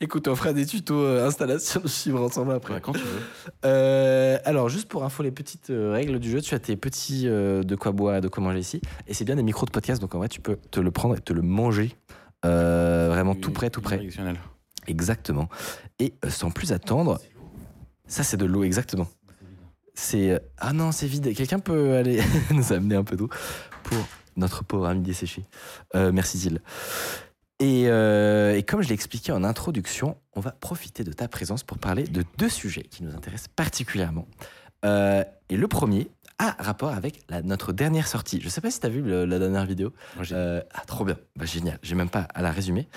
Écoute, on fera des tutos euh, installation de fibre ensemble après. Ouais, quand tu veux. Euh, alors, juste pour info, les petites euh, règles du jeu, tu as tes petits de quoi boire et de quoi manger ici. Et c'est bien des micros de podcast, donc en vrai, tu peux te le prendre et te le manger. Vraiment tout près, tout près. Exactement. Et sans plus attendre, ça c'est de l'eau, exactement. C'est. euh, Ah non, c'est vide. Quelqu'un peut aller *laughs* nous amener un peu d'eau pour notre pauvre ami desséché. Euh, merci Zil. Et, euh, et comme je l'ai expliqué en introduction, on va profiter de ta présence pour parler de deux sujets qui nous intéressent particulièrement. Euh, et le premier a rapport avec la- notre dernière sortie. Je sais pas si tu as vu le- la dernière vidéo. Moi, Euh, ah, trop bien. Bah, génial. J'ai même pas à la résumer.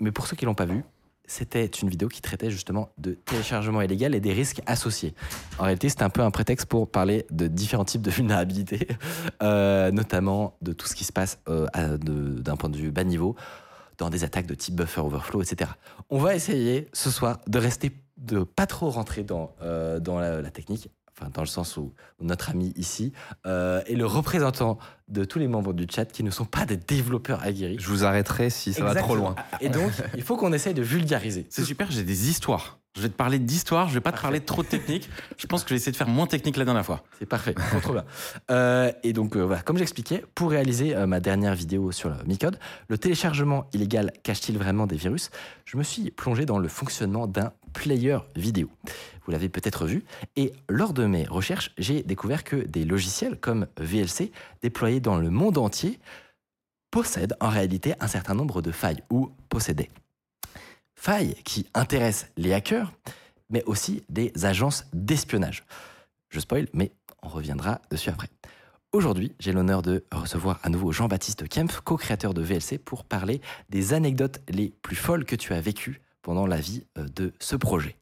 Mais pour ceux qui l'ont pas vu, c'était une vidéo qui traitait justement de téléchargement illégal et des risques associés. En réalité, c'était un peu un prétexte pour parler de différents types de vulnérabilités, *laughs* euh, notamment de tout ce qui se passe euh, d'un point de vue bas niveau, dans des attaques de type buffer overflow, etc. On va essayer ce soir de rester, de pas trop rentrer dans, euh, la technique, enfin dans le sens où, où notre ami ici euh, est le représentant de tous les membres du chat qui ne sont pas des développeurs aguerris. Je vous arrêterai si ça va trop loin. Et donc, il faut qu'on essaye de vulgariser. C'est super, j'ai des histoires. Je vais te parler d'histoire, je vais pas te parler de trop de technique. Je pense que j'ai essayé de faire moins technique la dernière fois. C'est parfait, trop, trop bien. Euh, et donc, euh, voilà, comme j'expliquais, pour réaliser euh, ma dernière vidéo sur le Micode, le téléchargement illégal cache-t-il vraiment des virus? Je me suis plongé dans le fonctionnement d'un player vidéo. Vous l'avez peut-être vu. Et lors de mes recherches, j'ai découvert que des logiciels comme VLC, déployés dans le monde entier, possèdent en réalité un certain nombre de failles ou possédaient. Failles qui intéressent les hackers, mais aussi des agences d'espionnage. Je spoil, mais on reviendra dessus après. Aujourd'hui, j'ai l'honneur de recevoir à nouveau Jean-Baptiste Kempf, co-créateur de VLC, pour parler des anecdotes les plus folles que tu as vécues pendant la vie euh, de ce projet.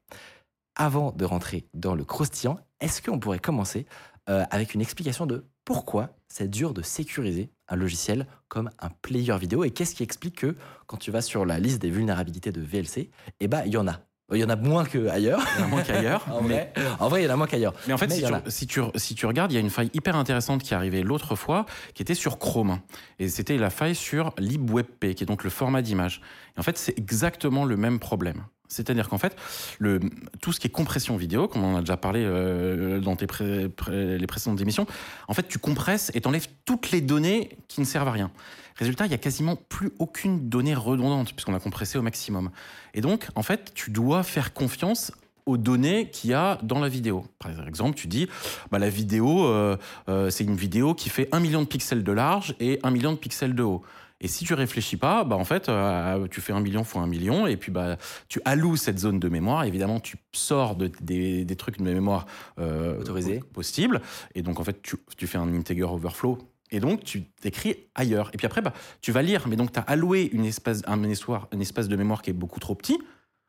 Avant de rentrer dans le croustillant, est-ce qu'on pourrait commencer euh, avec une explication de pourquoi c'est dur de sécuriser un logiciel comme un player vidéo et qu'est-ce qui explique que quand tu vas sur la liste des vulnérabilités de VLC, eh ben il y en a? Il y en a moins qu'ailleurs. Il y en a moins qu'ailleurs. *laughs* en, mais- vrai, en vrai, il y en a moins qu'ailleurs. Mais en fait, Mais si, tu, a. si, tu, si tu regardes, il y a une faille hyper intéressante qui est arrivée l'autre fois, qui était sur Chrome. Et c'était la faille sur libwebp, qui est donc le format d'image. Et en fait, c'est exactement le même problème. C'est-à-dire qu'en fait, tout ce qui est compression vidéo, comme on a déjà parlé euh, dans les précédentes émissions, en fait, tu compresses et t'enlèves toutes les données qui ne servent à rien. Résultat, il y a quasiment plus aucune donnée redondante, puisqu'on a compressé au maximum. Et donc, en fait, tu dois faire confiance aux données qu'il y a dans la vidéo. Par exemple, tu dis, bah, la vidéo, euh, euh, c'est une vidéo qui fait 1 million de pixels de large et 1 million de pixels de haut. Et si tu réfléchis pas, bah en fait, euh, tu fais 1 million fois 1 million, et puis bah, tu alloues cette zone de mémoire. Évidemment, tu sors de, des, des trucs de mémoire euh, Autorisés. po- possibles, et donc en fait, tu, tu fais un integer overflow. Et donc, tu t'écris ailleurs. Et puis après, bah, tu vas lire. Mais donc, tu as alloué une espace, un, espace, un espace de mémoire qui est beaucoup trop petit,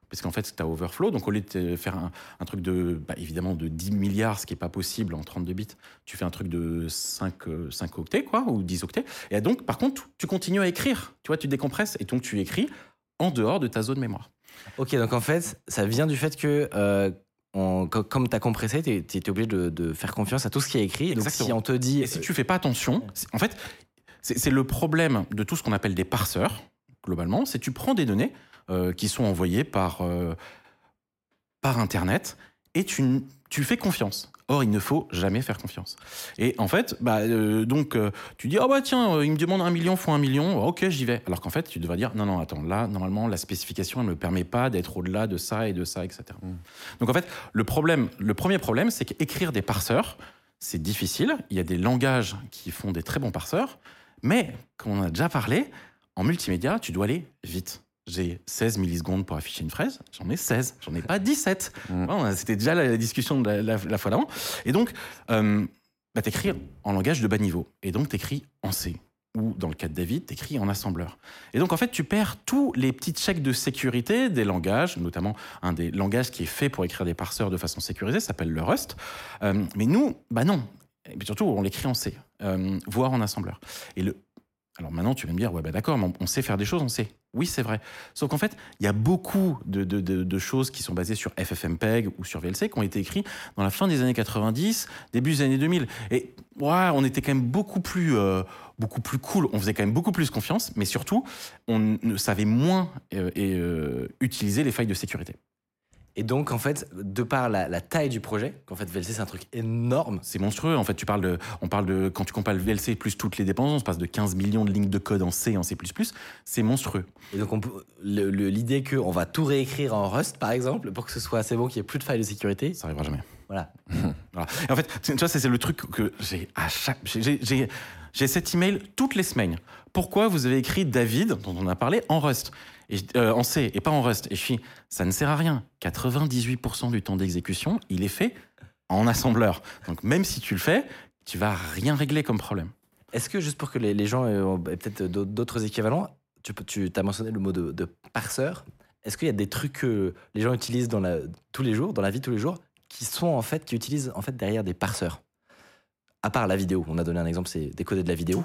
parce qu'en fait, tu as overflow. Donc, au lieu de faire un, un truc de, bah, évidemment, de 10 milliards, ce qui n'est pas possible en 32 bits, tu fais un truc de 5, euh, 5 octets, quoi, ou 10 octets. Et donc, par contre, tu continues à écrire. Tu vois, tu décompresses et donc tu écris en dehors de ta zone mémoire. Ok, donc en fait, ça vient du fait que, euh, on- comme tu as compressé, tu es, obligé de, de faire confiance à tout ce qui est écrit. Donc Exactement. si on te dit. Et si tu fais pas attention, en fait, c'est le problème de tout ce qu'on appelle des parseurs, globalement, c'est tu prends des données euh, qui sont envoyées par, euh, par Internet et tu, tu fais confiance. Or, il ne faut jamais faire confiance. Et en fait, bah, euh, donc, euh, tu dis, oh bah tiens, euh, il me demande un million, faut un million, ok, j'y vais. Alors qu'en fait, tu devrais dire, non, non, attends, là, normalement, la spécification ne me permet pas d'être au-delà de ça et de ça, etc. Donc en fait, le problème, le premier problème, c'est qu'écrire des parseurs, c'est difficile. Il y a des langages qui font des très bons parseurs, mais comme on a déjà parlé, en multimédia, tu dois aller vite. J'ai 16 millisecondes pour afficher une fraise, j'en ai 16, j'en ai pas 17. Bon, C'était déjà la, la discussion de la, la- la fois d'avant. Et donc, euh, bah, t'écris en langage de bas niveau. Et donc, t'écris en C. Ou dans le cas de David, t'écris en assembleur. Et donc, en fait, tu perds tous les petits checks de sécurité des langages, notamment un des langages qui est fait pour écrire des parseurs de façon sécurisée, s'appelle le Rust. Euh, mais nous, bah non. Et puis surtout, on l'écrit en C, euh, voire en assembleur. Et le, alors maintenant, tu vas me dire, ouais, bah d'accord, mais on- on sait faire des choses, on sait. Oui, c'est vrai. Sauf qu'en fait, il y a beaucoup de, choses qui sont basées sur FFmpeg ou sur VLC qui ont été écrites dans la fin des années 90, début des années 2000. Et on était quand même beaucoup plus, euh, beaucoup plus cool. On faisait quand même beaucoup plus confiance, mais surtout, on ne savait moins euh, et, euh, utiliser les failles de sécurité. Et donc, en fait, de par la, la taille du projet, qu'en fait, VLC, c'est un truc énorme. C'est monstrueux. En fait, tu parles de, on parle de, quand tu compares le VLC plus toutes les dépendances, on passe de 15 millions de lignes de code en C et en C++. C'est monstrueux. Et donc, l'idée qu'on va tout réécrire en Rust, par exemple, pour que ce soit assez bon, qu'il n'y ait plus de failles de sécurité. Ça arrivera jamais. Voilà. *laughs* Voilà. Et en fait, tu vois, c'est le truc que j'ai à chaque. j'ai cet email toutes les semaines. Pourquoi vous avez écrit David, dont on a parlé, en Rust? Et, euh, en C et pas en Rust Et je suis, ça ne sert à rien. 98% du temps d'exécution, il est fait en assembleur. Donc même si tu le fais, tu vas rien régler comme problème. Est-ce que, juste pour que les, les gens euh, ont peut-être d'autres- équivalents, tu, as mentionné le mot de, de parseur. Est-ce qu'il y a des trucs que les gens utilisent dans la, tous les jours, dans la vie de tous les jours, qui sont en fait, qui utilisent en fait derrière des parseurs? À part la vidéo, on a donné un exemple, c'est décoder de la vidéo.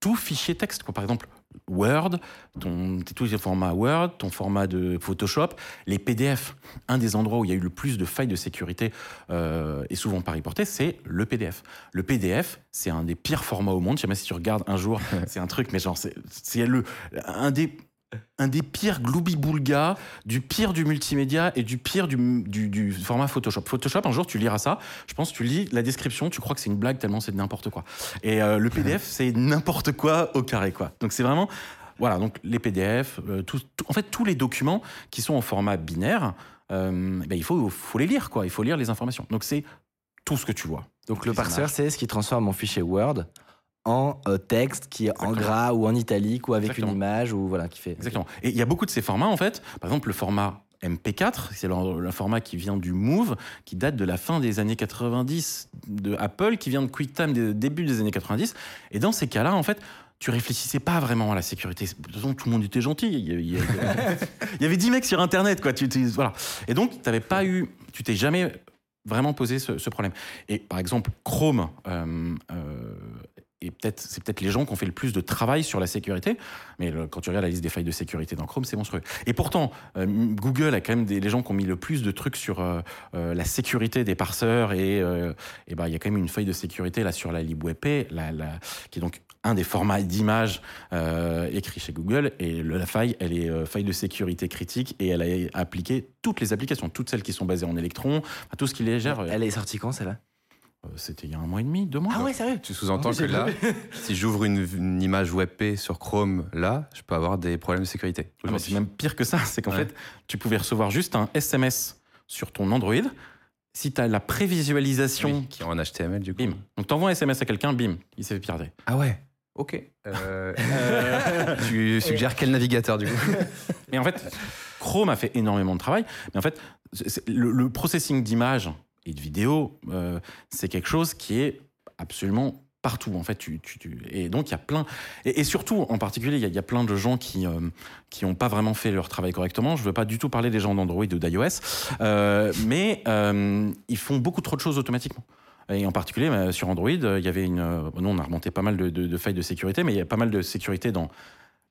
tout fichier texte. Quoi. Par exemple, Word, ton, tous les formats Word, ton format de Photoshop, les PDF. Un des endroits où il y a eu le plus de failles de sécurité, euh, et souvent pas reportées, c'est le PDF. Le PDF, c'est un des pires formats au monde. Je sais pas si tu regardes un jour, *laughs* c'est un truc, mais genre, c'est- c'est le, un des un des pires gloubi-boulga, du pire du multimédia et du pire du, du- du format Photoshop. Photoshop, un jour, tu liras ça, je pense, tu lis la description, tu crois que c'est une blague tellement c'est de n'importe quoi. Et euh, le PDF, c'est n'importe quoi au carré, quoi. Donc c'est vraiment, voilà, donc les PDF, euh, tout- tout- en fait, tous les documents qui sont en format binaire, euh, ben, il faut, faut les lire, quoi. Il faut lire les informations. Donc c'est tout ce que tu vois. Donc le parseur, c'est ce qui transforme mon fichier Word en euh, texte qui est en gras ou en italique ou avec Exactement. une image ou voilà qui fait. Exactement. Et il y a beaucoup de ces formats, en fait. Par exemple, le format MP4, c'est le, le format qui vient du Move, qui date de la fin des années 90 de Apple, qui vient de QuickTime des début des années 90. Et dans ces cas-là, en fait, tu réfléchissais pas vraiment à la sécurité. De toute façon, tout le monde était gentil. Il y avait, *laughs* il y avait- il y avait 10 mecs sur Internet, quoi. Tu, tu- voilà. Et donc, t'avais pas eu, tu t'es jamais vraiment posé ce, ce problème. Et par exemple, Chrome, euh, euh, et c'est peut-être les gens qui ont fait le plus de travail sur la sécurité. Mais quand tu regardes la liste des failles de sécurité dans Chrome, c'est monstrueux. Et pourtant, euh, Google a quand même des les gens qui ont mis le plus de trucs sur euh, euh, la sécurité des parseurs et, et ben il y a quand même une faille de sécurité là sur la LibWP, qui est donc un des formats d'image écrits chez Google. Et la faille, elle est faille de sécurité critique et elle a appliqué toutes les applications, toutes celles qui sont basées en électrons, enfin, tout ce qui les gère. Elle est sortie quand celle-là? C'était il y a un mois et demi, deux mois. Ah ouais, sérieux? Tu sous-entends Oh, que là, *laughs* si j'ouvre une, une image WebP sur Chrome, là, je peux avoir des problèmes de sécurité. Ah, mais c'est même pire que ça, c'est qu'en Ouais. fait, tu pouvais recevoir juste un SMS sur ton Android. Si tu as la prévisualisation, Oui, qui est en HTML du coup. bim. Donc tu envoies un SMS à quelqu'un, bim, il s'est fait pirater. Ah ouais? Ok. Euh, *laughs* tu suggères quel navigateur du coup? *laughs* Et en fait, Chrome a fait énormément de travail, mais en fait, le, le processing d'image et de vidéo, euh, c'est quelque chose qui est absolument partout en fait tu, et donc il y a plein et, surtout en particulier il y, a- plein de gens qui euh, qui ont pas vraiment fait leur travail correctement. Je veux pas du tout parler des gens d'Android ou d'iOS euh, mais euh, ils font beaucoup trop de choses automatiquement. Et en particulier sur Android il y avait une nous on a remonté pas mal de failles de sécurité mais il y a pas mal de sécurité dans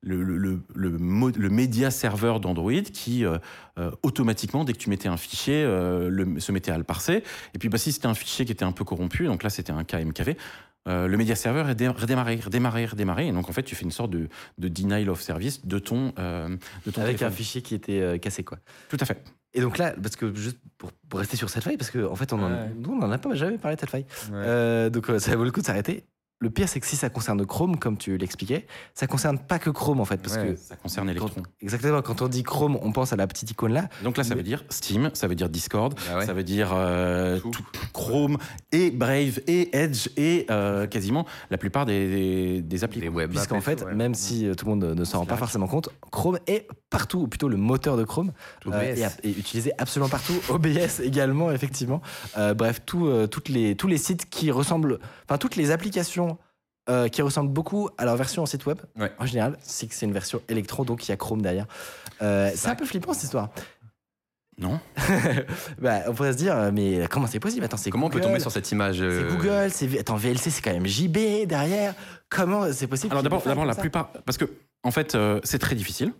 le, le, le, média serveur d'Android qui euh, euh, automatiquement, dès que tu mettais un fichier, euh, le, se mettait à le parser. Et puis bah, si c'était un fichier qui était un peu corrompu, donc là c'était un cas MKV, euh, le média serveur est dé- redémarré, redémarré, redémarré. Et donc, en fait, tu fais une sorte de, de denial of service de ton, euh, de ton Avec un fichier qui était euh, cassé, quoi. Tout à fait. Et donc là, parce que juste pour, pour rester sur cette faille, parce qu'en en fait, on Ouais. n'en a pas jamais parlé de cette faille. Euh, donc ça vaut le coup de s'arrêter. Le pire, c'est que si ça concerne Chrome, comme tu l'expliquais, ça concerne pas que Chrome en fait, parce Ouais, que Ça concerne quand- Electron. exactement quand on dit Chrome, on pense à la petite icône là. Donc là, ça Mais- veut dire Steam, ça veut dire Discord, Ah ouais. ça veut dire euh, Tout. tout- Chrome et Brave et Edge et euh, quasiment la plupart des, des, des applis. Les web apps Puisqu'en fait, ouais. même si euh, tout le monde ne, s'en rend pas forcément compte, Chrome est partout, ou plutôt le moteur de Chrome, euh, est utilisé absolument partout. *laughs* OBS également, effectivement. Euh, bref, tout, euh, toutes les, tous les sites qui ressemblent, enfin toutes les applications qui ressemblent beaucoup à leur version en site web. Ouais. En général, c'est que c'est une version électron, donc il y a Chrome derrière. C'est un peu flippant cette histoire. Non *laughs* bah, on pourrait se dire, mais comment c'est possible? Attends, c'est Comment on peut tomber sur cette image C'est Google, c'est attends VLC, c'est quand même JB derrière. Comment c'est possible Alors d'abord, d'abord la plupart, parce que en fait, euh, c'est très difficile.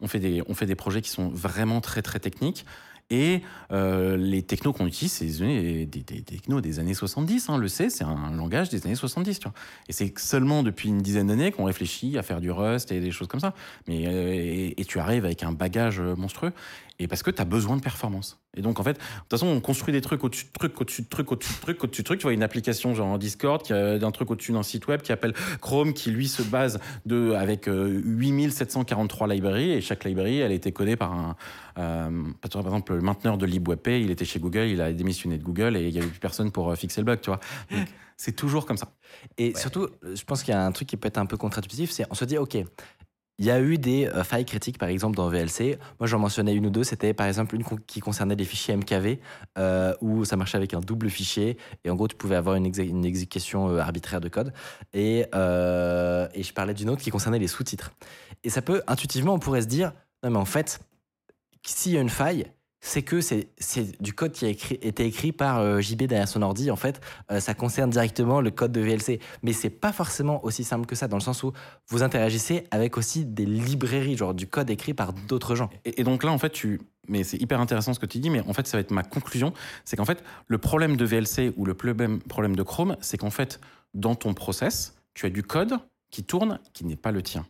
On fait des, on fait des projets qui sont vraiment très très techniques. Et euh, les technos qu'on utilise, c'est des, des, technos des années 70. Hein, le C, c'est un langage des années 70. Tu vois. Et c'est seulement depuis une dizaine d'années qu'on réfléchit à faire du Rust et des choses comme ça. Mais, euh, et, et tu arrives avec un bagage euh, monstrueux. Et parce que tu as besoin de performance. Et donc, en fait, de toute façon, on construit des trucs au-dessus de trucs, au-dessus de trucs, au-dessus de trucs, au-dessus de trucs. Tu vois, une application genre Discord, qui a d'un truc au-dessus d'un site web qui appelle Chrome, qui lui se base de, avec euh, 8743 librairies. Et chaque librairie, elle a été codée par un. euh, par exemple, le mainteneur de LibWebP, il était chez Google, il a démissionné de Google et il n'y avait plus personne pour euh, fixer le bug, tu vois. Donc, *laughs* c'est toujours comme ça. Et surtout, je pense qu'il y a un truc qui peut être un peu contre-intuitif, c'est on se dit, ok, il y a eu des euh, failles critiques, par exemple, dans VLC. Moi, j'en mentionnais une ou deux. C'était, par exemple, une qui concernait les fichiers MKV, euh, où ça marchait avec un double fichier. Et en gros, tu pouvais avoir une, exé- exécution euh, arbitraire de code. Et je parlais d'une autre qui concernait les sous-titres. Et ça peut, intuitivement, on pourrait se dire, non, mais en fait, s'il y a une faille, c'est que c'est du code qui a été écrit par euh, JB derrière son ordi. En fait, euh, ça concerne directement le code de VLC. Mais c'est pas forcément aussi simple que ça, dans le sens où vous interagissez avec aussi des librairies, genre du code écrit par d'autres gens. Et, donc là, en fait, tu. Mais c'est hyper intéressant ce que tu dis, mais en fait, ça va être ma conclusion. C'est qu'en fait, le problème de VLC ou le problème de Chrome, c'est qu'en fait, dans ton process, tu as du code qui tourne qui n'est pas le tien.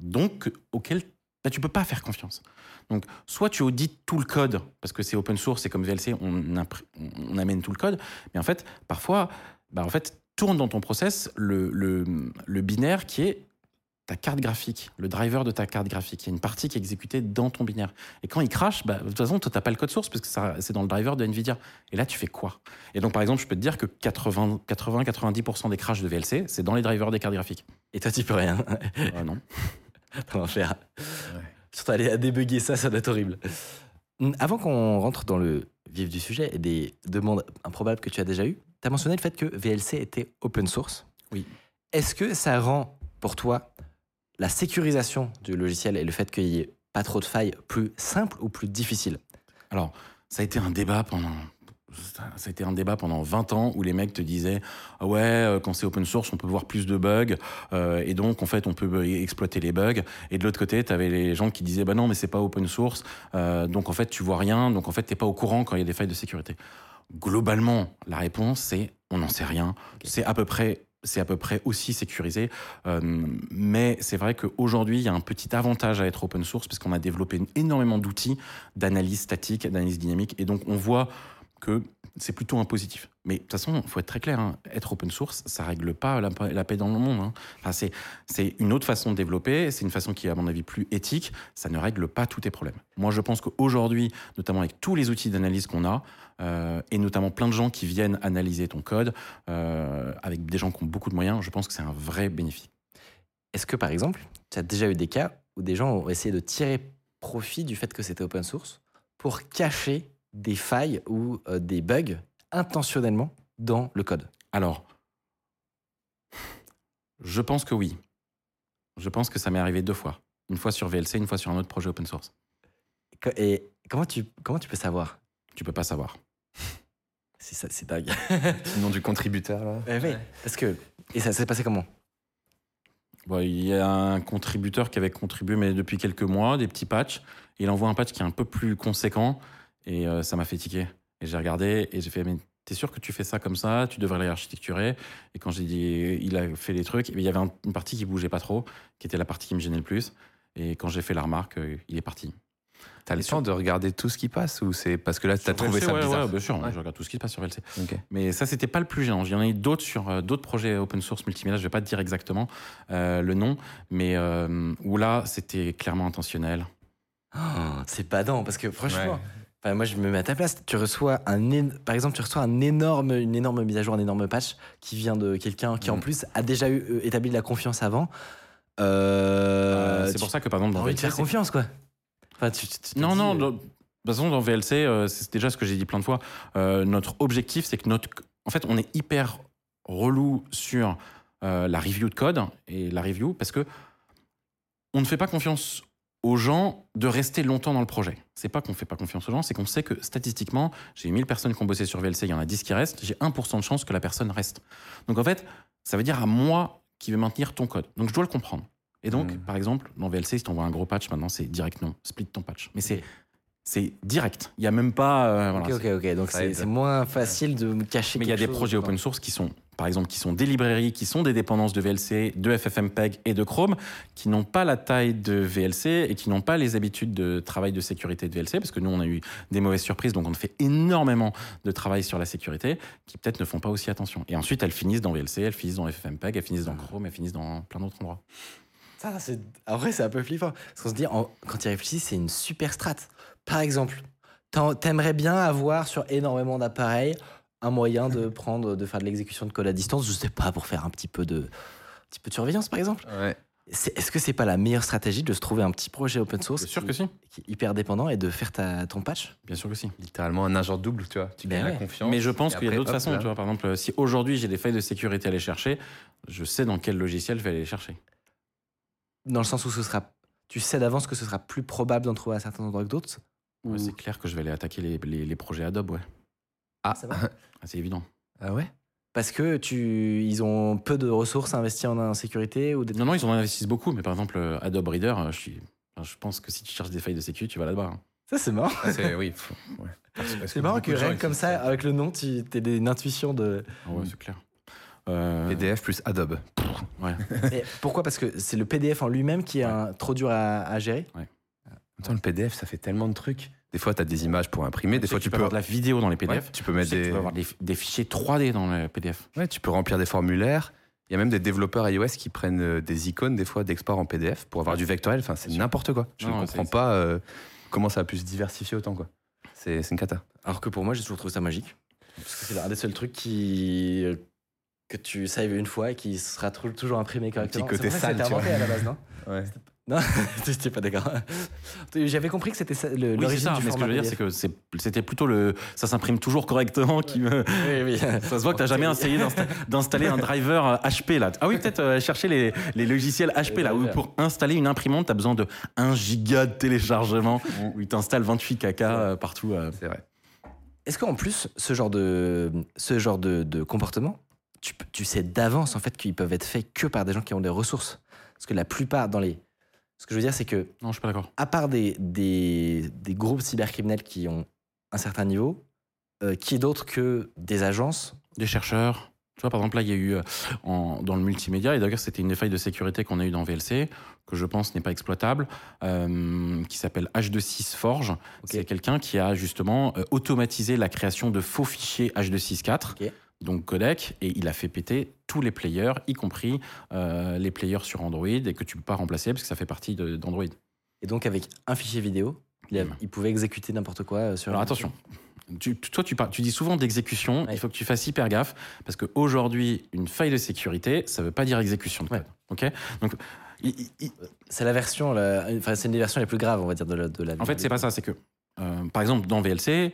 Donc, auquel bah, tu peux pas faire confiance. Donc, soit tu audites tout le code, parce que c'est open source et comme VLC, on, on amène tout le code, mais en fait, parfois, bah, en fait, tourne dans ton process le, le, le binaire qui est ta carte graphique, le driver de ta carte graphique. Il y a une partie qui est exécutée dans ton binaire. Et quand il crache, bah, de toute façon, toi, tu n'as pas le code source parce que c'est dans le driver de NVIDIA. Et là, tu fais quoi? Et donc, par exemple, je peux te dire que 80-90% des crashs de VLC, c'est dans les drivers des cartes graphiques. Et toi, tu peux rien. Ah non. *laughs* L'enfer. *laughs* Surtout aller à débugger ça, ça doit être horrible. Hum, Avant qu'on rentre dans le vif du sujet et des demandes improbables que tu as déjà eues, tu as mentionné le fait que VLC était open source. Oui. Est-ce que ça rend pour toi la sécurisation du logiciel et le fait qu'il n'y ait pas trop de failles plus simple ou plus difficile? Alors, ça a été un débat pendant. Ça a été un débat pendant 20 ans où les mecs te disaient ah ouais euh, quand c'est open source on peut voir plus de bugs euh, et donc en fait on peut euh, exploiter les bugs et de l'autre côté tu avais les gens qui disaient bah non mais c'est pas open source euh, donc en fait tu vois rien donc en fait t'es pas au courant quand il y a des failles de sécurité globalement la réponse c'est on n'en sait rien c'est à peu près c'est à peu près aussi sécurisé. Euh, mais c'est vrai qu'aujourd'hui, il y a un petit avantage à être open source parce qu'on a développé énormément d'outils d'analyse statique, d'analyse dynamique. Et donc, on voit que c'est plutôt un positif. Mais de toute façon, il faut être très clair, hein, être open source, ça règle pas la, paix dans le monde. hein. C'est une autre façon de développer, c'est une façon qui est à mon avis plus éthique, ça ne règle pas tous tes problèmes. Moi, je pense qu'aujourd'hui, notamment avec tous les outils d'analyse qu'on a, euh, et notamment plein de gens qui viennent analyser ton code, euh, avec des gens qui ont beaucoup de moyens, je pense que c'est un vrai bénéfice. Est-ce que par exemple, tu as déjà eu des cas où des gens ont essayé de tirer profit du fait que c'était open source pour cacher des failles ou euh, des bugs intentionnellement dans le code Alors, je pense que oui. Je pense que ça m'est arrivé deux fois. Une fois sur VLC, une fois sur un autre projet open source. Et comment tu, comment tu peux savoir? Tu peux pas savoir. C'est ça, c'est dingue. Le nom du contributeur, là. Eh oui, parce que. Et ça s'est passé comment? Bon, il y a un contributeur qui avait contribué, mais depuis quelques mois, des petits patchs. Il envoie un patch qui est un peu plus conséquent et euh, ça m'a fait tiquer. Et j'ai regardé et j'ai fait, mais T'es sûr que tu fais ça comme ça, tu devrais l'architecturer. Et quand j'ai dit, il a fait les trucs, il y avait un- une partie qui bougeait pas trop, qui était la partie qui me gênait le plus. Et quand j'ai fait la remarque, euh, il est parti. T'as le sur- temps de regarder tout ce qui passe ou c'est parce que là, t'as trouvé VLC, ça ouais, bizarre? ouais, bien sûr, Ouais. je regarde tout ce qui se passe sur VLC. Mais ça, c'était pas le plus gênant. Il y en a eu d'autres sur euh, d'autres projets open source multimédia. Je vais pas te dire exactement euh, le nom, mais euh, où là, c'était clairement intentionnel. Oh, c'est badant parce que franchement, Ouais. Enfin, moi je me mets à ta place. Tu reçois un, par exemple, tu reçois un énorme, une énorme mise à jour, un énorme patch qui vient de quelqu'un qui en Mm. plus a déjà eu, euh, établi de la confiance avant. Euh, c'est tu- pour ça que par exemple dans envie de VLC, faire confiance quoi. Enfin, tu- tu- tu te Non, non. euh, dans- De toute façon, dans VLC, euh, c'est déjà ce que j'ai dit plein de fois. Euh, notre objectif, c'est que notre. En fait, on est hyper relou sur euh, la review de code et la review parce que on ne fait pas confiance aux gens de rester longtemps dans le projet. C'est pas qu'on fait pas confiance aux gens, c'est qu'on sait que statistiquement, j'ai 1000 personnes qui ont bossé sur VLC, il y en a 10 qui restent, j'ai 1% de chance que la personne reste. Donc en fait, ça veut dire à moi qui vais maintenir ton code. Donc je dois le comprendre. Et donc, Mm. par exemple, dans VLC, si tu envoies un gros patch, maintenant c'est direct non, split ton patch. Mais c'est c'est direct. Il y a même pas. euh, voilà, Ok, ok, ok. Donc c'est moins facile de me cacher. mais il y a des projets open source qui sont, par exemple, qui sont des librairies, qui sont des dépendances de VLC, de FFmpeg et de Chrome, qui n'ont pas la taille de VLC et qui n'ont pas les habitudes de travail de sécurité de VLC, parce que nous, on a eu des mauvaises surprises, donc on fait énormément de travail sur la sécurité, qui peut-être ne font pas aussi attention. Et ensuite, elles finissent dans VLC, elles finissent dans FFmpeg, elles finissent dans Chrome, elles finissent dans plein d'autres endroits. Ça, c'est... En vrai, c'est un peu flippant. Parce qu'on se dit, en- quand tu y réfléchis, c'est une super strat. Par exemple, t'aimerais bien avoir sur énormément d'appareils un moyen de prendre, de faire de l'exécution de code à distance, je sais pas, pour faire un petit peu de, un petit peu de surveillance, par exemple. Ouais. C'est- Est-ce que c'est pas la meilleure stratégie de se trouver un petit projet open source Bien sûr qui, que si. qui est hyper dépendant et de faire ta, ton patch? Bien sûr que si. Littéralement un agent double, tu vois. Tu Ben gagnes ouais. la confiance. Mais je pense qu'il y a d'autres hop, façons. là. Tu vois, par exemple, si aujourd'hui j'ai des failles de sécurité à aller chercher, je sais dans quel logiciel je vais aller les chercher. Dans le sens où ce sera, tu sais d'avance que ce sera plus probable d'en trouver à certains endroits que d'autres? Ouais, c'est clair que je vais aller attaquer les, les- les projets Adobe, ouais. Ah, Ça va Ah, c'est évident. Ah ouais? Parce que tu, ils ont peu de ressources à investir en, sécurité ou des Non, non, ils en investissent beaucoup, mais par exemple, euh, Adobe Reader, euh, je, suis, je pense que si tu cherches des failles de sécu, tu vas là-bas. hein. Ça, c'est marrant. Ah, c'est oui. ouais. C'est marrant que rien comme ça, avec le nom, tu aies une intuition de. Ah ouais, c'est clair. Euh, PDF plus Adobe. ouais. Pourquoi? Parce que c'est le PDF en lui-même qui est un- trop dur à, à gérer? Attends, le PDF, ça fait tellement de trucs. Des fois, tu as des images pour imprimer. Des fois, tu peux avoir de la vidéo dans les PDF. Ouais, tu peux Tu mettre sais des, tu peux avoir des, des fichiers 3D dans le PDF. ouais, tu peux remplir des formulaires. Il y a même des développeurs iOS qui prennent euh, des icônes des fois d'export en PDF pour avoir du vectoriel. Enfin, c'est n'importe quoi. Je Non, ne comprends pas euh, comment ça a pu se diversifier autant quoi. C'est une cata. Alors que pour moi, j'ai toujours trouvé ça magique. Parce que c'est l'un des seuls trucs qui. que tu saves une fois et qui sera tou- toujours imprimé correctement. côté ça que sale, tu vois. à la base, non *laughs* Ouais. Non, *laughs* j'étais pas d'accord. J'avais compris que c'était ça, le- Oui, c'est ça. Mais ce que je veux dire, c'est que c'était plutôt le. Ça s'imprime toujours correctement qui me. Oui, oui. *laughs* Ça se voit que t'as jamais essayé d'insta- d'installer un driver HP là. Ah oui, peut-être euh, chercher les, les logiciels HP là, où pour installer une imprimante, t'as besoin de 1 giga de téléchargement, où il t'installe 28 caca euh, partout. euh. C'est vrai. Est-ce qu'en plus, ce genre de, ce genre de, de comportement, tu, tu sais d'avance en fait qu'ils peuvent être faits que par des gens qui ont des ressources? Parce que la plupart dans les. Ce que je veux dire, c'est que, Non, je suis pas d'accord. à part des, des, des groupes cybercriminels qui ont un certain niveau, euh, qui est d'autre que des agences Des chercheurs. Tu vois, par exemple, là, il y a eu euh, en- dans le multimédia, et d'ailleurs, c'était une des failles de sécurité qu'on a eu dans VLC, que je pense n'est pas exploitable, euh, qui s'appelle H26 Forge. C'est quelqu'un qui a justement automatisé la création de faux fichiers H264. Ok. Donc codec, et il a fait péter tous les players, y compris euh, les players sur Android, et que tu peux pas remplacer parce que ça fait partie d'Android. Et donc, avec un fichier vidéo, il, a- Mm. il pouvait exécuter n'importe quoi euh, sur Alors attention, tu, toi tu, parles- tu dis souvent d'exécution, Ouais. il faut que tu fasses hyper gaffe, parce qu'aujourd'hui, une faille de sécurité, ça veut pas dire exécution de code. ok? Donc, il- il- il- C'est la version, la- enfin, c'est une des versions les plus graves, on va dire, de la. De la en fait, c'est pas ça, c'est que, euh, par exemple, dans VLC,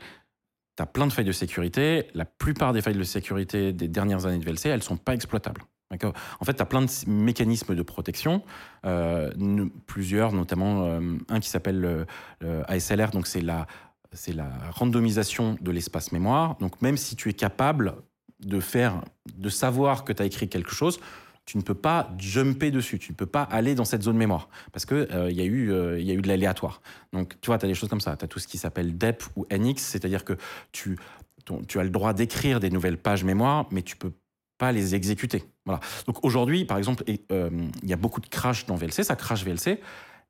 tu as plein de failles de sécurité, la plupart des failles de sécurité des dernières années de VLC, elles sont pas exploitables. En fait, tu as plein de mécanismes de protection, euh, ne- plusieurs, notamment euh, un qui s'appelle le, le ASLR, donc c'est la, c'est la randomisation de l'espace mémoire. Donc même si tu es capable de faire, de savoir que tu as écrit quelque chose, tu ne peux pas jumper dessus, tu ne peux pas aller dans cette zone mémoire parce que euh, il y a eu euh, il y a eu de l'aléatoire. Donc tu vois, tu as des choses comme ça, tu as tout ce qui s'appelle DEP ou NX, c'est-à-dire que tu tu as le droit d'écrire des nouvelles pages mémoire, mais tu peux pas les exécuter. Voilà. Donc aujourd'hui, par exemple, et, euh, il y a beaucoup de crash dans VLC, ça crash VLC.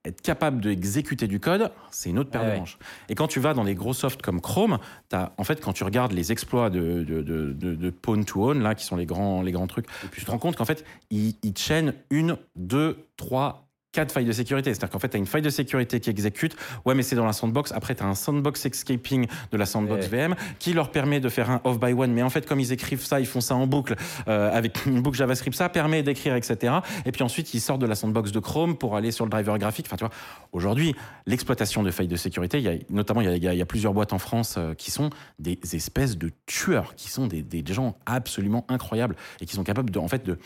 Être capable d'exécuter du code, c'est une autre paire Ah de ouais. manches. Et quand tu vas dans des gros softs comme Chrome, as, en fait, quand tu regardes les exploits de, de, de, de, Pawn to Own, là, qui sont les grands, les grands trucs, tu te rends compte qu'en fait, ils, ils chaînent une, deux, trois, quatre failles de sécurité. C'est-à-dire qu'en fait, tu as une faille de sécurité qui exécute. Ouais, mais c'est dans la sandbox. Après, tu as un sandbox escaping de la sandbox Ouais. VM qui leur permet de faire un off by one. Mais en fait, comme ils écrivent ça, ils font ça en boucle euh, avec *laughs* une boucle JavaScript. Ça permet d'écrire, etc. Et puis ensuite, ils sortent de la sandbox de Chrome pour aller sur le driver graphique. Enfin, tu vois, aujourd'hui, l'exploitation de failles de sécurité, il y a, notamment, il y a, il y a- plusieurs boîtes en France euh, qui sont des espèces de tueurs, qui sont des, des gens absolument incroyables et qui sont capables de, en fait, de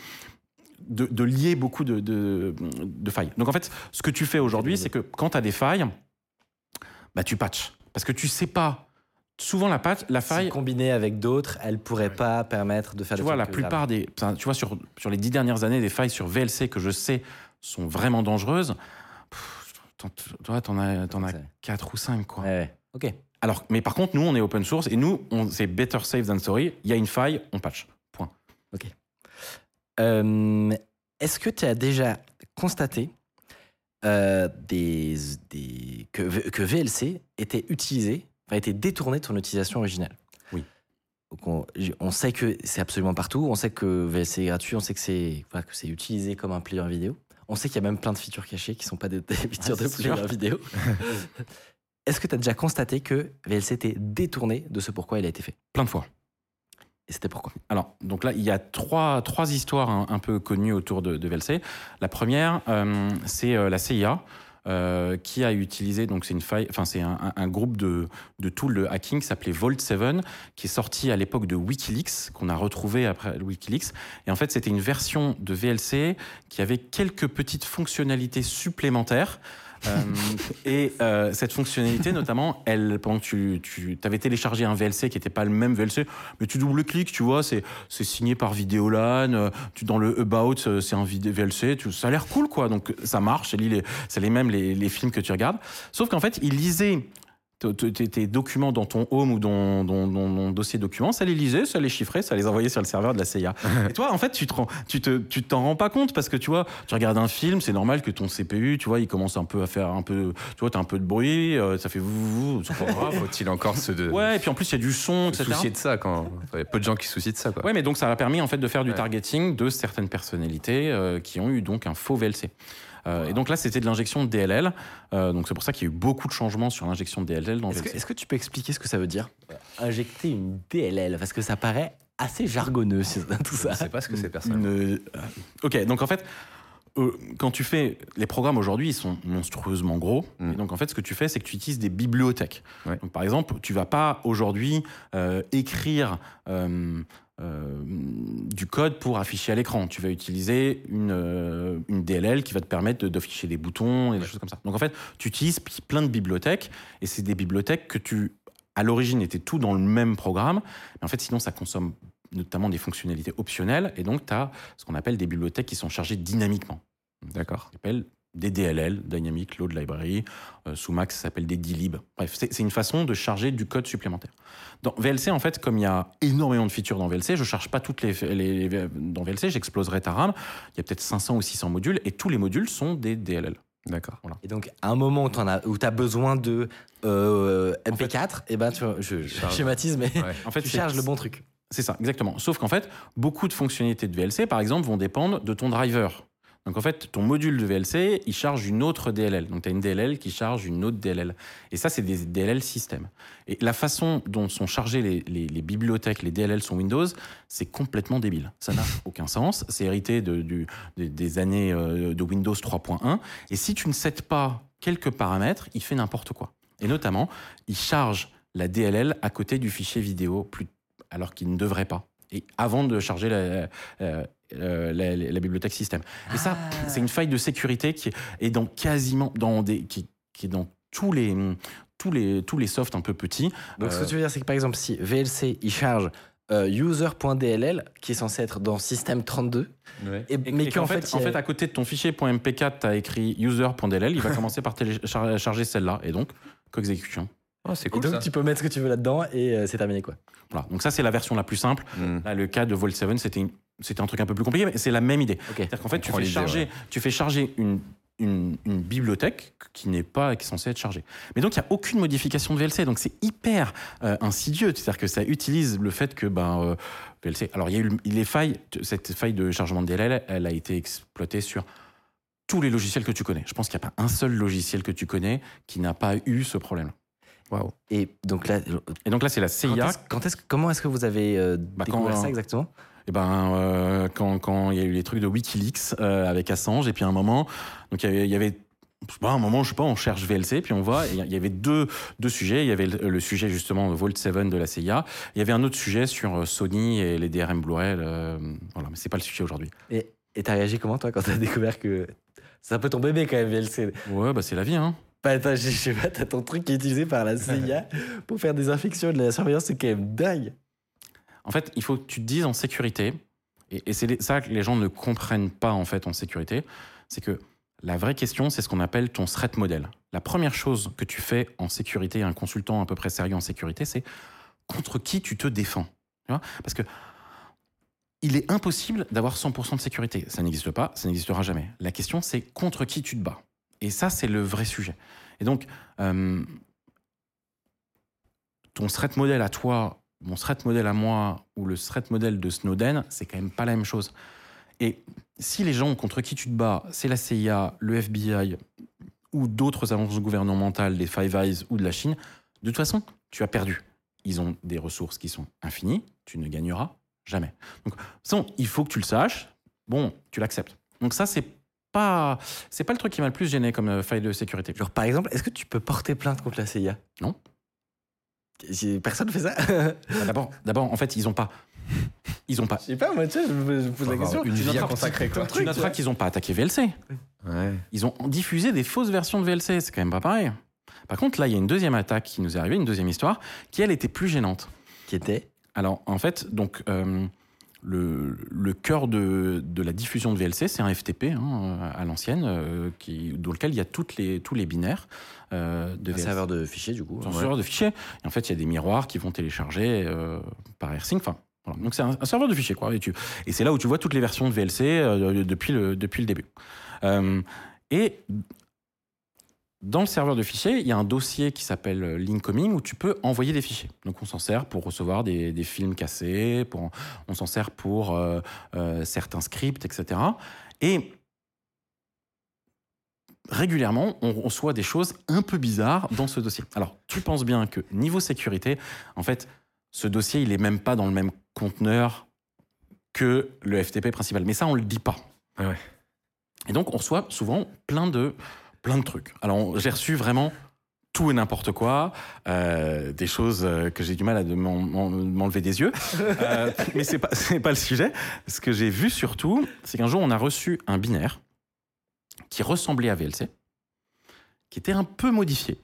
de, de lier beaucoup de, de, de failles. Donc en fait, ce que tu fais aujourd'hui, c'est que quand tu as des failles, bah, tu patches. Parce que tu sais pas. Souvent, la, patch, la Si faille, combinée avec d'autres, elle pourrait pas permettre de faire tu des vois, la plupart des. Tu vois, sur, sur les dix dernières années, des failles sur VLC que je sais sont vraiment dangereuses. pff, Toi, t'en as, t'en as C'est- 4 ou 5, quoi. Ouais. Ok. Alors, mais par contre, nous, on est open source et nous, on- c'est better safe than sorry. Il y a une faille, on patch. Point. Euh, Est-ce que tu as déjà constaté euh, des, des- que, VLC était utilisé, enfin, était détourné de son utilisation originale? Oui. Donc on, on sait que c'est absolument partout, on sait que VLC est gratuit, on sait que c'est voilà, utilisé comme un player vidéo. On sait qu'il y a même plein de features cachées qui ne sont pas des, des features Ah, de player sûr. vidéo. *laughs* Est-ce que tu as déjà constaté que VLC était détourné de ce pourquoi il a été fait? Plein de fois. Et c'était pourquoi Alors, donc là, il y a trois, trois histoires un, un peu connues autour de, VLC. La première, euh, c'est euh, la CIA. euh, qui a utilisé donc c'est une faille enfin c'est un, groupe de, de tools de hacking qui s'appelait Vault 7 qui est sorti à l'époque de WikiLeaks qu'on a retrouvé après WikiLeaks et en fait c'était une version de VLC qui avait quelques petites fonctionnalités supplémentaires et euh, cette fonctionnalité, notamment, elle, pendant que tu, tu avais téléchargé un VLC qui n'était pas le même VLC, mais tu double-cliques, tu vois, c'est c'est signé par Vidéolan, euh, tu, dans le About, euh, c'est un VLC, tu- ça a l'air cool, quoi. Donc ça marche, lit les- c'est les mêmes les, les films que tu regardes. Sauf qu'en fait, il lisait tes- documents dans ton home ou dans dans- dans ton dossier documents, ça les lisait, ça les chiffrait, ça les envoyait sur le serveur de la CIA. *laughs* Et toi, en fait, tu te rends- tu te, tu t'en rends pas compte parce que tu vois, tu regardes un film, c'est normal que ton CPU, tu vois, il commence un peu à faire un peu, tu vois, t'as un peu de bruit, euh, ça fait vous, vous, c'est pas *laughs* grave. Faut-il encore se, de, Ouais, et puis en plus, il y a du son, se etc. soucier de ça quand il y a peu de gens qui se soucient de ça quoi. Ouais, mais donc ça a permis en fait de faire du Ouais. targeting de certaines personnalités euh, qui ont eu donc un faux VLC. Euh, Et donc là, c'était de l'injection de DLL. Euh, donc c'est pour ça qu'il y a eu beaucoup de changements sur l'injection de DLL dans Est-ce que, VLC. est-ce que tu peux expliquer ce que ça veut dire? Injecter une DLL, parce que ça paraît assez jargonneux tout Je ça. sais pas ce que c'est personne. Une, euh, ok, donc en fait, quand tu fais les programmes aujourd'hui, ils sont monstrueusement gros. Mm. Et donc en fait, ce que tu fais, c'est que tu utilises des bibliothèques. Ouais. Donc par exemple, tu vas pas aujourd'hui euh, écrire euh, euh, du code pour afficher à l'écran. Tu vas utiliser une, euh, une DLL qui va te permettre de- d'afficher des boutons et des choses comme ça. Donc en fait, tu utilises plein de bibliothèques et c'est des bibliothèques que tu, à l'origine, étaient tout dans le même programme. Mais en fait, sinon, ça consomme notamment des fonctionnalités optionnelles et donc tu as ce qu'on appelle des bibliothèques qui sont chargées dynamiquement. D'accord. Des DLL, Dynamic Load Library. Euh, sous Mac, ça s'appelle des DLib. Bref, c'est une façon de charger du code supplémentaire. Dans VLC, en fait, comme il y a énormément de features dans VLC, je charge pas toutes les, les- les- dans VLC, j'exploserai ta RAM. Il y a peut-être 500 ou 600 modules et tous les modules sont des DLL. D'accord. Et donc, à un moment où tu as, besoin de euh, MP4, et ben, tu, je, schématise, mais Ouais. En *laughs* fait, tu charges le bon truc. C'est ça, exactement. Sauf qu'en fait, beaucoup de fonctionnalités de VLC, par exemple, vont dépendre de ton driver. Donc en fait, ton module de VLC, il charge une autre DLL. Donc tu as une DLL qui charge une autre DLL. Et ça, c'est des DLL système. Et la façon dont sont chargées les, bibliothèques, les DLL sur Windows, c'est complètement débile. Ça n'a *laughs* aucun sens. C'est hérité des- années euh, de Windows 3.1. Et si tu ne sets pas quelques paramètres, il fait n'importe quoi. Et notamment, il charge la DLL à côté du fichier vidéo, alors qu'il ne devrait pas. Et avant de charger la, la- la- la bibliothèque système. Et ça, c'est une faille de sécurité qui est dans quasiment dans des, qui, qui est dans tous les tous les tous les softs un peu petits. Donc, ce Euh, que tu veux dire, c'est que par exemple, si VLC il charge euh, user.dll, qui est censé être dans système 32, et, Et- mais et qu'en fait, fait, en fait, à côté de ton fichier .mp4, tu as écrit user.dll, il va *laughs* commencer par télécharger celle-là, et donc, co-exécution. Oh, c'est Et cool donc ça. tu peux mettre ce que tu veux là-dedans et euh, c'est terminé quoi. Voilà. Donc ça, c'est la version la plus simple. Mm. Là, le cas de Volt 7, c'était une- c'était un truc un peu plus compliqué, mais c'est la même idée. C'est-à-dire qu'en fait, tu fais, charger, ouais. tu fais charger une, une, une bibliothèque qui n'est pas qui est censée être chargée. Mais donc, il n'y a aucune modification de VLC. Donc, c'est hyper euh, insidieux. C'est-à-dire que ça utilise le fait que ben, euh, VLC. Alors, il y a eu le- les failles. Cette faille de chargement de DLL, elle a été exploitée sur tous les logiciels que tu connais. Je pense qu'il n'y a pas un seul logiciel que tu connais qui n'a pas eu ce problème. Waouh. Et donc là, Et donc là, c'est la quand CIA est-ce- quand est-ce- comment est-ce que vous avez euh, Bah, découvert quand- ça exactement? Eh ben, euh, quand, quand il y a eu les trucs de WikiLeaks euh, avec Assange, et puis à un moment, donc il y avait, je sais pas, un moment, je sais pas, on cherche VLC, puis on voit, et il y avait deux, deux sujets. Il y avait le, le sujet justement de Vault 7 de la CIA. Il y avait un autre sujet sur euh, Sony et les DRM Blu-ray. voilà, mais c'est pas le sujet aujourd'hui. Et et t'as réagi comment toi quand t'as découvert que c'est un peu ton bébé quand même VLC Ouais, bah c'est la vie, hein. Bah, attends, je sais pas, t'as ton truc qui est utilisé par la CIA pour faire des infections et de la surveillance, c'est quand même dingue. En fait, il faut que tu te dises en sécurité, et, c'est ça que les gens ne comprennent pas en fait en sécurité, c'est que la vraie question, c'est ce qu'on appelle ton threat model. La première chose que tu fais en sécurité, un consultant à peu près sérieux en sécurité, c'est contre qui tu te défends. Parce que il est impossible d'avoir 100% de sécurité. Ça n'existe pas, ça n'existera jamais. La question, c'est contre qui tu te bats. Et ça, c'est le vrai sujet. Et donc, euh, ton threat model à toi, mon threat model à moi, ou le threat model de Snowden, c'est quand même pas la même chose. Et si les gens contre qui tu te bats, c'est la CIA, le FBI ou d'autres agences gouvernementales, des Five Eyes ou de la Chine, de toute façon, tu as perdu. Ils ont des ressources qui sont infinies, tu ne gagneras jamais. Donc, façon, il faut que tu le saches. Bon, tu l'acceptes. Donc ça, c'est pas, c'est pas le truc qui m'a le plus gêné comme euh, faille de sécurité. Genre, par exemple, est-ce que tu peux porter plainte contre la CIA Non. Personne fait ça Bah, D'abord, d'abord, en fait, ils ont pas, ils ont pas. Je sais pas, moi, tu sais, je me pose la question. une Tu vie consacrer, quoi. Tu noteras qu'ils n'ont pas attaqué VLC. Ouais. Ils ont diffusé des fausses versions de VLC. C'est quand même pas pareil. Par contre, là, il y a une deuxième attaque qui nous est arrivée, une deuxième histoire, qui elle était plus gênante. Qui était? Alors, en fait, donc, euh, le, le cœur de, de la diffusion de VLC, c'est un FTP hein, à l'ancienne, euh, qui- dans lequel il y a toutes les, tous les binaires euh, de un VLC. serveur de fichiers, du coup. Un Ouais. serveur de fichiers. Et en fait, il y a des miroirs qui vont télécharger euh, par AirSync. Enfin, voilà. Donc, c'est un, un serveur de fichiers, quoi. Et, tu- et c'est là où tu vois toutes les versions de VLC euh, depuis, le, depuis le début. Et dans le serveur de fichiers, il y a un dossier qui s'appelle euh, Lincoming où tu peux envoyer des fichiers. Donc, on s'en sert pour recevoir des, des films cassés, pour, on s'en sert pour euh, euh, certains scripts, etc. Et régulièrement, on reçoit des choses un peu bizarres dans ce dossier. Alors, tu penses bien que niveau sécurité, en fait, ce dossier, il est même pas dans le même conteneur que le FTP principal. Mais ça, on le dit pas. Ouais. Et donc, on reçoit souvent plein de, plein de trucs. Alors, j'ai reçu vraiment tout et n'importe quoi, euh, des choses euh, que j'ai du mal à de m'enlever des yeux. *laughs* Euh, mais c'est pas, pas le sujet. Ce que j'ai vu surtout, c'est qu'un jour, on a reçu un binaire qui ressemblait à VLC, qui était un peu modifié.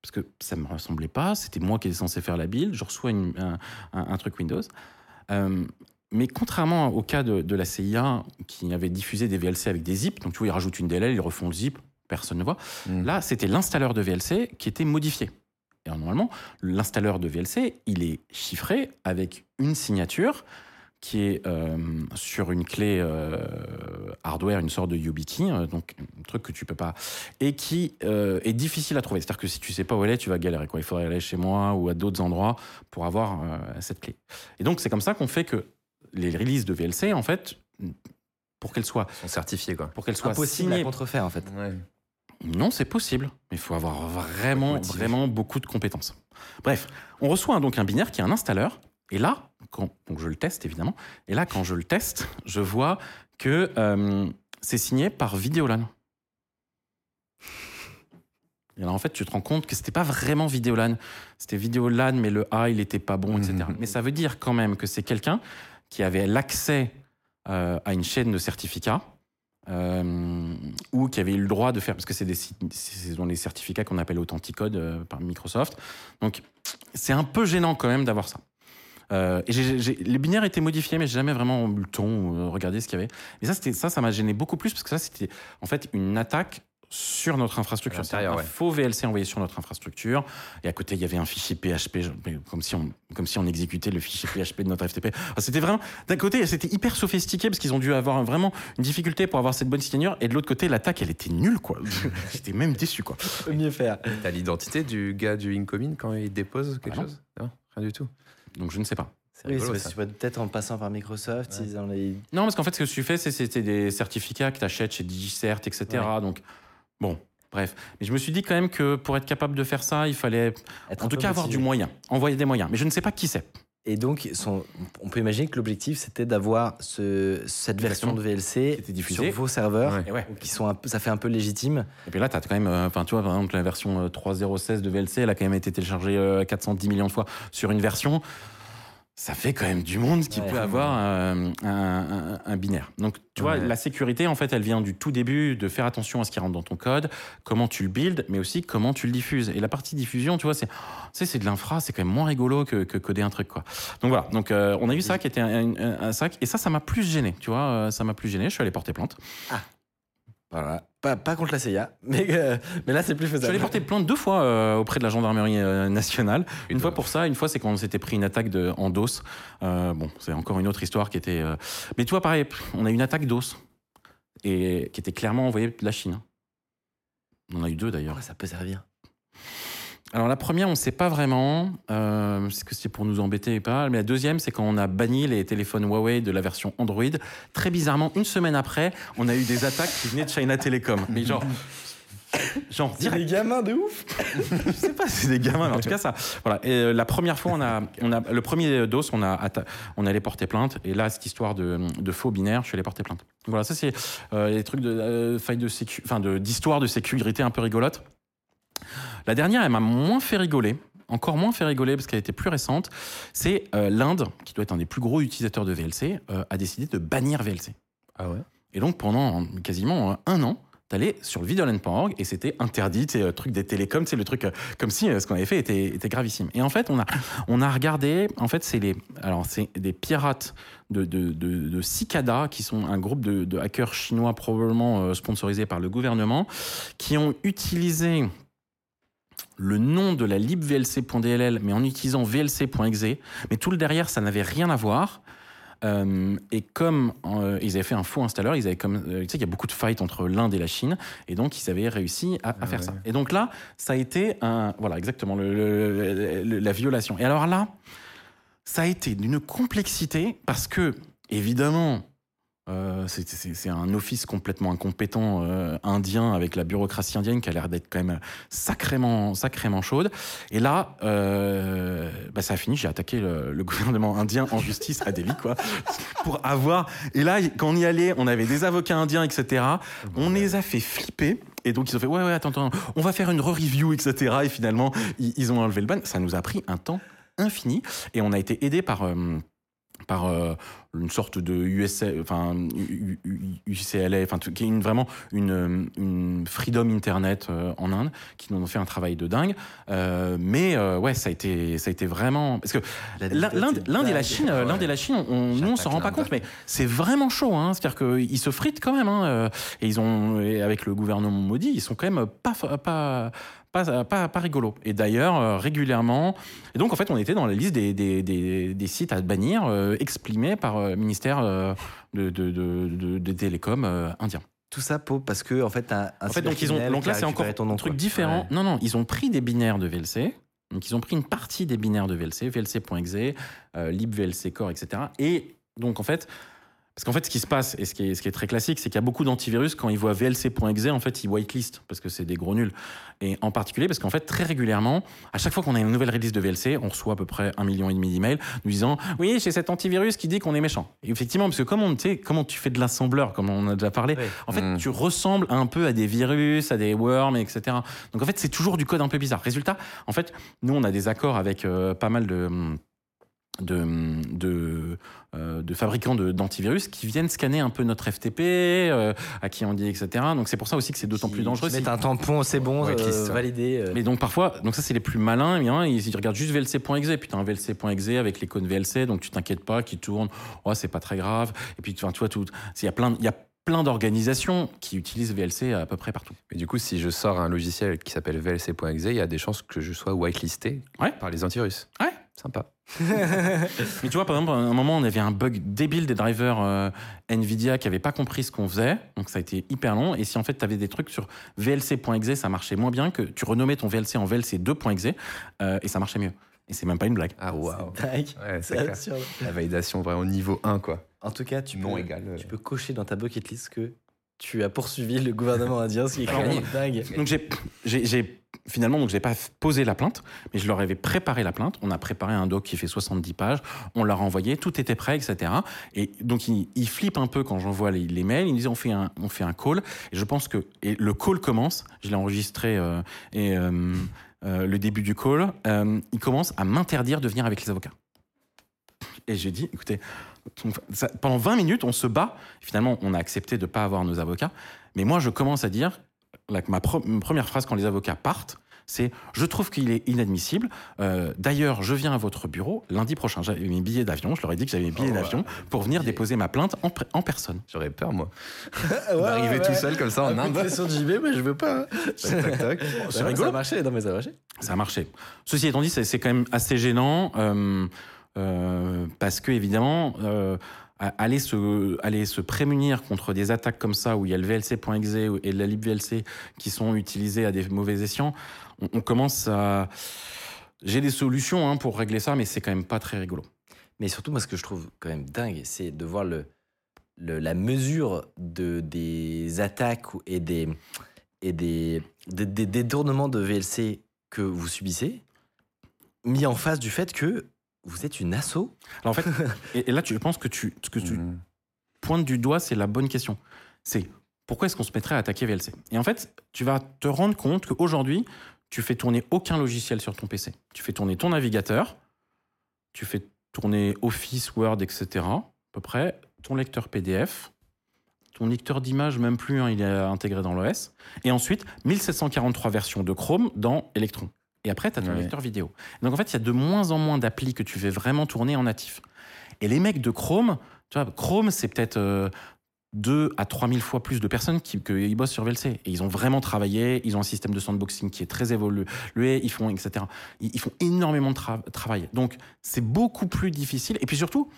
Parce que ça ne me ressemblait pas, c'était moi qui étais censé faire la build, je reçois une- un, un- un truc Windows. Euh, mais contrairement au cas de, de la CIA qui avait diffusé des VLC avec des zips, donc tu vois, ils rajoutent une DLL, ils refont le zip, personne ne voit. Mm. Là, c'était l'installeur de VLC qui était modifié. Et normalement, l'installeur de VLC, il est chiffré avec une signature qui est euh, sur une clé euh, hardware, une sorte de YubiKey, euh, donc un truc que tu peux pas, et qui euh, est difficile à trouver. C'est-à-dire que si tu sais pas où elle est, tu vas galérer. Quoi. Il faudrait aller chez moi ou à d'autres endroits pour avoir euh, cette clé. Et donc c'est comme ça qu'on fait que les releases de VLC, en fait, pour qu'elles soient, certifiés, quoi. pour qu'elles soient Impossible signées à contrefaire, en fait. Ouais. Non, c'est possible, mais il faut avoir vraiment, vraiment beaucoup de compétences. Bref, on reçoit donc un binaire qui est un installeur, et là, quand, donc je le teste évidemment, et là, quand je le teste, je vois que euh, c'est signé par Videolan. Et alors en fait, tu te rends compte que c'était pas vraiment Videolan, c'était Videolan, mais le A, il était pas bon, etc. Mhm. Mais ça veut dire quand même que c'est quelqu'un qui avait l'accès euh, à une chaîne de certificats euh, ou qui avait eu le droit de faire, parce que c'est des c'est dans les certificats qu'on appelle Authenticode euh, par Microsoft. Donc c'est un peu gênant quand même d'avoir ça. Euh, les binaires étaient modifiés, mais jamais vraiment eu le temps de regarder ce qu'il y avait. Et ça, ça, ça m'a gêné beaucoup plus parce que ça, c'était en fait une attaque sur notre infrastructure. C'est un ouais. faux VLC envoyé sur notre infrastructure. Et à côté, il y avait un fichier PHP, comme si on, comme si on exécutait le fichier PHP de notre FTP. C'était vraiment, d'un côté, c'était hyper sophistiqué parce qu'ils ont dû avoir vraiment une difficulté pour avoir cette bonne signature. Et de l'autre côté, l'attaque, elle était nulle, quoi. *laughs* J'étais même déçu, quoi. Peut mieux faire. T'as l'identité du gars du Incoming quand il dépose quelque Ah non. chose? Non, rien du tout. Donc, je ne sais pas. C'est Oui, c'est ça. parce que peut-être en passant par Microsoft, ils ont les. Non, parce qu'en fait, ce que tu fais, c'est c'était des certificats que tu achètes chez DigiCert, etc. Donc, bon, bref. Mais je me suis dit quand même que pour être capable de faire ça, il fallait, Être en tout cas, avoir du moyen, envoyer des moyens. Mais je ne sais pas qui c'est. Et donc, son- on peut imaginer que l'objectif, c'était d'avoir ce, cette version de VLC sur vos serveurs, Ouais. Et ouais. qui sont un peu, ça fait un peu légitime. Et puis là, tu as quand même, euh, tu vois, par exemple, la version euh, 3.0.16 de VLC, elle a quand même été téléchargée euh, 410 millions de fois sur une version. Ça fait quand même du monde qui Ouais. peut avoir euh, un, un- un binaire. Donc, tu vois, la sécurité, en fait, elle vient du tout début, de faire attention à ce qui rentre dans ton code, comment tu le builds, mais aussi comment tu le diffuses. Et la partie diffusion, tu vois, c'est, c'est de l'infra, c'est quand même moins rigolo que, que coder un truc, quoi. Donc voilà. Donc, euh, on a eu ça qui était un, sac, et ça, ça m'a plus gêné, tu vois, euh, ça m'a plus gêné. Je suis allé porter plainte. Voilà. Pas, pas contre la CIA, *laughs* mais, euh, mais là, c'est plus faisable. porter plainte deux fois euh, auprès de la gendarmerie euh, nationale. Une fois pour ça, une fois c'est quand on s'était pris une attaque de, en DOS. Bon, c'est encore une autre histoire qui était. Mais tu vois, pareil, on a eu une attaque DOS et qui était clairement envoyée de la Chine. On en a eu deux d'ailleurs. Ça peut servir Alors la première, on ne sait pas vraiment. Euh, Est-ce que c'est pour nous embêter ou pas Mais la deuxième, c'est quand on a banni les téléphones Huawei de la version Android. Très bizarrement, une semaine après, on a eu des attaques qui venaient de China Telecom. Mais genre. Genre, C'est des gamins de ouf je sais pas, c'est des gamins, mais en tout cas ça. Voilà. Et euh, la première fois, on a, on a le premier dos, on a, atta- on allait porter plainte. Et là, cette histoire de, de faux binaire, je suis allé porter plainte. Voilà, ça c'est euh, les trucs de euh, failles de sécu, enfin de d'histoire de sécurité un peu rigolote. La dernière, elle m'a moins fait rigoler. Encore moins fait rigoler parce qu'elle était plus récente. C'est euh, l'Inde, qui doit être un des plus gros utilisateurs de VLC, euh, a décidé de bannir VLC. Ah ouais? Et donc pendant quasiment euh, un an, t'allais sur le videoland.org et c'était interdit, c'est le truc des télécoms, c'est le truc comme si ce qu'on avait fait était, était gravissime. Et en fait, on a, on a regardé, en fait, c'est les, alors c'est des pirates de, de, de, de Cicada, qui sont un groupe de, de hackers chinois probablement sponsorisés par le gouvernement, qui ont utilisé le nom de la libvlc.dll, mais en utilisant vlc.exe. Mais tout le derrière, ça n'avait rien à voir. Euh, et comme euh, ils avaient fait un faux installeur, ils avaient comme, euh, tu sais, il y a beaucoup de fights entre l'Inde et la Chine, et donc ils avaient réussi à, à faire ça. Et donc là, ça a été un, voilà, exactement, le- le- le- la violation. Et alors là, ça a été d'une complexité parce que, évidemment, euh, c'est- un office complètement incompétent euh, indien avec la bureaucratie indienne qui a l'air d'être quand même sacrément, sacrément chaude. Et là, euh, bah, ça a fini. J'ai attaqué le, le *laughs* gouvernement indien en justice à Delhi, quoi, *laughs* pour avoir. Et là, quand on y allait, on avait des avocats indiens, etc. On les a fait flipper. Et donc ils ont fait ouais ouais attends attends on va faire une re-review etc et finalement ils, ils ont enlevé le ban ça nous a pris un temps infini et on a été aidé par par euh, une sorte de USA, enfin U- U- UCLA, enfin qui est une, vraiment une, euh, une freedom internet euh, en Inde, qui nous ont fait un travail de dingue. Euh, mais ouais, ça a été, ça a été vraiment parce que l'Inde, et la. Chine, euh, l'Inde et la Chine, on, nous on s'en rend pas compte, mais c'est vraiment chaud. Hein, C'est-à-dire qu'ils se fritent quand même. Hein, et ils ont, et avec le gouvernement maudit, ils sont quand même pas pas pas, pas, pas rigolo. Et d'ailleurs, euh, régulièrement. Et donc, en fait, on était dans la liste des, des, des, des sites à bannir, euh, exprimés par euh, le ministère euh, de, de, de, de- des télécoms euh, indien. Tout ça pour, parce que, en fait, un En fait, donc, ils ont, donc là, c'est encore un truc différent. Ouais. Non, non, ils ont pris des binaires de VLC. Donc, ils ont pris une partie des binaires de VLC, VLC.exe, euh, libVLC Core, etc. Et donc, en fait, parce qu'en fait, ce qui se passe, et ce qui est, ce qui est très classique, c'est qu'il y a beaucoup d'antivirus, quand ils voient VLC.exe, en fait, ils whitelist, parce que c'est des gros nuls. Et en particulier, parce qu'en fait, très régulièrement, à chaque fois qu'on a une nouvelle release de VLC, on reçoit à peu près un million et demi d'emails nous disant Oui, j'ai cet antivirus qui dit qu'on est méchant. Et effectivement, parce que comme on, tu sais, comment tu fais de l'assembleur, comme on a déjà parlé, en fait, Mm. tu ressembles un peu à des virus, à des worms, etc. Donc en fait, c'est toujours du code un peu bizarre. Résultat, en fait, nous, on a des accords avec euh, pas mal de de, de, euh, de fabricants de- d'antivirus qui viennent scanner un peu notre FTP, euh, à qui on dit, etc. Donc c'est pour ça aussi que c'est d'autant plus dangereux. Si- mettent un tampon, c'est bon, Whitelist, euh, ouais. validé. euh. mais donc parfois, donc ça c'est les plus malins, bien, ils, regardent juste VLC.exe, puis t'as un VLC.exe avec l'icône VLC, donc tu t'inquiètes pas, qui tourne, oh c'est pas très grave. Et puis tu vois tout, il y a plein, il y a plein d'organisations qui utilisent VLC à peu près partout. Mais du coup, si je sors un logiciel qui s'appelle VLC.exe, il y a des chances que je sois whitelisté Ouais. par les antivirus. Ouais. Sympa. *laughs* Mais tu vois, par exemple, à un moment, on avait un bug débile des drivers euh, Nvidia qui n'avaient pas compris ce qu'on faisait. Donc, ça a été hyper long. Et si en fait, tu avais des trucs sur VLC.exe, ça marchait moins bien que tu renommais ton VLC en VLC 2.exe euh, et ça marchait mieux. Et c'est même pas une blague. Ah, waouh. Dingue. Ouais, c'est. *laughs* La validation vraiment niveau 1, quoi. En tout cas, tu Non peux, égal, euh. tu peux cocher dans ta bucket list que tu as poursuivi le gouvernement indien, ce qui est quand même dingue. Donc, j'ai- finalement, donc, j'ai pas posé la plainte, mais je leur avais préparé la plainte. On a préparé un doc qui fait 70 pages. On leur a envoyé, tout était prêt, etc. Et donc, ils, ils flippent un peu quand j'envoie les, mails. Ils me disent, on fait un, on fait un call. Et je pense que, et le call commence. Je l'ai enregistré, euh, et, euh, euh, le début du call, ils commencent à m'interdire de venir avec les avocats. Et j'ai dit, écoutez, pendant 20 minutes, on se bat. Finalement, on a accepté de ne pas avoir nos avocats. Mais moi, je commence à dire, la- ma, pro- ma première phrase quand les avocats partent, c'est Je trouve qu'il est inadmissible. Euh, D'ailleurs, je viens à votre bureau lundi prochain. J'avais mes billets d'avion. Je leur ai dit que j'avais mes billets Oh, d'avion pour venir déposer ma plainte en, personne. J'aurais peur, moi. Ouais, *laughs* *laughs* D'arriver ouais. tout seul comme ça en Inde. pression de JB, mais je veux pas. hein. *laughs* C'est rigolo. Ça a marché, non mais ça a marché. Ça a marché. Ceci étant dit, c'est quand même assez gênant euh, euh, parce que évidemment, euh, aller se aller se prémunir contre des attaques comme ça où il y a le VLC.exe et la libVLC qui sont utilisés à des mauvais escients, on, commence à j'ai des solutions hein, pour régler ça, mais c'est quand même pas très rigolo. Mais surtout, moi, ce que je trouve quand même dingue, c'est de voir le, la mesure de, des attaques et des, et des détournements de VLC que vous subissez, mis en face du fait que vous êtes une asso? Alors en fait, *laughs* et, et là, tu, je pense que tu, ce que tu Mhm. pointes du doigt, c'est la bonne question. C'est pourquoi est-ce qu'on se mettrait à attaquer VLC Et en fait, tu vas te rendre compte qu'aujourd'hui, tu fais tourner aucun logiciel sur ton PC. Tu fais tourner ton navigateur, tu fais tourner Office, Word, etc. à peu près, ton lecteur PDF, ton lecteur d'images, même plus, hein, il est intégré dans l'OS. Et ensuite, 1743 versions de Chrome dans Electron. Et après, tu as ton Ouais. lecteur vidéo. Donc en fait, il y a de moins en moins d'applis que tu fais vraiment tourner en natif. Et les mecs de Chrome, tu vois, Chrome, c'est peut-être euh, 2 à 3000 fois plus de personnes qui, que ils bossent sur VLC. Et ils ont vraiment travaillé, ils ont un système de sandboxing qui est très évolué, ils font, etc. Ils, ils font énormément de tra- travail. Donc, c'est beaucoup plus difficile. Et puis surtout,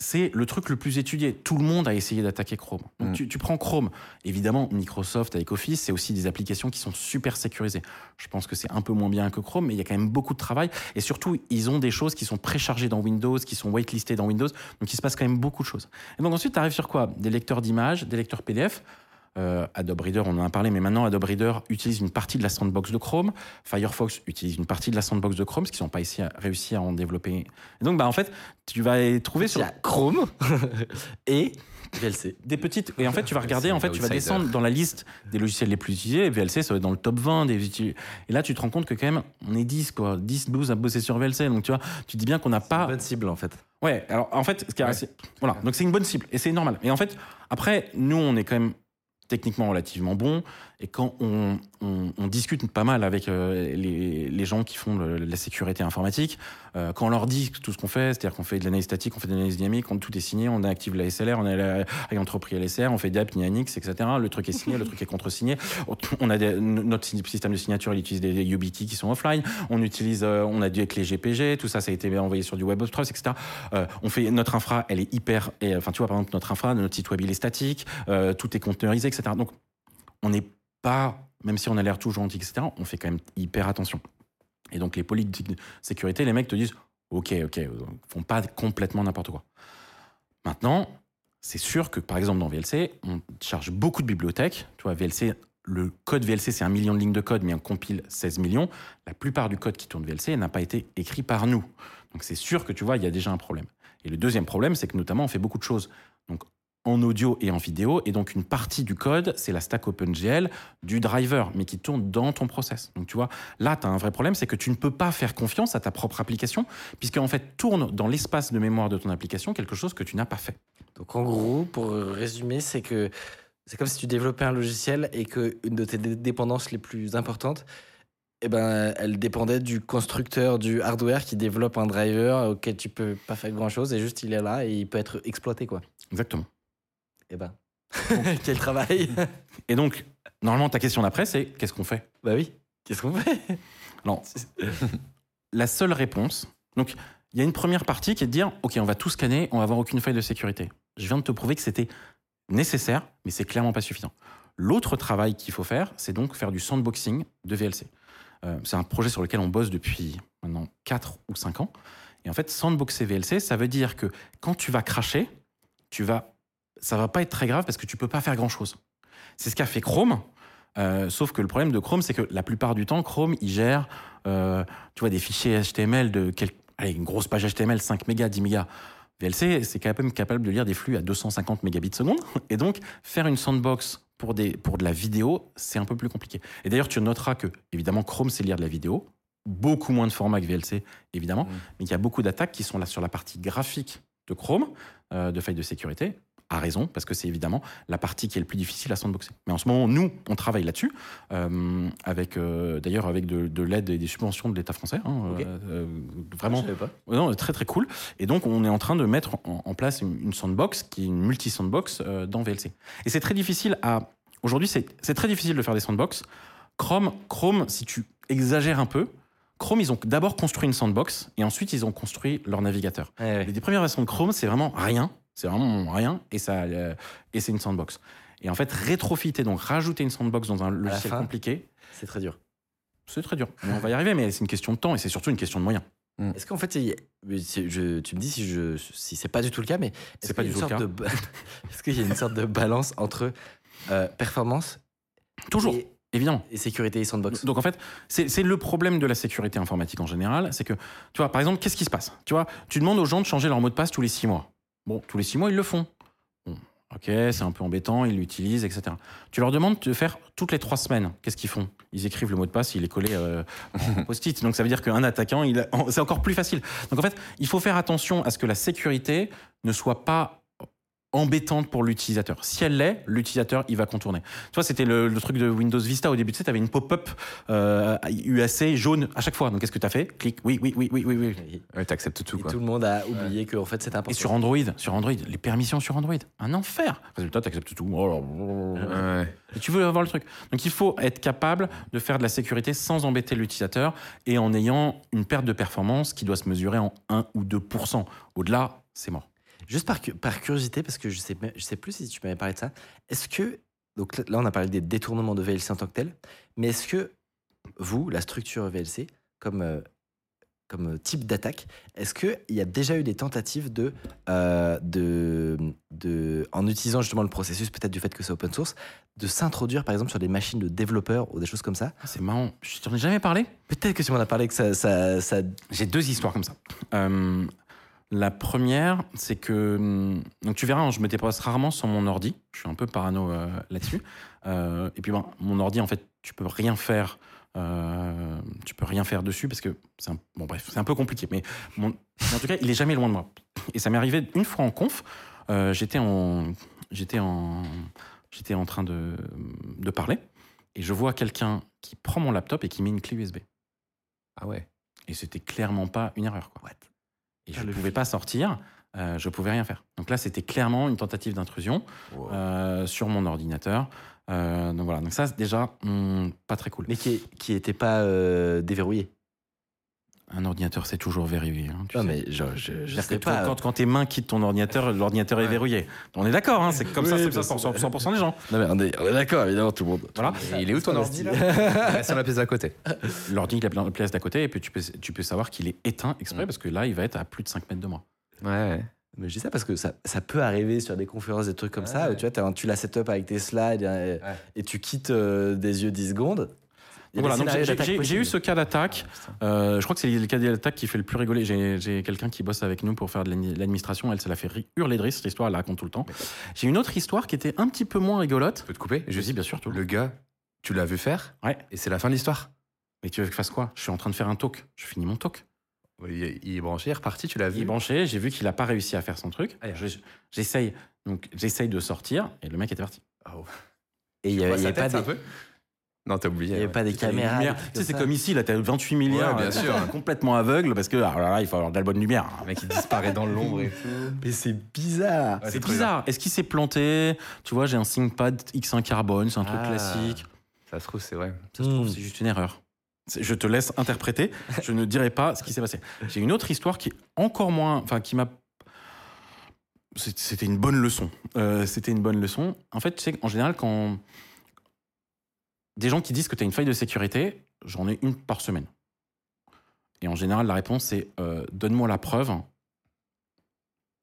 c'est le truc le plus étudié. Tout le monde a essayé d'attaquer Chrome. Donc, Mm. tu, tu prends Chrome. Évidemment, Microsoft avec Office, c'est aussi des applications qui sont super sécurisées. Je pense que c'est un peu moins bien que Chrome, mais il y a quand même beaucoup de travail. Et surtout, ils ont des choses qui sont préchargées dans Windows, qui sont whitelistées dans Windows. Donc, il se passe quand même beaucoup de choses. Et donc, ensuite, tu arrives sur quoi? Des lecteurs d'images, des lecteurs PDF. Euh, Adobe Reader, on en a parlé, mais maintenant Adobe Reader utilise une partie de la sandbox de Chrome. Firefox utilise une partie de la sandbox de Chrome, parce qu'ils n'ont pas ici réussi à en développer. Et donc, bah, en fait, tu vas trouver Il sur Chrome *laughs* et VLC. des petites. Et en fait, tu vas regarder, en fait, tu vas descendre dans la liste des logiciels les plus utilisés. Et VLC, ça va être dans le top 20 des uti- Et là, tu te rends compte que quand même, on est 10, quoi. 10, 12 à bosser sur VLC. Donc, tu vois, tu dis bien qu'on n'a pas. Bonne cible en fait. Ouais, alors en fait, ce qui est assez- voilà, donc c'est une bonne cible et c'est normal. Et en fait, après, nous, on est quand même techniquement relativement bon et quand on, discute pas mal avec euh, les, gens qui font la sécurité informatique, euh, quand on leur dit tout ce qu'on fait, c'est-à-dire qu'on fait de l'analyse statique, on fait de l'analyse dynamique, on, tout est signé, on active la SLR, on a la, avec entrepris LSR, on fait DAP, NIANX, etc. Le truc est signé, le truc est contresigné. On a notre système de signature, il utilise des YubiKey qui sont offline. On utilise, euh, on a du avec les GPG, tout ça, ça a été envoyé sur du Web of Trust, etc. On fait notre infra, elle est hyper, enfin tu vois par exemple notre infra, notre site web il est statique, tout est conteneurisé, etc. Donc on n'est pas, même si on a l'air tout gentil, etc. On fait quand même hyper attention. Et donc les politiques de sécurité, les mecs te disent, ok, ok, font pas complètement n'importe quoi. Maintenant, c'est sûr que par exemple dans VLC, on charge beaucoup de bibliothèques. Tu vois, VLC, le code VLC, c'est un million de lignes de code, mais on compile 16 millions. La plupart du code qui tourne VLC n'a pas été écrit par nous. Donc c'est sûr que tu vois, il y a déjà un problème. Et le deuxième problème, c'est que notamment, on fait beaucoup de choses. Donc en audio et en vidéo, et donc une partie du code, c'est la stack OpenGL du driver, mais qui tourne dans ton process. Donc tu vois, là, tu as un vrai problème, c'est que tu ne peux pas faire confiance à ta propre application, puisque en fait, tourne dans l'espace de mémoire de ton application quelque chose que tu n'as pas fait. Donc en gros, pour résumer, c'est que c'est comme si tu développais un logiciel et que une de tes dé- dépendances les plus importantes, eh ben, elle dépendait du constructeur du hardware qui développe un driver auquel tu peux pas faire grand chose et juste il est là et il peut être exploité quoi. Exactement. Eh ben, *laughs* Quel travail Et donc, normalement, ta question d'après, c'est qu'est-ce qu'on fait? Bah oui. Qu'est-ce qu'on fait? Non. La seule réponse. Donc, il y a une première partie qui est de dire OK, on va tout scanner, on va avoir aucune faille de sécurité. Je viens de te prouver que c'était nécessaire, mais c'est clairement pas suffisant. L'autre travail qu'il faut faire, c'est donc faire du sandboxing de VLC. Euh, c'est un projet sur lequel on bosse depuis maintenant 4 ou 5 ans. Et en fait, sandboxer VLC, ça veut dire que quand tu vas cracher, tu vas, ça va pas être très grave parce que tu peux pas faire grand chose. C'est ce qu'a fait Chrome. euh, sauf que le problème de Chrome, c'est que la plupart du temps, Chrome, il gère, euh, tu vois, des fichiers HTML de quel- allez, une grosse page HTML, 5 mégas, 10 mégas. VLC, c'est quand même capable de lire des flux à 250 mégabits seconde. Et donc, faire une sandbox pour, des, pour de la vidéo, c'est un peu plus compliqué. Et d'ailleurs, tu noteras que, évidemment, Chrome, c'est lire de la vidéo. Beaucoup moins de format que VLC, évidemment. Mais il y a beaucoup d'attaques qui sont là sur la partie graphique de Chrome, euh, de failles de sécurité. À raison, parce que c'est évidemment la partie qui est le plus difficile à sandboxer. Mais en ce moment, nous, on travaille là-dessus, euh, avec euh, d'ailleurs avec de, de l'aide et des subventions de l'État français. hein, Ok. euh, euh, vraiment, Je savais pas. Non, très très cool. Et donc, on est en train de mettre en, en place une, une sandbox qui est une multi-sandbox dans VLC. Et c'est très difficile à. Aujourd'hui, c'est c'est très difficile de faire des sandbox. Chrome, Chrome, si tu exagères un peu, Chrome, ils ont d'abord construit une sandbox et ensuite ils ont construit leur navigateur. Ouais, ouais. Les des premières versions de Chrome, c'est vraiment rien. C'est vraiment rien et, ça, euh, et c'est une sandbox. Et en fait, rétrofiter, donc rajouter une sandbox dans un logiciel fin. compliqué, C'est très dur. c'est très dur. Mais on va y arriver, mais c'est une question de temps et c'est surtout une question de moyens. Est-ce qu'en fait, je- tu me dis si, je, si c'est pas du tout le cas, mais est-ce qu'il y *laughs* qu'il y a une sorte de balance entre euh, performance Toujours, et, évidemment. et sécurité et sandbox? Donc en fait, c'est c'est le problème de la sécurité informatique en général, c'est que, tu vois, par exemple, qu'est-ce qui se passe? Tu vois, tu demandes aux gens de changer leur mot de passe tous les six mois. Bon, tous les six mois, ils le font. Bon, ok, c'est un peu embêtant, ils l'utilisent, etc. Tu leur demandes de faire toutes les trois semaines. Qu'est-ce qu'ils font? Ils écrivent le mot de passe, il est collé euh, en *laughs* post-it. Donc ça veut dire qu'un attaquant, *laughs* c'est encore plus facile. Donc en fait, il faut faire attention à ce que la sécurité ne soit pas embêtante pour l'utilisateur. Si elle l'est, l'utilisateur, il va contourner. Tu vois, c'était le, le truc de Windows Vista au début, tu sais, avais une pop-up euh, UAC jaune à chaque fois. Donc qu'est-ce que tu as fait? Clic, oui, oui, oui, oui, oui, oui. Et, Ouais, t'acceptes tout, et quoi. tout le monde a oublié que en fait c'était important. Et sur Android, sur Android, les permissions sur Android, un enfer. Résultat, tu acceptes tout. Oh. Ouais. Et tu veux avoir le truc. Donc il faut être capable de faire de la sécurité sans embêter l'utilisateur et en ayant une perte de performance qui doit se mesurer en 1 ou 2%. Au-delà, c'est mort. Juste par, cu- par curiosité, parce que je sais, je sais plus si tu m'avais parlé de ça, est-ce que, donc là on a parlé des détournements de VLC en tant que tel, mais est-ce que vous, la structure VLC, comme, euh, comme type d'attaque, est-ce qu'il y a déjà eu des tentatives de, euh, de, de, en utilisant justement le processus, peut-être du fait que c'est open source, de s'introduire par exemple sur des machines de développeurs ou des choses comme ça? Ah, c'est marrant. Je t'en ai jamais parlé Peut-être que tu m'en as parlé que ça, ça, ça- J'ai deux histoires comme ça. Euh, la première, c'est que hum, donc tu verras, hein, je me dépose rarement sur mon ordi. Je suis un peu parano euh, là-dessus. Euh, et puis ben, mon ordi, en fait, tu peux rien faire. euh, tu peux rien faire dessus parce que c'est un, bon bref, c'est un peu compliqué. Mais, mon- mais en tout cas, il est jamais loin de moi. Et ça m'est arrivé une fois en conf. j'étais en, j'étais en, j'étais en train de, de parler et je vois quelqu'un qui prend mon laptop et qui met une clé USB. Ah ouais. Et c'était clairement pas une erreur. Quoi. Et je Ah, ne pouvais pas sortir, euh, je pouvais rien faire. Donc là, c'était clairement une tentative d'intrusion euh, sur mon ordinateur. Euh, donc voilà, donc ça, c'est déjà, hum, pas très cool. mais qui, qui était pas euh, déverrouillé. Un ordinateur, c'est toujours verrouillé. hein, tu Non sais. mais je, je, je sais que toi, pas. quand, quand tes mains quittent ton ordinateur, l'ordinateur est verrouillé. On est d'accord, hein, c'est comme ça, Oui, c'est ça pour sûr. 100% des gens. Non mais on est, est d'accord évidemment tout le monde. Voilà. Et il est où ton ordi là sur la pièce d'à côté. L'ordi, il a plein de place d'à côté, et puis tu peux, tu peux savoir qu'il est éteint exprès, parce que là, il va être à plus de 5 mètres de moi. Ouais. Mais je dis ça parce que ça, ça peut arriver sur des conférences, des trucs comme ça, Ouais. où tu vois, tu la setup avec tes slides et, et tu quittes euh, des yeux 10 secondes. Voilà, j'ai- eu ce cas d'attaque. Euh, je crois que c'est le cas d'attaque qui fait le plus rigoler. J'ai quelqu'un qui bosse avec nous pour faire de l'admi- l'administration. Elle, ça la fait hurler de rire, cette histoire. Elle la raconte tout le temps. J'ai une autre histoire qui était un petit peu moins rigolote. Je peux te couper? Je dis bien sûr tout. Le gars, tu l'as vu faire? Ouais. Et c'est la fin de l'histoire. Mais tu veux que je fasse quoi? Je suis en train de faire un talk. Je finis mon talk. Il est, branché, il est reparti, tu l'as Il est vu branché. J'ai vu qu'il a pas réussi à faire son truc. Ah, Je- J'essaye. Donc j'essaye de sortir et le mec était parti. Oh. Et il y y avait pas tête, un des... Non, t'as oublié. Il n'y avait ouais. pas des caméras. Tu sais, c'est comme ici, là, t'as 28 milliards. Ouais, bien t'es sûr. *laughs* Complètement aveugle parce que, alors là, il faut avoir de la bonne lumière. Le mec, il disparaît dans l'ombre et tout. *laughs* Mais c'est bizarre. Ouais, c'est bizarre. Est-ce qu'il s'est planté Tu vois, j'ai un ThinkPad X1 carbone, c'est un truc Ah. classique. Ça se trouve, c'est vrai. Ça se trouve, Hmm. c'est juste une erreur. Je te laisse interpréter. *laughs* Je ne dirai pas ce qui s'est passé. J'ai une autre histoire qui est encore moins. Enfin, qui m'a. C'était une bonne leçon. Euh, C'était une bonne leçon. En fait, tu sais, en général, quand. Des gens qui disent que tu as une faille de sécurité, j'en ai une par semaine. Et en général, la réponse, c'est euh, donne-moi la preuve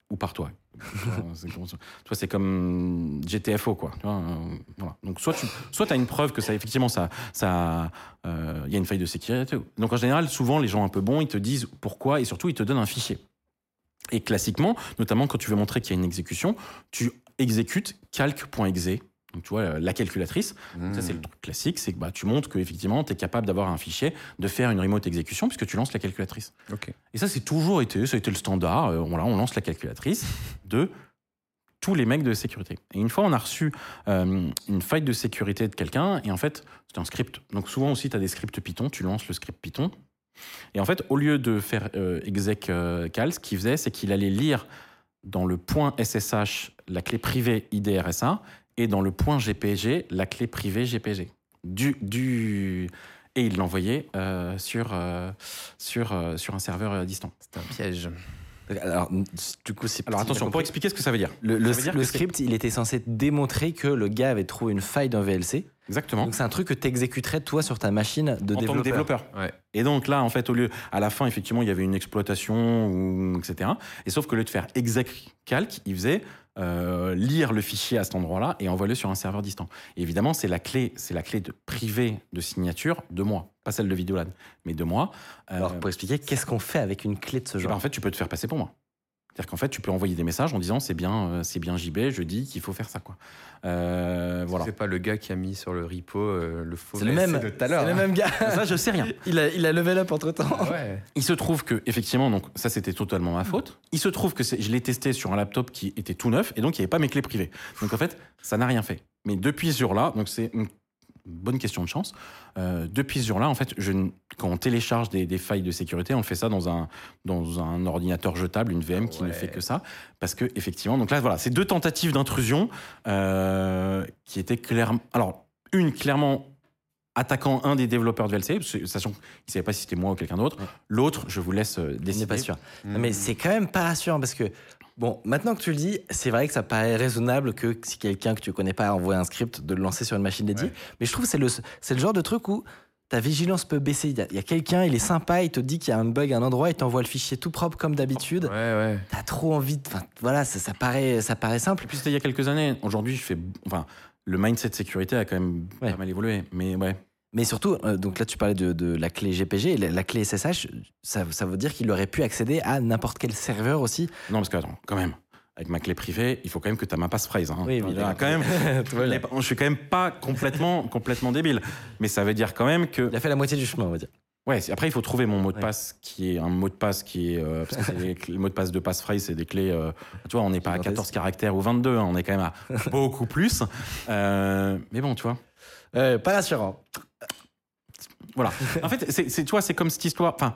ou par toi. Vois, c'est comme GTFO, quoi. Euh. Donc, soit tu soit as une preuve que ça, effectivement, ça, ça, euh, il y a une faille de sécurité. Donc, en général, souvent, les gens un peu bons, ils te disent pourquoi et surtout, ils te donnent un fichier. Et classiquement, notamment quand tu veux montrer qu'il y a une exécution, tu exécutes calc.exe. Donc, tu vois, la calculatrice. Ça, c'est le truc classique, c'est que bah, tu montres qu'effectivement, tu es capable d'avoir un fichier, de faire une remote exécution, puisque tu lances la calculatrice. Ok. Et ça, c'est toujours été, ça a été le standard. Euh, on lance la calculatrice *laughs* de tous les mecs de sécurité. Et une fois, on a reçu euh, une faille de sécurité de quelqu'un, et en fait, c'était un script. Donc souvent aussi, tu as des scripts Python, tu lances le script Python. Et en fait, au lieu de faire euh, exec euh, cal, ce qu'il faisait, c'est qu'il allait lire dans le point SSH la clé privée IDRSA et dans le point GPG la clé privée GPG. Du, du... Et il l'envoyait euh, sur, euh, sur, euh, sur un serveur distant. C'est un piège. Alors, du coup, c'est Alors attention, pour expliquer ce que ça veut dire. le, veut dire le que script, il était censé démontrer que le gars avait trouvé une faille d'un VLC. Exactement. Donc c'est un truc que tu exécuterais toi sur ta machine de en tant développeur. que développeur. Ouais. Et donc là, en fait, au lieu, à la fin, effectivement, il y avait une exploitation, ou, etc. Et sauf qu'au lieu de faire exec calc, il faisait euh, lire le fichier à cet endroit-là et envoyer-le sur un serveur distant. Et évidemment, c'est la clé, c'est la clé de privée de signature de moi, pas celle de Videolad, mais de moi. Euh, Alors pour expliquer, qu'est-ce qu'on fait avec une clé de ce eh ben, genre? en fait, tu peux te faire passer pour moi. C'est-à-dire qu'en fait, tu peux envoyer des messages en disant c'est bien, euh, c'est bien JB, je dis qu'il faut faire ça, quoi. Euh, voilà. C'est pas le gars qui a mis sur le repo euh, le faux C'est le même, de tout à l'heure. c'est le même gars. Ça, je sais rien. *laughs* il, a, il a level up entre temps. Ah ouais. Il se trouve que, effectivement, donc ça c'était totalement ma faute. Il se trouve que je l'ai testé sur un laptop qui était tout neuf et donc il n'y avait pas mes clés privées. Donc en fait, ça n'a rien fait. Mais depuis ce jour-là, donc c'est une bonne question de chance. euh, depuis ce jour-là, en fait, je, quand on télécharge des, des failles de sécurité, on fait ça dans un dans un ordinateur jetable, une VM qui ne fait que ça, parce que effectivement, donc là voilà, c'est deux tentatives d'intrusion euh, qui étaient clairement, alors une clairement attaquant un des développeurs de VLC, sachant qu'il ne savait pas si c'était moi ou quelqu'un d'autre. L'autre, je vous laisse euh, décider. n'est pas sûr. Non, Mais c'est quand même pas rassurant parce que, bon, maintenant que tu le dis, c'est vrai que ça paraît raisonnable que si quelqu'un que tu connais pas envoie un script, de le lancer sur une machine dédiée. Ouais. Mais je trouve que c'est le, c'est le genre de truc où ta vigilance peut baisser. Il y a, il y a quelqu'un, il est sympa, il te dit qu'il y a un bug à un endroit, il t'envoie le fichier tout propre comme d'habitude. Ouais, ouais. T'as trop envie de. Enfin, voilà, ça, ça paraît, ça paraît simple. Et puis c'était il y a quelques années. Aujourd'hui, je fais. Enfin, le mindset sécurité a quand même Ouais. pas mal évolué. Mais ouais. Mais surtout, euh, donc là, tu parlais de, de la clé GPG, la, la clé SSH, ça, ça veut dire qu'il aurait pu accéder à n'importe quel serveur aussi. Non, parce que, attends, quand même. Avec ma clé privée, il faut quand même que tu aies ma passphrase. Hein. Oui, oui, quand même. *laughs* Je suis quand même pas complètement, *laughs* complètement débile. Mais ça veut dire quand même que. Il a fait la moitié du chemin, on va dire. Ouais, après, il faut trouver mon mot de Ouais. passe qui est un mot de passe qui est. euh, parce que clés- le mot de passe de passphrase, c'est des clés. euh, tu vois, on n'est pas à Gigantesques. 14 caractères ou 22, hein, on est quand même à *laughs* beaucoup plus. Euh, mais bon, tu vois. Pas rassurant. Voilà. *laughs* En fait, c'est, c'est- tu vois, c'est comme cette histoire. Enfin,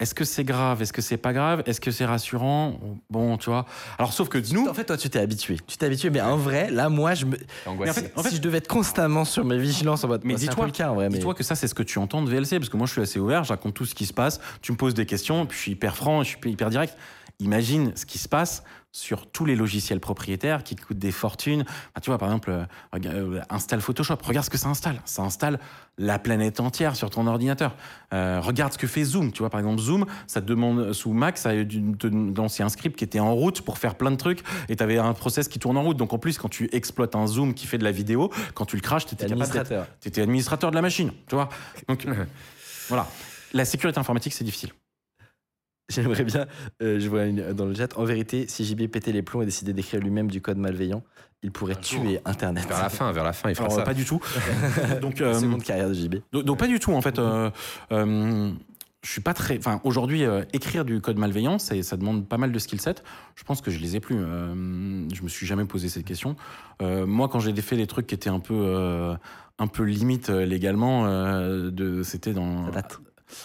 est-ce que c'est grave Est-ce que c'est pas grave Est-ce que c'est rassurant Bon, tu vois. Alors, sauf que nous. En fait, toi, tu t'es habitué. Tu t'es habitué, mais en vrai, là, moi, je me. Angoissé. Mais en fait- si je devais être constamment sur mes vigilances en mode. Mais bah, dis-toi- le cas, en vrai. Mais... Dis-toi que ça, c'est ce que tu entends de VLC, parce que moi, je suis assez ouvert, je raconte tout ce qui se passe, tu me poses des questions, puis je suis hyper franc, je suis hyper direct. Imagine ce qui se passe sur tous les logiciels propriétaires qui coûtent des fortunes. Tu vois, par exemple, euh, euh, installe Photoshop. Regarde ce que ça installe. Ça installe la planète entière sur ton ordinateur. Euh, regarde ce que fait Zoom. Tu vois, par exemple, Zoom, ça te demande sous Mac, ça lancer un script qui était en route pour faire plein de trucs, et tu avais un process qui tourne en route. Donc en plus, quand tu exploites un Zoom qui fait de la vidéo, quand tu le crashes, tu étais Administrateur. tu étais administrateur de la machine, tu vois. Donc, *laughs* voilà. La sécurité informatique, c'est difficile. *laughs* J'aimerais bien, euh, je vois une- dans le chat, en vérité, si JB pétait les plombs et décidait d'écrire lui-même du code malveillant, il pourrait tuer Internet. Vers la fin, vers la fin, il fera Alors, ça. pas du tout. *laughs* donc, euh, Seconde carrière de JB. donc, donc pas du tout, en fait. euh, euh, je suis pas très. Enfin, aujourd'hui, euh, écrire du code malveillant, ça demande pas mal de skill set. Je pense que je les ai plus. Euh, je me suis jamais posé cette question. Euh, moi, quand j'ai fait des trucs qui étaient un peu, euh, un peu limite légalement, euh, de, c'était dans. Ça date.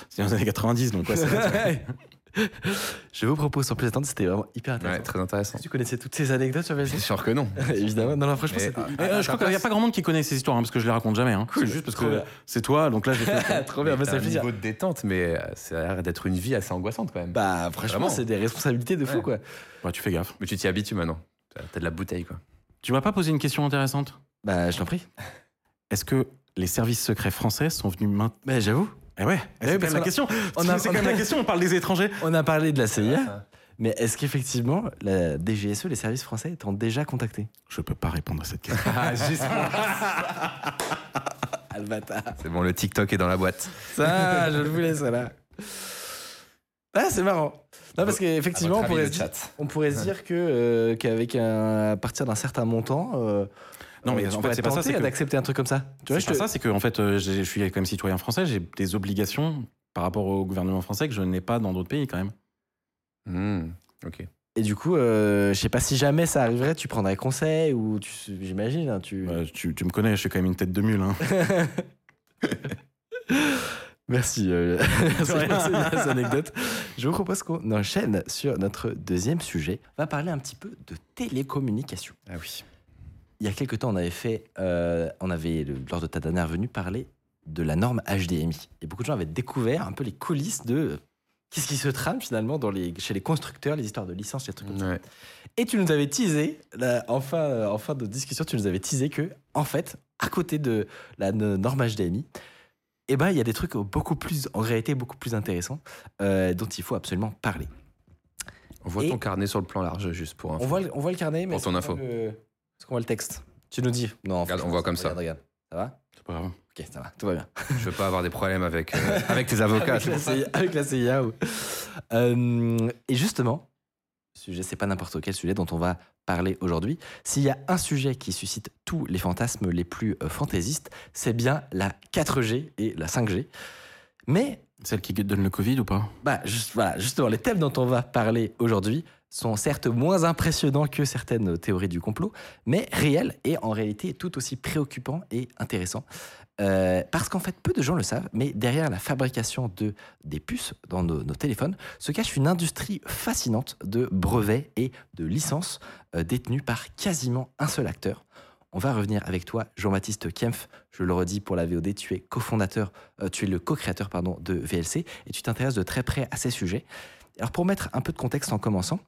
C'était dans les années 90, donc ouais, ça date. *laughs* *laughs* Je vous propose sans plus attendre, c'était vraiment hyper intéressant. Ouais, très intéressant. Tu connaissais toutes ces anecdotes sur C'est VLC sûr que non. *laughs* Évidemment. Non, non, franchement, c'était. ah, Euh, à je crois qu'il n'y a pas grand monde qui connaît ces histoires, hein, parce que je les raconte jamais. Hein. Cool. C'est juste parce que bien. c'est toi, donc là, j'ai fait. *laughs* Trop bien, Mais bah, ça plaisir. niveau de détente, mais euh, ça a l'air d'être une vie assez angoissante quand même. Bah, franchement, Vraiment. c'est des responsabilités de fou, Ouais. quoi. Ouais, tu fais gaffe. Mais tu t'y habitues maintenant. T'as t'as de la bouteille, quoi. Tu m'as pas posé une question intéressante? Bah, je t'en prie. Est-ce que les services secrets français sont venus maintenant Bah, j'avoue. Eh ouais, Eh c'est oui, la question. on a- c'est quand même la question. On parle des étrangers. On a parlé de la CIA, mais est-ce qu'effectivement, la DGSE, les services français, t'ont déjà contacté Je peux pas répondre à cette question. Ah, *laughs* juste- *laughs* Ah. C'est bon, le TikTok est dans la boîte. Ça, je le voulais, ça là. Ah, c'est marrant. Non, parce qu'effectivement, on pourrait, se dire- on pourrait se dire que, euh, qu'avec un, à partir d'un certain montant, euh, Non, mais euh, en tu fait, c'est pas ça, c'est d'accepter un truc comme ça. Tu vois, C'est je pas te- ça, c'est que en fait, euh, je suis quand même citoyen français. J'ai des obligations par rapport au gouvernement français que je n'ai pas dans d'autres pays quand même. Hmm, ok. Et du coup, euh, je sais pas si jamais ça arriverait, tu prendrais conseil ou tu, j'imagine, hein, tu. Ouais, tu, tu me connais, je suis quand même une tête de mule. Hein. *laughs* Merci, euh, *laughs* merci pour anecdotes. Je vous propose qu'on enchaîne sur notre deuxième sujet. On va parler un petit peu de télécommunication. Ah oui. Il y a quelques temps, on avait fait, euh, on avait, lors de ta dernière venue, parlé de la norme HDMI. Et beaucoup de gens avaient découvert un peu les coulisses de euh, qu'est-ce qui se trame finalement dans les, chez les constructeurs, les histoires de licences, les trucs comme ça. Et tu nous avais teasé, là, en, fin, euh, en fin de discussion, tu nous avais teasé que, en fait, à côté de la no- norme HDMI, eh ben, il y a des trucs beaucoup plus, en réalité, beaucoup plus intéressants, dont il faut absolument parler. On voit Et- ton carnet sur le plan large, juste pour info. On voit, le- on voit le carnet, mais Pour ton info. le- Est-ce qu'on voit le texte? Tu nous dis. Non, Regarde, on voit comme ça. Regarde, regarde. Ça va? C'est pas grave. Ok, ça va, tout va bien. Je veux pas avoir des problèmes avec, euh, *laughs* avec tes avocats. avec, la. CIA, avec la CIA, ou- Euh, et justement, sujet, c'est pas n'importe quel sujet dont on va parler aujourd'hui. S'il y a un sujet qui suscite tous les fantasmes les plus euh, fantaisistes, c'est bien la 4G et la 5G. Mais Celle qui donne le Covid ou pas? Bah, juste, voilà, justement, les thèmes dont on va parler aujourd'hui sont certes moins impressionnants que certaines théories du complot, mais réels et en réalité tout aussi préoccupants et intéressants. Euh, parce qu'en fait, peu de gens le savent, mais derrière la fabrication de, des puces dans nos, téléphones se cache une industrie fascinante de brevets et de licences euh, détenues par quasiment un seul acteur. On va revenir avec toi, Jean-Baptiste Kempf. Je le redis pour la VOD, tu es cofondateur, euh, tu es le co-créateur pardon de VLC et tu t'intéresses de très près à ces sujets. Alors pour mettre un peu de contexte en commençant,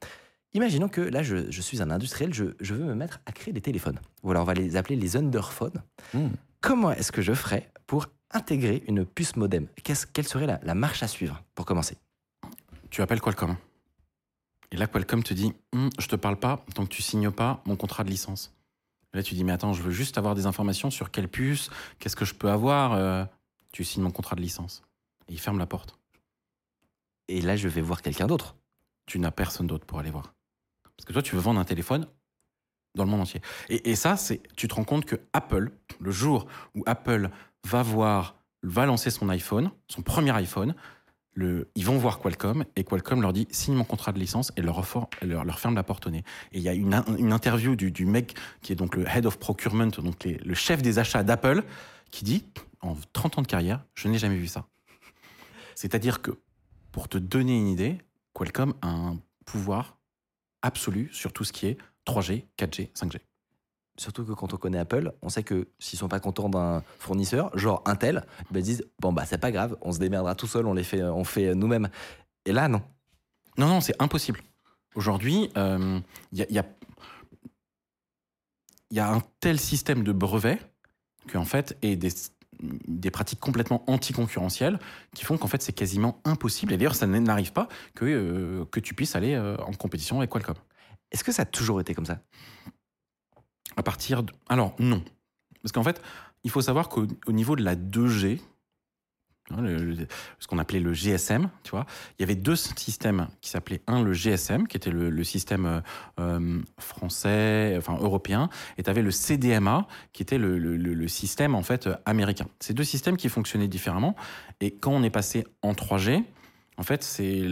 imaginons que là je, je suis un industriel, je, je veux me mettre à créer des téléphones. Voilà, on va les appeler les underphones. Hmm. Comment est-ce que je ferais pour intégrer une puce modem? Quelle serait la, la marche à suivre pour commencer? Tu appelles Qualcomm. Et là, Qualcomm te dit Hum, Je te parle pas tant que tu signes pas mon contrat de licence. Et là, tu dis Mais attends, je veux juste avoir des informations sur quelle puce, qu'est-ce que je peux avoir. euh, tu signes mon contrat de licence. Et il ferme la porte. Et là je vais voir quelqu'un d'autre. Tu n'as personne d'autre pour aller voir. Parce que toi, tu veux vendre un téléphone dans le monde entier. Et, ça, c'est, tu te rends compte que Apple, le jour où Apple va voir, va lancer son iPhone, son premier iPhone, ils vont voir Qualcomm et Qualcomm leur dit signe mon contrat de licence et leur, leur, ferme la porte au nez. Et il y a une, in- une interview du, mec qui est donc le head of procurement, donc le chef des achats d'Apple, qui dit en 30 ans de carrière, je n'ai jamais vu ça. C'est-à-dire que, pour te donner une idée, Qualcomm a un pouvoir absolu sur tout ce qui est 3G, 4G, 5G. Surtout que quand on connaît Apple, on sait que s'ils sont pas contents d'un fournisseur, genre Intel, ben ils disent bon bah c'est pas grave, on se démerdera tout seul, on les fait, on fait nous-mêmes. Et là non. Non, non, c'est impossible. Aujourd'hui, euh, il y, a, y a- il y a un tel système de brevets qu'en fait, et des, des pratiques complètement anticoncurrentielles qui font qu'en fait, c'est quasiment impossible. Et d'ailleurs, ça n'arrive pas que, euh, que tu puisses aller euh, en compétition avec Qualcomm. Est-ce que ça a toujours été comme ça? À partir de... Alors, non. Parce qu'en fait, il faut savoir qu'au au niveau de la 2G, hein, le- ce qu'on appelait le GSM, tu vois, il y avait deux systèmes qui s'appelaient un le GSM, qui était le, système euh, euh, français, enfin européen, et tu avais le CDMA, qui était le, système en fait euh, américain. Ces deux systèmes qui fonctionnaient différemment. Et quand on est passé en 3G, En fait, c'est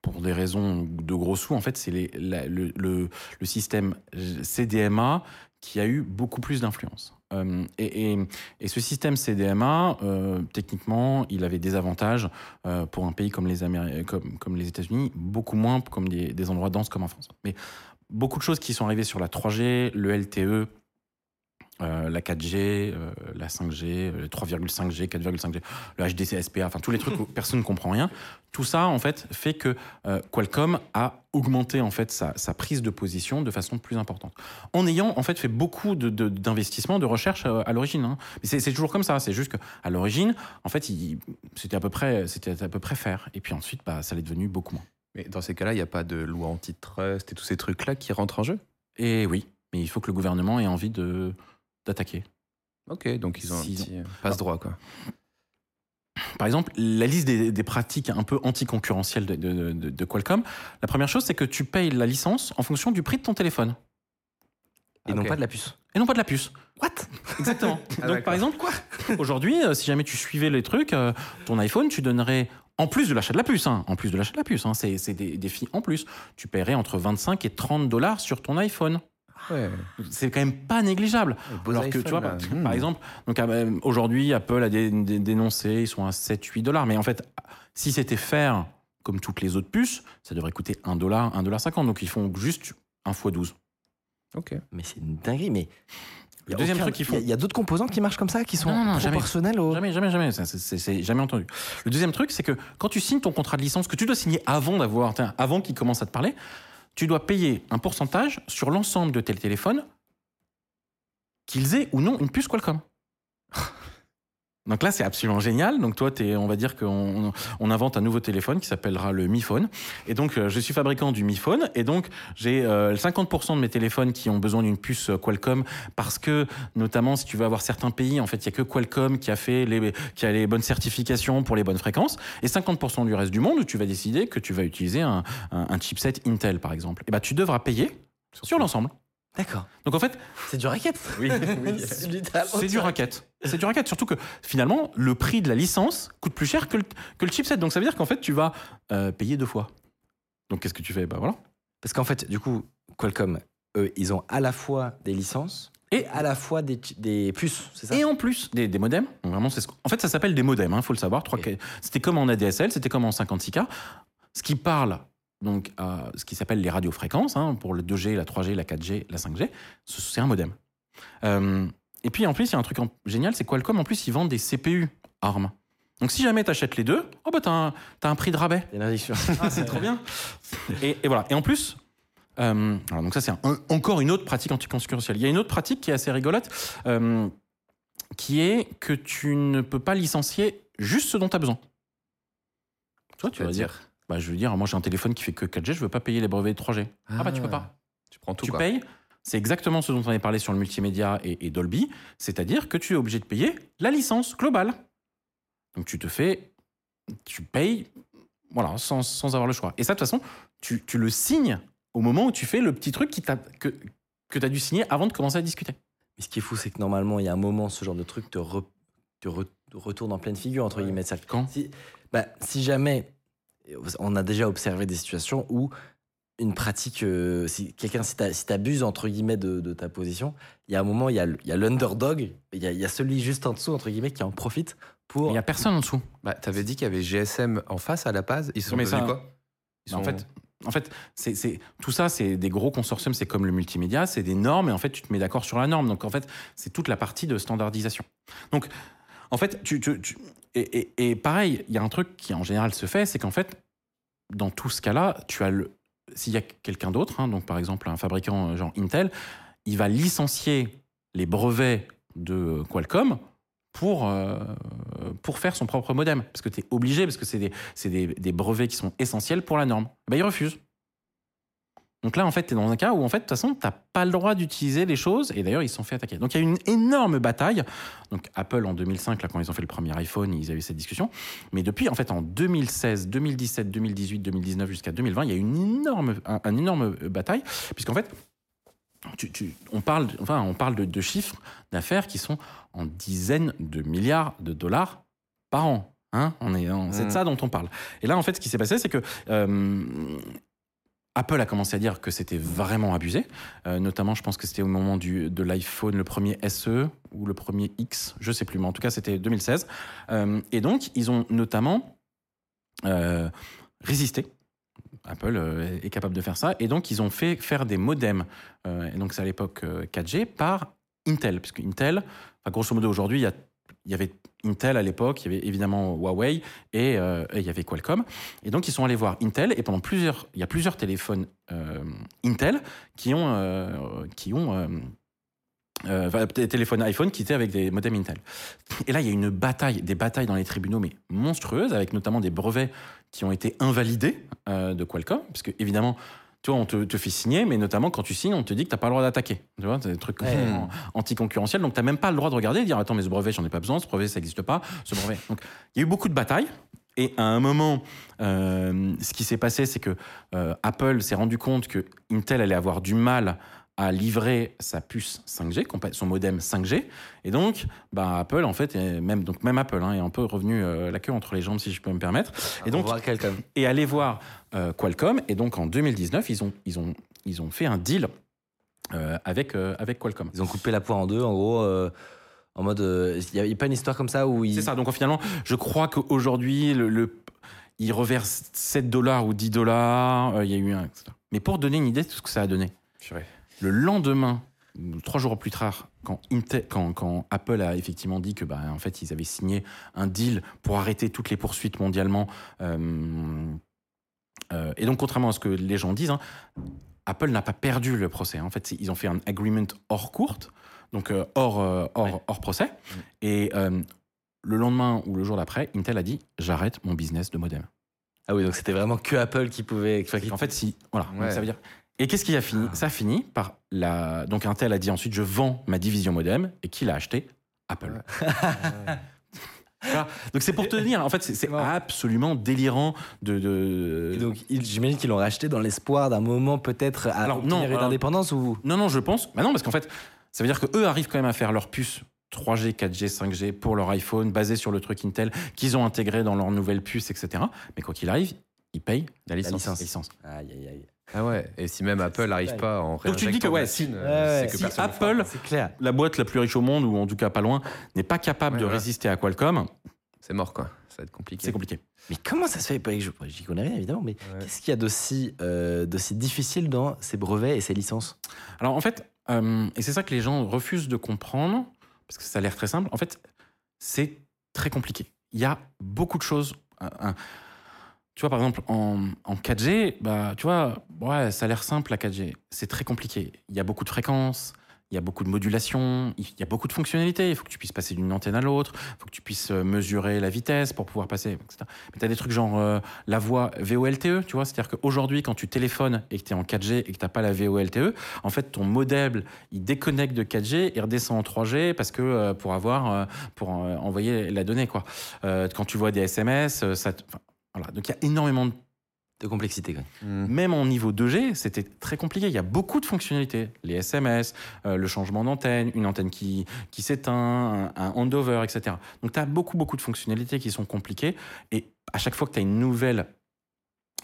pour des raisons de gros sous, en fait, c'est le système CDMA qui a eu beaucoup plus d'influence. Euh, et, ce système CDMA, euh, techniquement, il avait des avantages euh, pour un pays comme les États-Unis, beaucoup moins comme des, des endroits denses comme en France. Mais beaucoup de choses qui sont arrivées sur la 3G, le LTE, euh, la 4G, euh, la 5G, euh, le 3,5G, 4,5G, le HDC, SPA, enfin tous les trucs où personne ne comprend rien. Tout ça, en fait, fait que euh, Qualcomm a augmenté en fait sa, sa prise de position de façon plus importante, en ayant en fait fait beaucoup de- de- d'investissements, de, recherche à l'origine. hein. Mais c'est toujours comme ça. C'est juste qu'à l'origine, en fait, c'était à peu près, c'était à peu près faire. Et puis ensuite, bah, ça l'est devenu beaucoup moins. Mais dans ces cas-là, il n'y a pas de loi antitrust et tous ces trucs-là qui rentrent en jeu? Et oui, mais il faut que le gouvernement ait envie de d'attaquer. Ok, donc ils ont un petit euh, passe-droit, quoi. Par exemple, la liste des, des pratiques un peu anticoncurrentielles de, de, de- de Qualcomm, la première chose, c'est que tu payes la licence en fonction du prix de ton téléphone. Et non pas de la puce. Et non pas de la puce. What? *laughs* Exactement. Ah, Donc par exemple, quoi? *laughs* Aujourd'hui, euh, si jamais tu suivais les trucs, euh, ton iPhone, tu donnerais, en plus de l'achat de la puce, hein, en plus de l'achat de la puce, hein, c'est c'est des, des filles en plus, tu paierais entre 25 et 30 dollars sur ton iPhone. Ouais. C'est quand même pas négligeable. Alors que tu vois, par. Hmm. par exemple, donc euh, aujourd'hui, Apple a dé- dé- dénoncé, ils sont à 7-8 dollars. Mais en fait, si c'était faire comme toutes les autres puces, ça devrait coûter 1 dollar, 1 dollar 50. Donc ils font juste 1 x 12. Ok. Mais c'est une dinguerie. Mais Le deuxième truc qu'ils font. Il y a, d'autres composants qui marchent comme ça, qui sont Non, non, jamais. proportionnels au. Jamais, jamais, c'est- C'est c'est jamais entendu. Le deuxième truc, c'est que quand tu signes ton contrat de licence, que tu dois signer avant d'avoir, avant qu'il commence à te parler, tu dois payer un pourcentage sur l'ensemble de tes téléphones, qu'ils aient ou non une puce Qualcomm. Donc là, c'est absolument génial. Donc toi, es, on va dire qu'on on invente un nouveau téléphone qui s'appellera le Mi Phone. Et donc, euh, je suis fabricant du Mi Phone. Et donc, j'ai euh, 50% de mes téléphones qui ont besoin d'une puce euh, Qualcomm parce que, notamment, si tu veux avoir certains pays, en fait, il y a que Qualcomm qui a fait les, qui a les bonnes certifications pour les bonnes fréquences. Et 50% du reste du monde, tu vas décider que tu vas utiliser un, un- un chipset Intel, par exemple. Et ben, tu devras payer sur l'ensemble. D'accord. Donc en fait, C'est du racket. oui, *laughs* c'est littéralement c'est du racket. C'est du racket. Surtout que finalement, le prix de la licence coûte plus cher que le, que le chipset. Donc ça veut dire qu'en fait, tu vas euh, payer deux fois. Donc qu'est-ce que tu fais? Bah voilà. Parce qu'en fait, du coup, Qualcomm, eux, ils ont à la fois des licences et à la fois des, puces, c'est ça? Et en plus, des, des modems. Vraiment, c'est ce qu'- en fait, ça s'appelle des modems, il faut le savoir. C'était comme en ADSL, c'était comme en 56K. Ce qui parle donc à ce qui s'appelle les radiofréquences, hein, pour le 2G, la 3G, la 4G, la 5G, ce- c'est un modem. Euh, et puis en plus, il y a un truc en- génial, c'est Qualcomm, en plus, ils vendent des CPU ARM. Donc si jamais tu achètes les deux, oh bah t'as un, t'as un prix de rabais. Ah, c'est trop bien. Et, et voilà. Et en plus, euh, alors donc ça c'est un- encore une autre pratique anticoncurrentielle. Il y a une autre pratique qui est assez rigolote, euh, qui est que tu ne peux pas licencier juste ce dont tu as besoin. Toi, tu vas dire, bah, je veux dire, moi j'ai un téléphone qui fait que 4G, je veux pas payer les brevets de 3G. Ah, bah tu peux pas. Tu prends tout, tu quoi. payes. C'est exactement ce dont on avait parlé sur le multimédia et, et Dolby, c'est-à-dire que tu es obligé de payer la licence globale. Donc tu te fais, tu payes, voilà, sans, sans avoir le choix. Et ça, de toute façon, tu, tu le signes au moment où tu fais le petit truc qui que, que tu as dû signer avant de commencer à discuter. Mais ce qui est fou, c'est que normalement, il y a un moment, ce genre de truc te, re- te re- retourne en pleine figure, entre guillemets. Que Quand? Si, bah, si jamais, on a déjà observé des situations où une pratique, euh, si quelqu'un, si t'a- si t'abuses, entre guillemets, de, de ta position, il y a un moment, il y a, le- il y a l'underdog, il y a, il y a celui juste en dessous, entre guillemets, qui en profite pour... Il n'y a personne en dessous. Bah, t'avais dit qu'il y avait GSM en face à la base. Ils sont Mais ça- quoi? Ils Bah, En sont- fait, en fait c'est, c'est- tout ça, c'est des gros consortiums, c'est comme le multimédia, c'est des normes, et en fait, tu te mets d'accord sur la norme. Donc, en fait, c'est toute la partie de standardisation. Donc, en fait, tu, et, pareil, il y a un truc qui en général se fait, c'est qu'en fait, dans tout ce cas-là, tu as le, s'il y a quelqu'un d'autre, hein, donc par exemple un fabricant euh, genre Intel, il va licencier les brevets de Qualcomm pour, euh, pour faire son propre modem. Parce que tu es obligé, parce que c'est des, des, brevets qui sont essentiels pour la norme. Ben, il refuse. Donc là, en fait, tu es dans un cas où, en fait, de toute façon, tu pas le droit d'utiliser les choses. Et d'ailleurs, ils se sont fait attaquer. Donc il y a eu une énorme bataille. Donc Apple, en 2005, là, quand ils ont fait le premier iPhone, ils avaient cette discussion. Mais depuis, en fait, en 2016, 2017, 2018, 2019 jusqu'à 2020, il y a eu une énorme, un, un énorme euh, bataille. Puisqu'en fait, tu- tu- on parle, enfin, on parle de, de chiffres d'affaires qui sont en dizaines de milliards de dollars par an. Hein on est, c'est de Mm. ça dont on parle. Et là, en fait, ce qui s'est passé, c'est que euh, Apple a commencé à dire que c'était vraiment abusé. Euh, notamment, je pense que c'était au moment du, de l'iPhone, le premier SE ou le premier X, je sais plus, mais en tout cas, c'était 2016. Euh, et donc, ils ont notamment euh, résisté. Apple est capable de faire ça. Et donc, ils ont fait faire des modems, et donc c'est à l'époque euh, 4G, par Intel. Puisque Intel, enfin, grosso modo, aujourd'hui, il y avait Intel à l'époque, il y avait évidemment Huawei et, euh, et il y avait Qualcomm. Et donc, ils sont allés voir Intel, et pendant plusieurs, il y a plusieurs téléphones euh, Intel qui ont, euh, qui ont téléphones iPhone qui étaient avec des modems Intel. Et là, il y a une bataille, des batailles dans les tribunaux, mais monstrueuses, avec notamment des brevets qui ont été invalidés de Qualcomm, parce que évidemment, tu vois, on te, te fait signer, mais notamment quand tu signes, on te dit que tu n'as pas le droit d'attaquer. Tu vois, c'est des trucs Ouais. anticoncurrentiels, donc tu n'as même pas le droit de regarder et de dire Attends, mais ce brevet, j'en ai pas besoin, ce brevet, ça n'existe pas, ce brevet. Donc, il y a eu beaucoup de batailles. Et à un moment, euh, ce qui s'est passé, c'est que euh, Apple s'est rendu compte que Intel allait avoir du mal à livrer sa puce 5G, compa- son modem 5G. Et donc, bah, Apple, en fait, est même, donc même Apple hein, est un peu revenu euh, la queue entre les jambes, si je peux me permettre. Et donc, et aller voir euh, Qualcomm. Et donc, en 2019, ils ont, ils ont, ils ont fait un deal euh, avec, euh, avec Qualcomm. Ils ont coupé la poire en deux, en gros, en mode. Il n'y a, pas une histoire comme ça où ils. C'est ça. Donc, finalement, je crois qu'aujourd'hui, le, le, ils reversent 7 dollars ou 10 dollars. euh, Il y a eu un. etc. Mais pour donner une idée de ce que ça a donné. Le lendemain, trois jours plus tard, quand, Intel- quand, quand Apple a effectivement dit que, bah, en fait, ils avaient signé un deal pour arrêter toutes les poursuites mondialement. euh, euh, et donc, contrairement à ce que les gens disent, hein, Apple n'a pas perdu le procès. En fait, ils ont fait un agreement hors courte, donc euh, hors, hors, hors procès. Et euh, le lendemain ou le jour d'après, Intel a dit j'arrête mon business de modem. Ah oui, donc c'était vraiment que Apple qui pouvait. En fait, si voilà, donc ça veut dire. Et qu'est-ce qui a fini Ça a fini par la. Donc Intel a dit ensuite je vends ma division modem et qui l'a acheté Apple. *laughs* Voilà. Donc c'est pour te dire, en fait, c'est- absolument délirant de. de- donc, j'imagine qu'ils l'ont racheté dans l'espoir d'un moment peut-être à Alors, obtenir non, une indépendance ou. Non, non, je pense. Bah non, parce qu'en fait, ça veut dire qu'eux arrivent quand même à faire leur puce 3G, 4G, 5G pour leur iPhone, basé sur le truc Intel qu'ils ont intégré dans leur nouvelle puce, etc. Mais quoi qu'il arrive, ils payent La la licence. licence. Aïe, aïe, aïe. Ah ouais. Et si même Apple n'arrive pas en Donc tu dis que, ouais, la si- ouais, que si Apple- clair. La boîte la plus riche au monde, ou en tout cas pas loin, n'est pas capable Ouais, de résister à Qualcomm, c'est mort quoi. Ça va être compliqué. c'est compliqué. Mais comment ça se fait? Pas que je- J'y connais rien évidemment, mais Ouais. qu'est-ce qu'il y a d'aussi euh, d'aussi difficile dans ces brevets et ces licences? Alors en fait, euh, et c'est ça que les gens refusent de comprendre, parce que ça a l'air très simple, en fait, c'est très compliqué. Il y a beaucoup de choses. euh, un- tu vois, par exemple, en, en 4G, bah, tu vois, ouais, ça a l'air simple la 4G. C'est très compliqué. Il y a beaucoup de fréquences, il y a beaucoup de modulation, il y a beaucoup de fonctionnalités. Il faut que tu puisses passer d'une antenne à l'autre, il faut que tu puisses euh, mesurer la vitesse pour pouvoir passer, etc. Mais tu as des trucs genre euh, la voix VOLTE, tu vois, c'est-à-dire qu'aujourd'hui, quand tu téléphones et que tu es en 4G et que tu pas la VOLTE, en fait, ton modem, il déconnecte de 4G et redescend en 3G parce que euh, pour avoir, pour envoyer la donnée, quoi. Quand tu vois des SMS, ça, voilà. Donc il y a énormément de de complexité quand même. Mm. même en niveau 2G, c'était très compliqué. Il y a beaucoup de fonctionnalités. Les SMS, euh, le changement d'antenne, une antenne qui, qui s'éteint, un, un handover, etc. Donc, tu as beaucoup, beaucoup de fonctionnalités qui sont compliquées. Et à chaque fois que tu as une nouvelle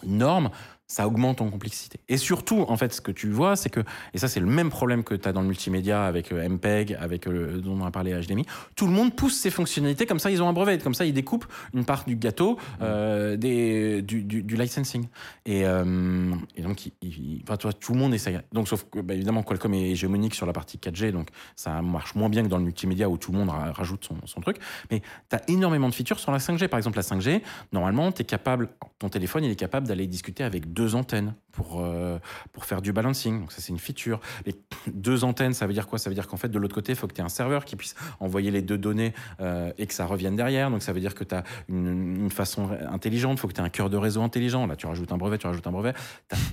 norme, ça augmente en complexité. Et surtout, en fait, ce que tu vois, c'est que, et ça, c'est le même problème que tu as dans le multimédia avec euh, MPEG, avec euh, le, dont on a parlé HDMI. Tout le monde pousse ces fonctionnalités, comme ça, ils ont un brevet. Comme ça, ils découpent une part du gâteau euh, des, du, du, du licensing. Et, euh, et donc, il- il- enfin, tu vois, tout le monde essaye. Donc, sauf que, bah, évidemment, Qualcomm est hégémonique sur la partie 4G, donc ça marche moins bien que dans le multimédia où tout le monde ra- rajoute son, son truc. Mais tu as énormément de features sur la 5G. Par exemple, la 5G, normalement, tu es capable, ton téléphone, il est capable d'aller discuter avec deux antennes pour, euh, pour faire du balancing. Donc, ça, c'est une feature. Et deux antennes, ça veut dire quoi? Ça veut dire qu'en fait, de l'autre côté, il faut que tu aies un serveur qui puisse envoyer les deux données euh, et que ça revienne derrière. Donc, ça veut dire que tu as une, façon intelligente. Il faut que tu aies un cœur de réseau intelligent. Là, tu rajoutes un brevet, tu rajoutes un brevet.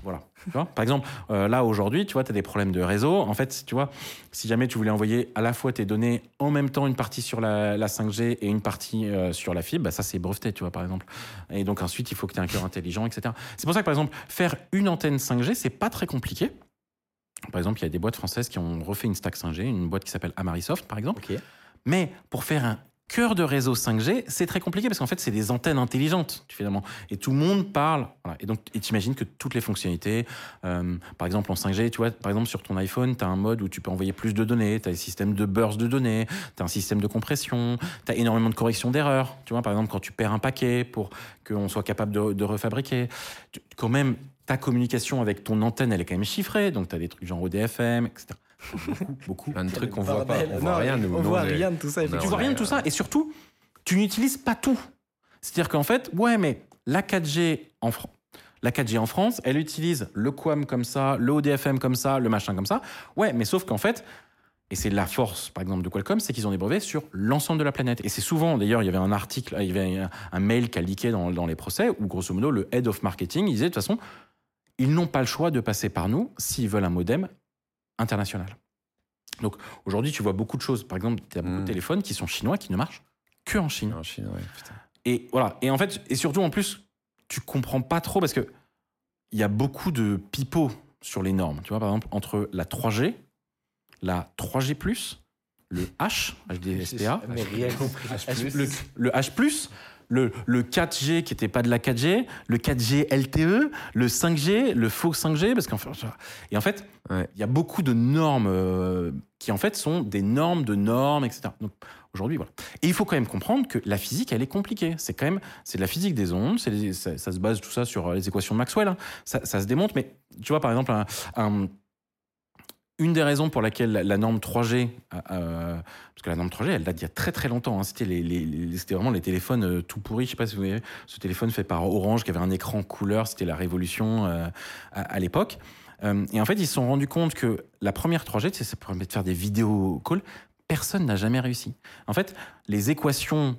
Voilà. Par exemple, euh, là, aujourd'hui, tu vois, tu as des problèmes de réseau. En fait, tu vois, si jamais tu voulais envoyer à la fois tes données en même temps, une partie sur la, la 5G et une partie sur la fibre, bah, ça, c'est breveté, tu vois, par exemple. Et donc, ensuite, il faut que tu aies un cœur intelligent, etc. C'est pour ça que, par exemple, faire une 5G, c'est pas très compliqué. Par exemple, il y a des boîtes françaises qui ont refait une stack 5G, une boîte qui s'appelle Amarisoft, par exemple. Mais pour faire un, cœur de réseau 5G, c'est très compliqué parce qu'en fait, c'est des antennes intelligentes, finalement. Et tout le monde parle. Voilà. Et donc, t'imagines que toutes les fonctionnalités, euh, par exemple en 5G, tu vois, par exemple sur ton iPhone, tu as un mode où tu peux envoyer plus de données, tu as des systèmes de burst de données, tu as un système de compression, tu as énormément de correction d'erreurs. Tu vois, par exemple, quand tu perds un paquet pour qu'on soit capable de, de refabriquer, tu- quand même, ta communication avec ton antenne, elle est quand même chiffrée. Donc, tu as des trucs genre ODFM, etc. Beaucoup, *laughs* beaucoup. Plein de trucs qu'on voit pas. On voit Non, rien, nous. On voit rien de tout ça. tu vois rien de tout ça. Et surtout, tu n'utilises pas tout. C'est-à-dire qu'en fait, ouais, mais la 4G en France. La 4G en France, elle utilise le QAM comme ça, le ODFM comme ça, le machin comme ça. Ouais, mais sauf qu'en fait, et c'est la force, par exemple, de Qualcomm, c'est qu'ils ont des brevets sur l'ensemble de la planète. Et c'est souvent, d'ailleurs, il y avait un article, il y avait un, mail qui a leaké dans, dans les procès, où grosso modo, le head of marketing, il disait de toute façon, ils n'ont pas le choix de passer par nous s'ils veulent un modem international. Donc aujourd'hui, tu vois beaucoup de choses. Par exemple, tu as beaucoup de téléphones qui sont chinois, qui ne marchent que en Chine. En Chine, ouais, putain. Et voilà. Et en fait, et surtout en plus, tu comprends pas trop parce que il y a beaucoup de pipeaux sur les normes. Tu vois, par exemple, entre la 3G, la 3G+, le H, HDSPA, le H+, le, le 4G qui n'était pas de la 4G, le 4G LTE, le 5G, le faux 5G, parce qu'en fait, et en fait, il Ouais. y a beaucoup de normes euh, qui en fait sont des normes de normes, etc. Donc aujourd'hui, voilà. Et il faut quand même comprendre que la physique, elle est compliquée. C'est quand même, c'est de la physique des ondes, les- ça, ça se base tout ça sur euh, les équations de Maxwell. hein. Ça, ça se démontre, mais tu vois, par exemple, un- un- une des raisons pour laquelle la, norme 3G, euh, parce que la norme 3G, elle date d'il y a très très longtemps. hein. C'était vraiment les téléphones euh, tout pourris. Je sais pas si vous voyez ce téléphone fait par Orange qui avait un écran couleur. C'était la révolution euh, à, l'époque. Euh, et en fait, ils se sont rendus compte que la première 3G, tu sais, ça permet de faire des vidéos calls. Personne n'a jamais réussi. En fait, les équations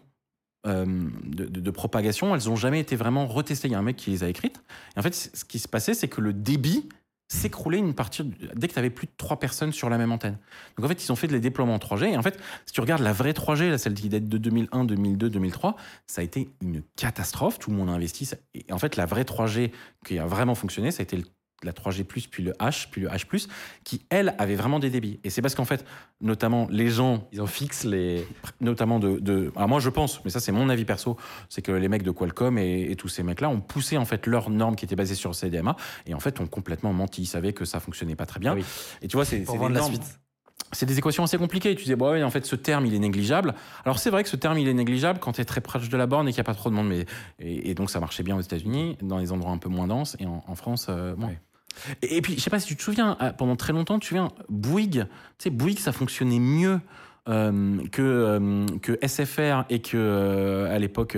euh, de, propagation, elles n'ont jamais été vraiment retestées. Il y a un mec qui les a écrites. Et en fait, ce qui se passait, c'est que le débit s'écroulait une partie dès que tu avais plus de trois personnes sur la même antenne. Donc en fait, ils ont fait des déploiements en 3G. Et en fait, si tu regardes la vraie 3G, là, celle qui date de 2001, 2002, 2003, ça a été une catastrophe. Tout le monde a investi. Et en fait, la vraie 3G qui a vraiment fonctionné, ça a été le- la 3G+, puis le H, puis le H+, qui, elle, avait vraiment des débits. Et c'est parce qu'en fait, notamment, les gens Ils en fixent les. notamment de, de- alors moi je pense, mais ça c'est mon avis perso, c'est que les mecs de Qualcomm et, et tous ces mecs-là ont poussé en fait leurs normes qui étaient basées sur le CDMA et en fait ont complètement menti. Ils savaient que ça fonctionnait pas très bien. Ah oui. Et tu vois, c'est Pour c'est vendre des la normes- suite. c'est des équations assez compliquées. Tu disais, bon, ouais, en fait, ce terme, il est négligeable. Alors, c'est vrai que ce terme, il est négligeable quand tu es très proche de la borne et qu'il n'y a pas trop de monde. Mais, et, et donc, ça marchait bien aux États-Unis, dans les endroits un peu moins denses, et en, en France, euh. Ouais. Et, et puis, je sais pas si tu te souviens, euh, pendant très longtemps, tu te souviens, Bouygues, tu sais, Bouygues, ça fonctionnait mieux. euh, que, euh, que SFR et que euh, à l'époque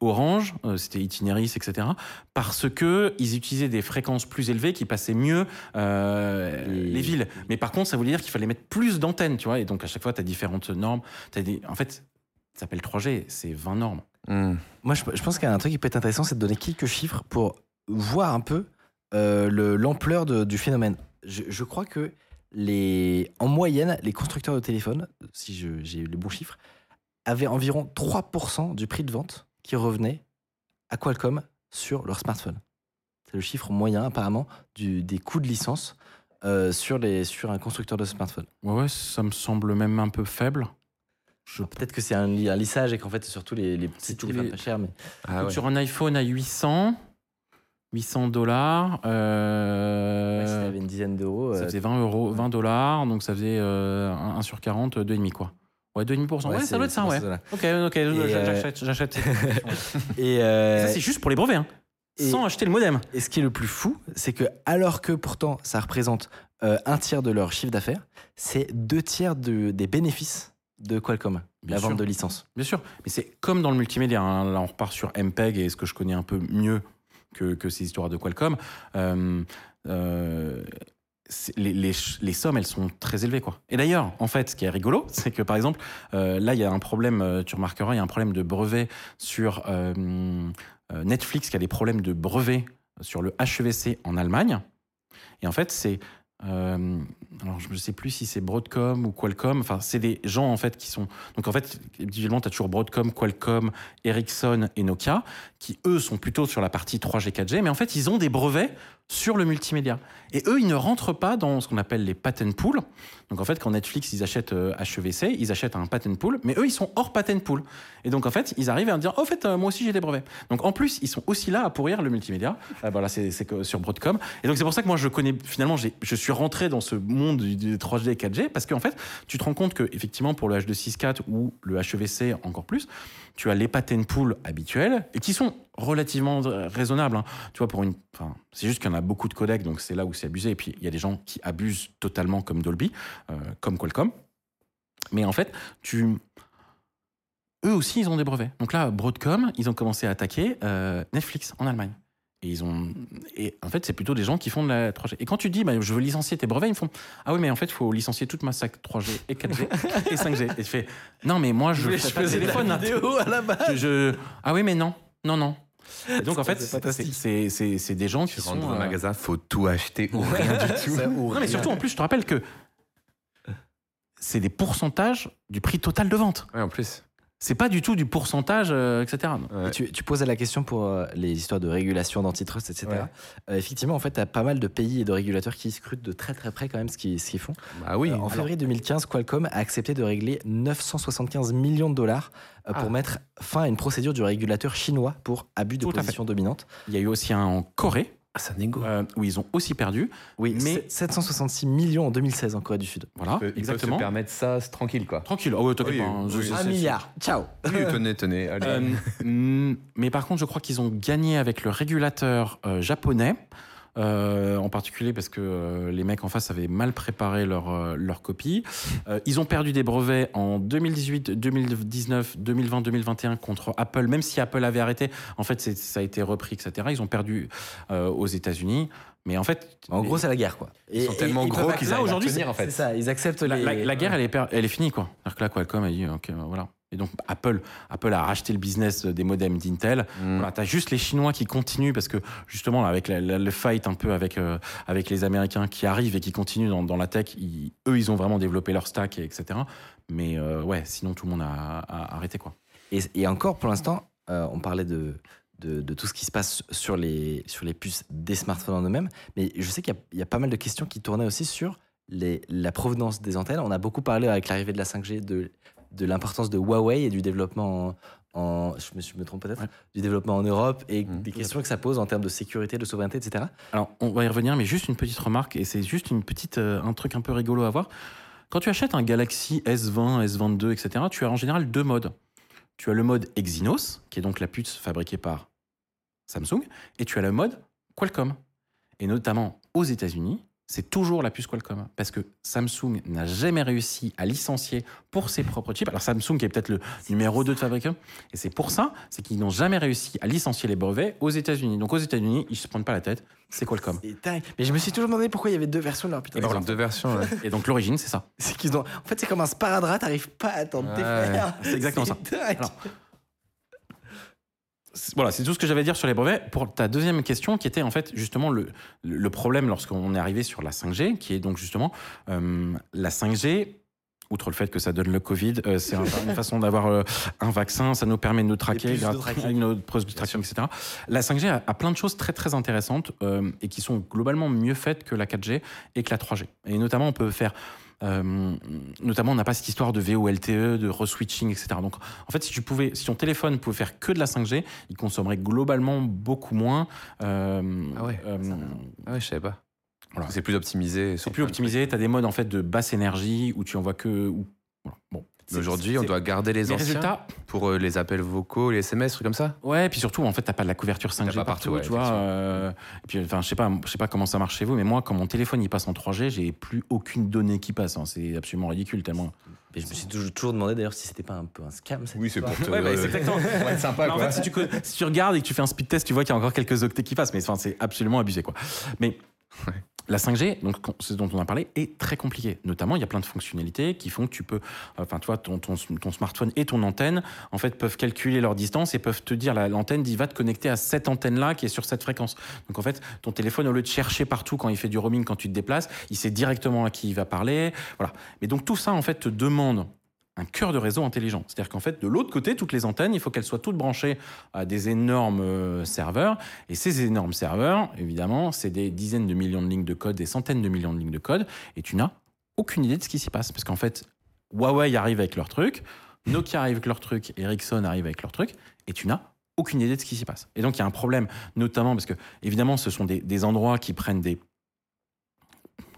Orange, c'était Itineris, etc. Parce que ils utilisaient des fréquences plus élevées qui passaient mieux Les- les villes. Mais par contre, ça voulait dire qu'il fallait mettre plus d'antennes, tu vois. Et donc, à chaque fois, tu as différentes normes. Des... En fait, ça s'appelle 3G, c'est 20 normes. Hmm. Moi, je, je pense qu'il y a un truc qui peut être intéressant, c'est de donner quelques chiffres pour voir un peu euh, le- l'ampleur du phénomène. Je, je crois que les, en moyenne, les constructeurs de téléphones, si j'ai les bons chiffres, avaient environ 3% du prix de vente qui revenait à Qualcomm sur leur smartphone. C'est le chiffre moyen, apparemment, du, des coûts de licence euh, sur, les, sur un constructeur de smartphone. Ouais, ouais, ça me semble même un peu faible. Peut-être que c'est un, li- un lissage et qu'en fait, c'est surtout les, les petits téléphones les- pas chers. Mais... Ah ouais. Sur un iPhone à 800, 800 dollars, euh, Ouais, si t'avais une dizaine d'euros. ça euh, faisait 20 euros, 20 dollars, donc ça faisait euh, 1, sur 40, 2,5 quoi. Ouais, 2,5%. Ouais, Ouais, ça doit être ça, ouais. Ok, ok, euh, j'achète, j'achète. *laughs* Et, euh, ça, c'est juste pour les brevets, hein. Sans acheter le modem. Et ce qui est le plus fou, c'est que alors que pourtant ça représente euh, un tiers de leur chiffre d'affaires, c'est deux tiers de- des bénéfices de Qualcomm, Bien la sûr. vente de licence. Bien sûr, mais c'est comme dans le multimédia. hein. Là, on repart sur MPEG et ce que je connais un peu mieux que, ces histoires de Qualcomm. Euh, euh, les, sommes, elles sont très élevées. Quoi. Et d'ailleurs, en fait, ce qui est rigolo, *laughs* c'est que par exemple, euh, là, il y a un problème, tu remarqueras, il y a un problème de brevet sur euh, Netflix qui a des problèmes de brevet sur le HEVC en Allemagne. Et en fait, c'est. Euh, alors, je ne sais plus si c'est Broadcom ou Qualcomm. Enfin, c'est des gens, en fait, qui sont. Donc, en fait, individuellement, tu as toujours Broadcom, Qualcomm, Ericsson et Nokia, qui, eux, sont plutôt sur la partie 3G, 4G. Mais en fait, ils ont des brevets sur le multimédia. Et eux, ils ne rentrent pas dans ce qu'on appelle les patent pools. Donc en fait, quand Netflix, ils achètent euh, HEVC, ils achètent un patent pool, mais eux, ils sont hors patent pool. Et donc en fait, ils arrivent à dire, oh, en fait, euh, moi aussi, j'ai des brevets. Donc en plus, ils sont aussi là à pourrir le multimédia. Euh, voilà, c'est sur Broadcom. Et donc c'est pour ça que moi, je connais, finalement, je suis rentré dans ce monde du 3G et 4G, parce qu'en fait, tu te rends compte que effectivement, pour le H264 ou le HEVC encore plus, tu as les patent pools habituels et qui sont relativement raisonnables. hein. Tu vois, pour une, c'est juste qu'il y en a beaucoup de codecs, donc c'est là où c'est abusé. Et puis il y a des gens qui abusent totalement comme Dolby, euh, comme Qualcomm. Mais en fait, eux aussi, ils ont des brevets. Donc là, Broadcom, ils ont commencé à attaquer euh, Netflix en Allemagne. Et ils ont, et en fait, c'est plutôt des gens qui font de la 3G. Et quand tu dis, bah, je veux licencier tes brevets, ils me font, ah oui, mais en fait, il faut licencier toute ma stack 3G et 4G *laughs* et 5G. Et je fais, non, mais moi, je, fais je pas de faisais de la téléphone. vidéo à la base. Je- je- Ah oui, mais non, non, non. Et donc, en fait, C'est des gens qui sont. dans un euh, magasin, faut tout acheter ou rien du *laughs* tout. Ça, ou non, mais surtout, en plus, je te rappelle que c'est des pourcentages du prix total de vente. Ouais, en plus. C'est pas du tout du pourcentage, euh, etc. Ouais. Et Tu, tu posais la question pour euh, les histoires de régulation, d'antitrust, etc. Ouais. Euh, effectivement, en fait, tu as pas mal de pays et de régulateurs qui scrutent de très très près quand même ce qu'ils ce qu'ils font. Ah oui. Euh, en février 2015, Qualcomm a accepté de régler 975 millions de dollars euh, pour Ah. mettre fin à une procédure du régulateur chinois pour abus de Tout position dominante. Il y a eu aussi un en Corée, Ah, ça négo. euh, où ils ont aussi perdu. Oui, Mais- mais 766 millions en 2016 en Corée du Sud. Voilà, Ils peuvent se exactement. permettre ça c'est tranquille, quoi. Tranquille. Oh, ouais, t'inquiète Oui, pas, hein, oui, Un milliard. Ciao. Oui, tenez, tenez. *laughs* Allez. Euh, mais par contre, je crois qu'ils ont gagné avec le régulateur euh, japonais, euh, en particulier parce que euh, les mecs en face avaient mal préparé leur, euh, leur copie. Euh, ils ont perdu des brevets en 2018, 2019, 2020, 2021 contre Apple, même si Apple avait arrêté. En fait, c'est- ça a été repris, etc. Ils ont perdu euh, aux États-Unis. Mais en fait, En gros, c'est la guerre, quoi. Ils sont tellement gros qu'ils là, arrivent à aujourd'hui, tenir, en C'est fait. ça, ils acceptent la, les... la- la guerre, elle est, per- elle est finie, quoi. C'est-à-dire que là, Qualcomm a dit, ok, voilà. Et donc, Apple, Apple a racheté le business des modems d'Intel. Mm. Voilà, t'as juste les Chinois qui continuent parce que justement là, avec la- la- le fight un peu avec euh, avec les Américains qui arrivent et qui continuent dans, dans la tech, ils- eux ils ont vraiment développé leur stack et etc. Mais euh, ouais, sinon tout le monde a, a arrêté quoi. Et, et encore, pour l'instant, euh, on parlait de, de, de tout ce qui se passe sur les, sur les puces des smartphones en eux-mêmes, mais je sais qu'il y a- il y, a pas mal de questions qui tournaient aussi sur les, la provenance des antennes. On a beaucoup parlé avec l'arrivée de la 5G de, de l'importance de Huawei et du développement en, en- je, me, je me trompe peut-être, Ouais. du développement en Europe et Mhm. des questions que ça pose en termes de sécurité, de souveraineté, etc. Alors on va y revenir, mais juste une petite remarque et c'est juste une petite euh, un truc un peu rigolo à voir. Quand tu achètes un Galaxy S20, S22, etc., tu as en général deux modes. Tu as le mode Exynos, qui est donc la puce fabriquée par Samsung, et tu as le mode Qualcomm. Et notamment aux États-Unis, c'est toujours la puce Qualcomm. Parce que Samsung n'a jamais réussi à licencier pour ses propres chips. Alors Samsung qui est peut-être le numéro 2 de fabricant. Et c'est pour ça, c'est qu'ils n'ont jamais réussi à licencier les brevets aux États-Unis. Donc aux États-Unis, ils se prennent pas la tête, c'est Qualcomm. C'est dingue. Mais je me suis toujours demandé pourquoi il y avait deux versions de leur putain smartphone. deux versions. ouais. Et donc l'origine, c'est ça. *laughs* C'est qu'ils ont. En fait, c'est comme un sparadrap, t'arrives pas à attendre tes Ouais. frères. C'est exactement ça. dingue. Alors, C'est- Voilà, c'est tout ce que j'avais à dire sur les brevets. Pour ta deuxième question, qui était en fait justement le, problème lorsqu'on est arrivé sur la 5G, qui est donc justement euh, la 5G. Outre le fait que ça donne le Covid, euh, c'est un- une façon d'avoir euh, un vaccin, ça nous permet de nous traquer, de autre puce de tracking, etc. La 5G a, a plein de choses très très intéressantes euh, et qui sont globalement mieux faites que la 4G et que la 3G. Et notamment, on peut faire notamment, on n'a pas cette histoire de VOLTE, de reswitching, etc. Donc, en fait, si tu pouvais, si ton téléphone pouvait faire que de la 5G, il consommerait globalement beaucoup moins. euh, Ah ouais, euh, Ah ouais, je savais pas. Voilà. C'est plus optimisé. c'est plus optimisé. Tu as des modes en fait de basse énergie où tu envoies que. où- voilà. Bon. Mais Aujourd'hui, on doit garder les Les anciens résultats, pour euh, les appels vocaux, les SMS, trucs comme ça. ouais, et puis surtout, en fait, t'as pas de la couverture 5G pas partout, partout, ouais, tu vois. euh, et puis, enfin, je sais pas, je sais pas comment ça marche chez vous, mais moi, quand mon téléphone il passe en 3G, j'ai plus aucune donnée qui passe. hein. C'est absolument ridicule tellement. Et je me suis toujours, demandé d'ailleurs si c'était pas un peu un scam. cette Oui, c'est pour te. Ouais, bah, c'est exactement. *laughs* sympa, Mais en quoi. fait, si tu, si tu regardes et que tu fais un speed test, tu vois qu'il y a encore quelques octets qui passent, mais enfin, c'est absolument abusé. Quoi. Mais Ouais. La 5G, donc, ce dont on a parlé, est très compliqué. Notamment, il y a plein de fonctionnalités qui font que tu peux, enfin, tu vois, ton, smartphone et ton antenne, en fait, peuvent calculer leur distance et peuvent te dire, la- l'antenne dit, va te connecter à cette antenne-là qui est sur cette fréquence. Donc, en fait, ton téléphone, au lieu de chercher partout quand il fait du roaming, quand tu te déplaces, il sait directement à qui il va parler. Voilà. Mais donc, tout ça, en fait, te demande un cœur de réseau intelligent. C'est-à-dire qu'en fait, de l'autre côté, toutes les antennes, il faut qu'elles soient toutes branchées à des énormes euh, serveurs. Et ces énormes serveurs, évidemment, c'est des dizaines de millions de lignes de code, des centaines de millions de lignes de code. Et tu n'as aucune idée de ce qui s'y passe. Parce qu'en fait, Huawei arrive avec leur truc, Nokia arrive avec leur truc, Ericsson arrive avec leur truc, et tu n'as aucune idée de ce qui s'y passe. Et donc, il y a un problème, notamment parce que, évidemment, ce sont des, des endroits qui prennent des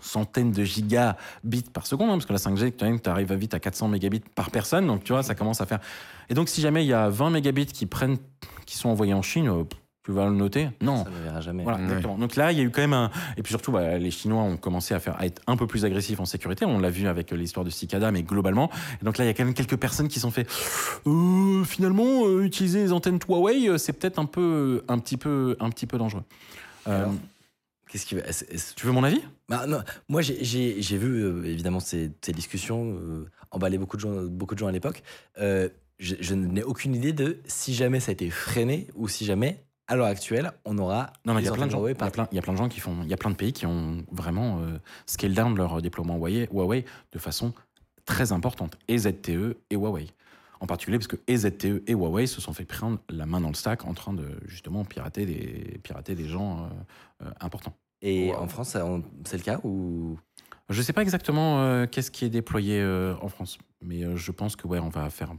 centaines de gigabits par seconde, hein, parce que la 5G, tu arrives vite à 400 mégabits par personne, donc tu vois, ça commence à faire. Et donc, si jamais il y a 20 mégabits qui prennent, qui sont envoyés en Chine, euh, tu vas le noter? Non. Ça ne verra jamais. Voilà, exactement. Donc là, il y a eu quand même un. Et puis surtout, bah, les Chinois ont commencé à, faire, à être un peu plus agressifs en sécurité. On l'a vu avec euh, l'histoire de Cicada, mais globalement. Et donc là, il y a quand même quelques personnes qui sont fait. Euh, finalement, euh, utiliser les antennes Huawei, c'est peut-être un peu, un petit peu, un petit peu dangereux. Euh, Alors? Qu'est-ce qui va. est-ce- est-ce- tu veux mon avis? Bah, non, moi, j'ai- vu euh, évidemment ces, ces discussions euh, emballer beaucoup de gens, beaucoup de gens à l'époque. Euh, je je n'ai aucune idée de si jamais ça a été freiné ou si jamais, à l'heure actuelle, on aura. Non, mais il y a plein de gens. Il y a plein, il y a plein de gens qui font. Il y a plein de pays qui ont vraiment scale down leur déploiement Huawei, Huawei de façon très importante. Et ZTE et Huawei. En particulier parce que et ZTE et Huawei se sont fait prendre la main dans le stack en train de justement pirater des, pirater des gens euh, euh, importants. Et Wow. en France, c'est le cas ou? Je sais pas exactement euh, qu'est-ce qui est déployé euh, en France, mais je pense que ouais, on va faire.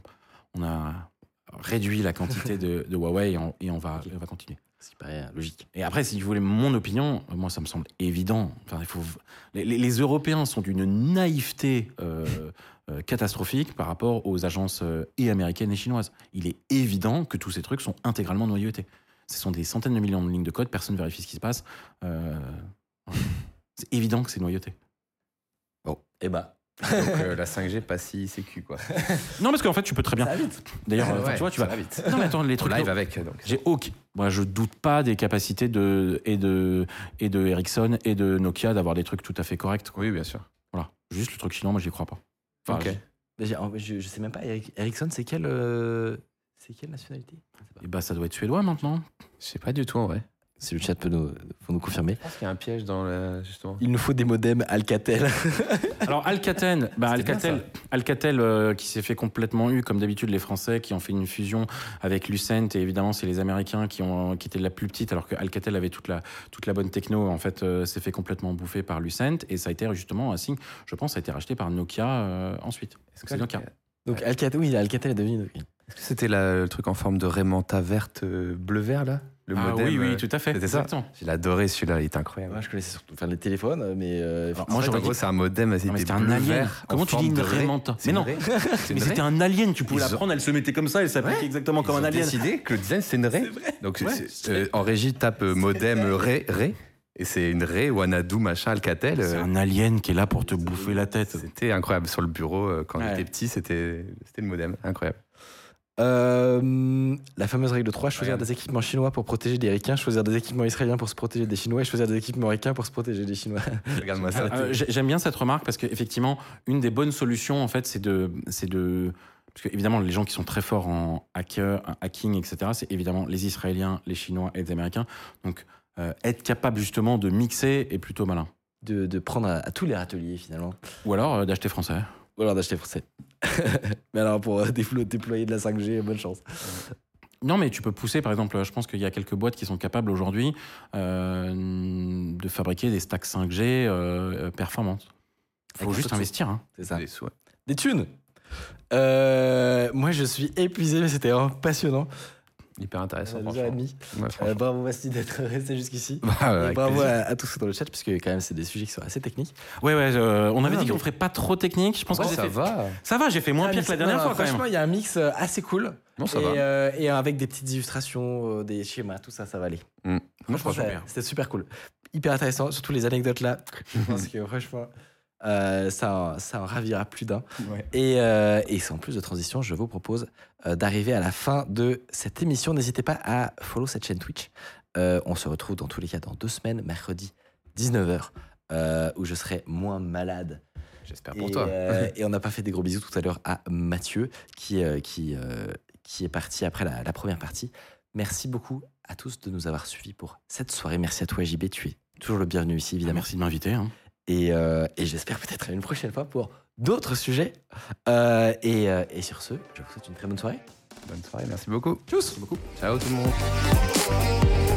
On a réduit la quantité *laughs* de, de Huawei et on, et on va, on va continuer. Ce qui paraît logique. Et après, si vous voulez mon opinion, moi, ça me semble évident. Enfin, il faut... les, Européens sont d'une naïveté euh, euh, catastrophique par rapport aux agences euh, et américaines et chinoises. Il est évident que tous ces trucs sont intégralement noyautés. Ce sont des centaines de millions de lignes de code, personne ne vérifie ce qui se passe. C'est évident que c'est noyauté. Bon, et bah. Donc euh, *laughs* la 5G, pas si sécu, quoi. Non, parce qu'en fait, tu peux très bien. Ça va vite. D'ailleurs, Ouais, tu vois, tu ça vas. va vite. Non, mais attends, les trucs. live avec, donc. J'ai aucun. Moi, je doute pas des capacités de et de et de Ericsson et de Nokia d'avoir des trucs tout à fait corrects. quoi. Oui, bien sûr. Voilà. Juste le truc chinois, moi, j'y crois pas. Enfin, Ok. je- sais même pas, Eric- Ericsson, c'est quelle, euh, c'est quelle nationalité? Pas. Eh bah, ça doit être suédois maintenant. Je sais pas du tout en vrai. Si le chat peut nous, confirmer. Je pense qu'il y a un piège dans le. Justement. Il nous faut des modems Alcatel. *laughs* Alors Alcatel, bah, bien, Alcatel, Alcatel euh, qui s'est fait complètement eu, comme d'habitude les Français qui ont fait une fusion avec Lucent et évidemment c'est les Américains qui ont qui étaient la plus petite alors que Alcatel avait toute la toute la bonne techno en fait euh, s'est fait complètement bouffer par Lucent et ça a été justement un signe, je pense, ça a été racheté par Nokia euh, ensuite. Est-ce C'est Nokia. Donc Alcatel, oui, Alcatel est devenu. oui. Est-ce que c'était le truc en forme de Raymanta verte euh, bleu-vert là? Le Ah modem oui oui euh, tout à fait. C'était ça. J'ai adoré celui-là, il est incroyable. Moi, je connaissais surtout enfin, les téléphones, mais euh, Alors, Moi, en j'aurais gros, dit- c'est un modem, c'était un alien. Comment tu dis une. Raymanta Mais non. *laughs* Mais c'était un alien, tu pouvais la ont- prendre, elle se mettait comme ça, elle s'appliquait exactement comme Ils un ont alien. décidé que le design c'est une raie. Donc Ouais. euh, en régie tape modem raie raie et c'est une raie Wanadu machin Alcatel. C'est un alien qui est là pour te bouffer la tête. C'était incroyable sur le bureau quand Ouais. j'étais petit, c'était c'était le modem, incroyable. Euh, la fameuse règle 3, choisir des équipements chinois pour protéger des ricains, choisir des équipements israéliens pour se protéger des Chinois et choisir des équipements ricains pour se protéger des Chinois. *laughs* Regarde-moi ça. Euh, j'ai- J'aime bien cette remarque parce qu'effectivement, une des bonnes solutions, en fait, c'est de, c'est de, parce que évidemment, les gens qui sont très forts en hacker, en hacking, etc., c'est évidemment les Israéliens, les Chinois et les Américains. Donc, euh, être capable justement de mixer est plutôt malin. De, de prendre à, à tous les râteliers finalement. Ou alors euh, d'acheter français. Ou alors d'acheter français. *laughs* mais alors pour euh, déployer de la 5G, bonne chance. Non, mais tu peux pousser, par exemple, je pense qu'il y a quelques boîtes qui sont capables aujourd'hui euh, de fabriquer des stacks 5G euh, performantes. Il faut juste investir. Hein. C'est ça. Des. Des thunes Euh, Moi je suis épuisé, mais c'était vraiment passionnant. Hyper intéressant. Euh, franchement. et demie. Ouais, Euh, franchement. bravo Bastille d'être resté jusqu'ici. *laughs* Bah, Et bravo plaisir. à, à tous dans le chat, puisque quand même c'est des sujets qui sont assez techniques. Ouais, ouais, euh, on avait Non, dit qu'on mais- ferait pas trop technique. Je pense Ouais, que ça fait- va. Ça va, j'ai fait moins Ah, pire que la dernière non, fois quand Franchement, il y a un mix euh, assez cool. Non, ça et, va. euh, et avec des petites illustrations, euh, des schémas, tout ça, ça va aller. Mm. Moi, je pense ça- super. C'était super cool. Hyper intéressant, surtout les anecdotes là. *laughs* Je pense que franchement, euh, ça, en- ça en ravira plus d'un. Et, euh, et sans plus de transition, je vous propose euh, d'arriver à la fin de cette émission. N'hésitez pas à follow cette chaîne Twitch. On se retrouve dans tous les cas dans deux semaines, mercredi 19h, euh, où je serai moins malade. J'espère Et, pour toi. *laughs* et on n'a pas fait des gros bisous tout à l'heure à Mathieu, qui, qui, qui est parti après la, la première partie. Merci beaucoup à tous de nous avoir suivis pour cette soirée. Merci à toi, JB. Tu es toujours le bienvenu ici, évidemment. Merci de m'inviter. hein. Et, euh, et j'espère peut-être à une prochaine fois pour d'autres sujets. Euh, et, euh, et sur ce, je vous souhaite une très bonne soirée. Bonne soirée, merci beaucoup. Tchuss beaucoup. Ciao tout le monde.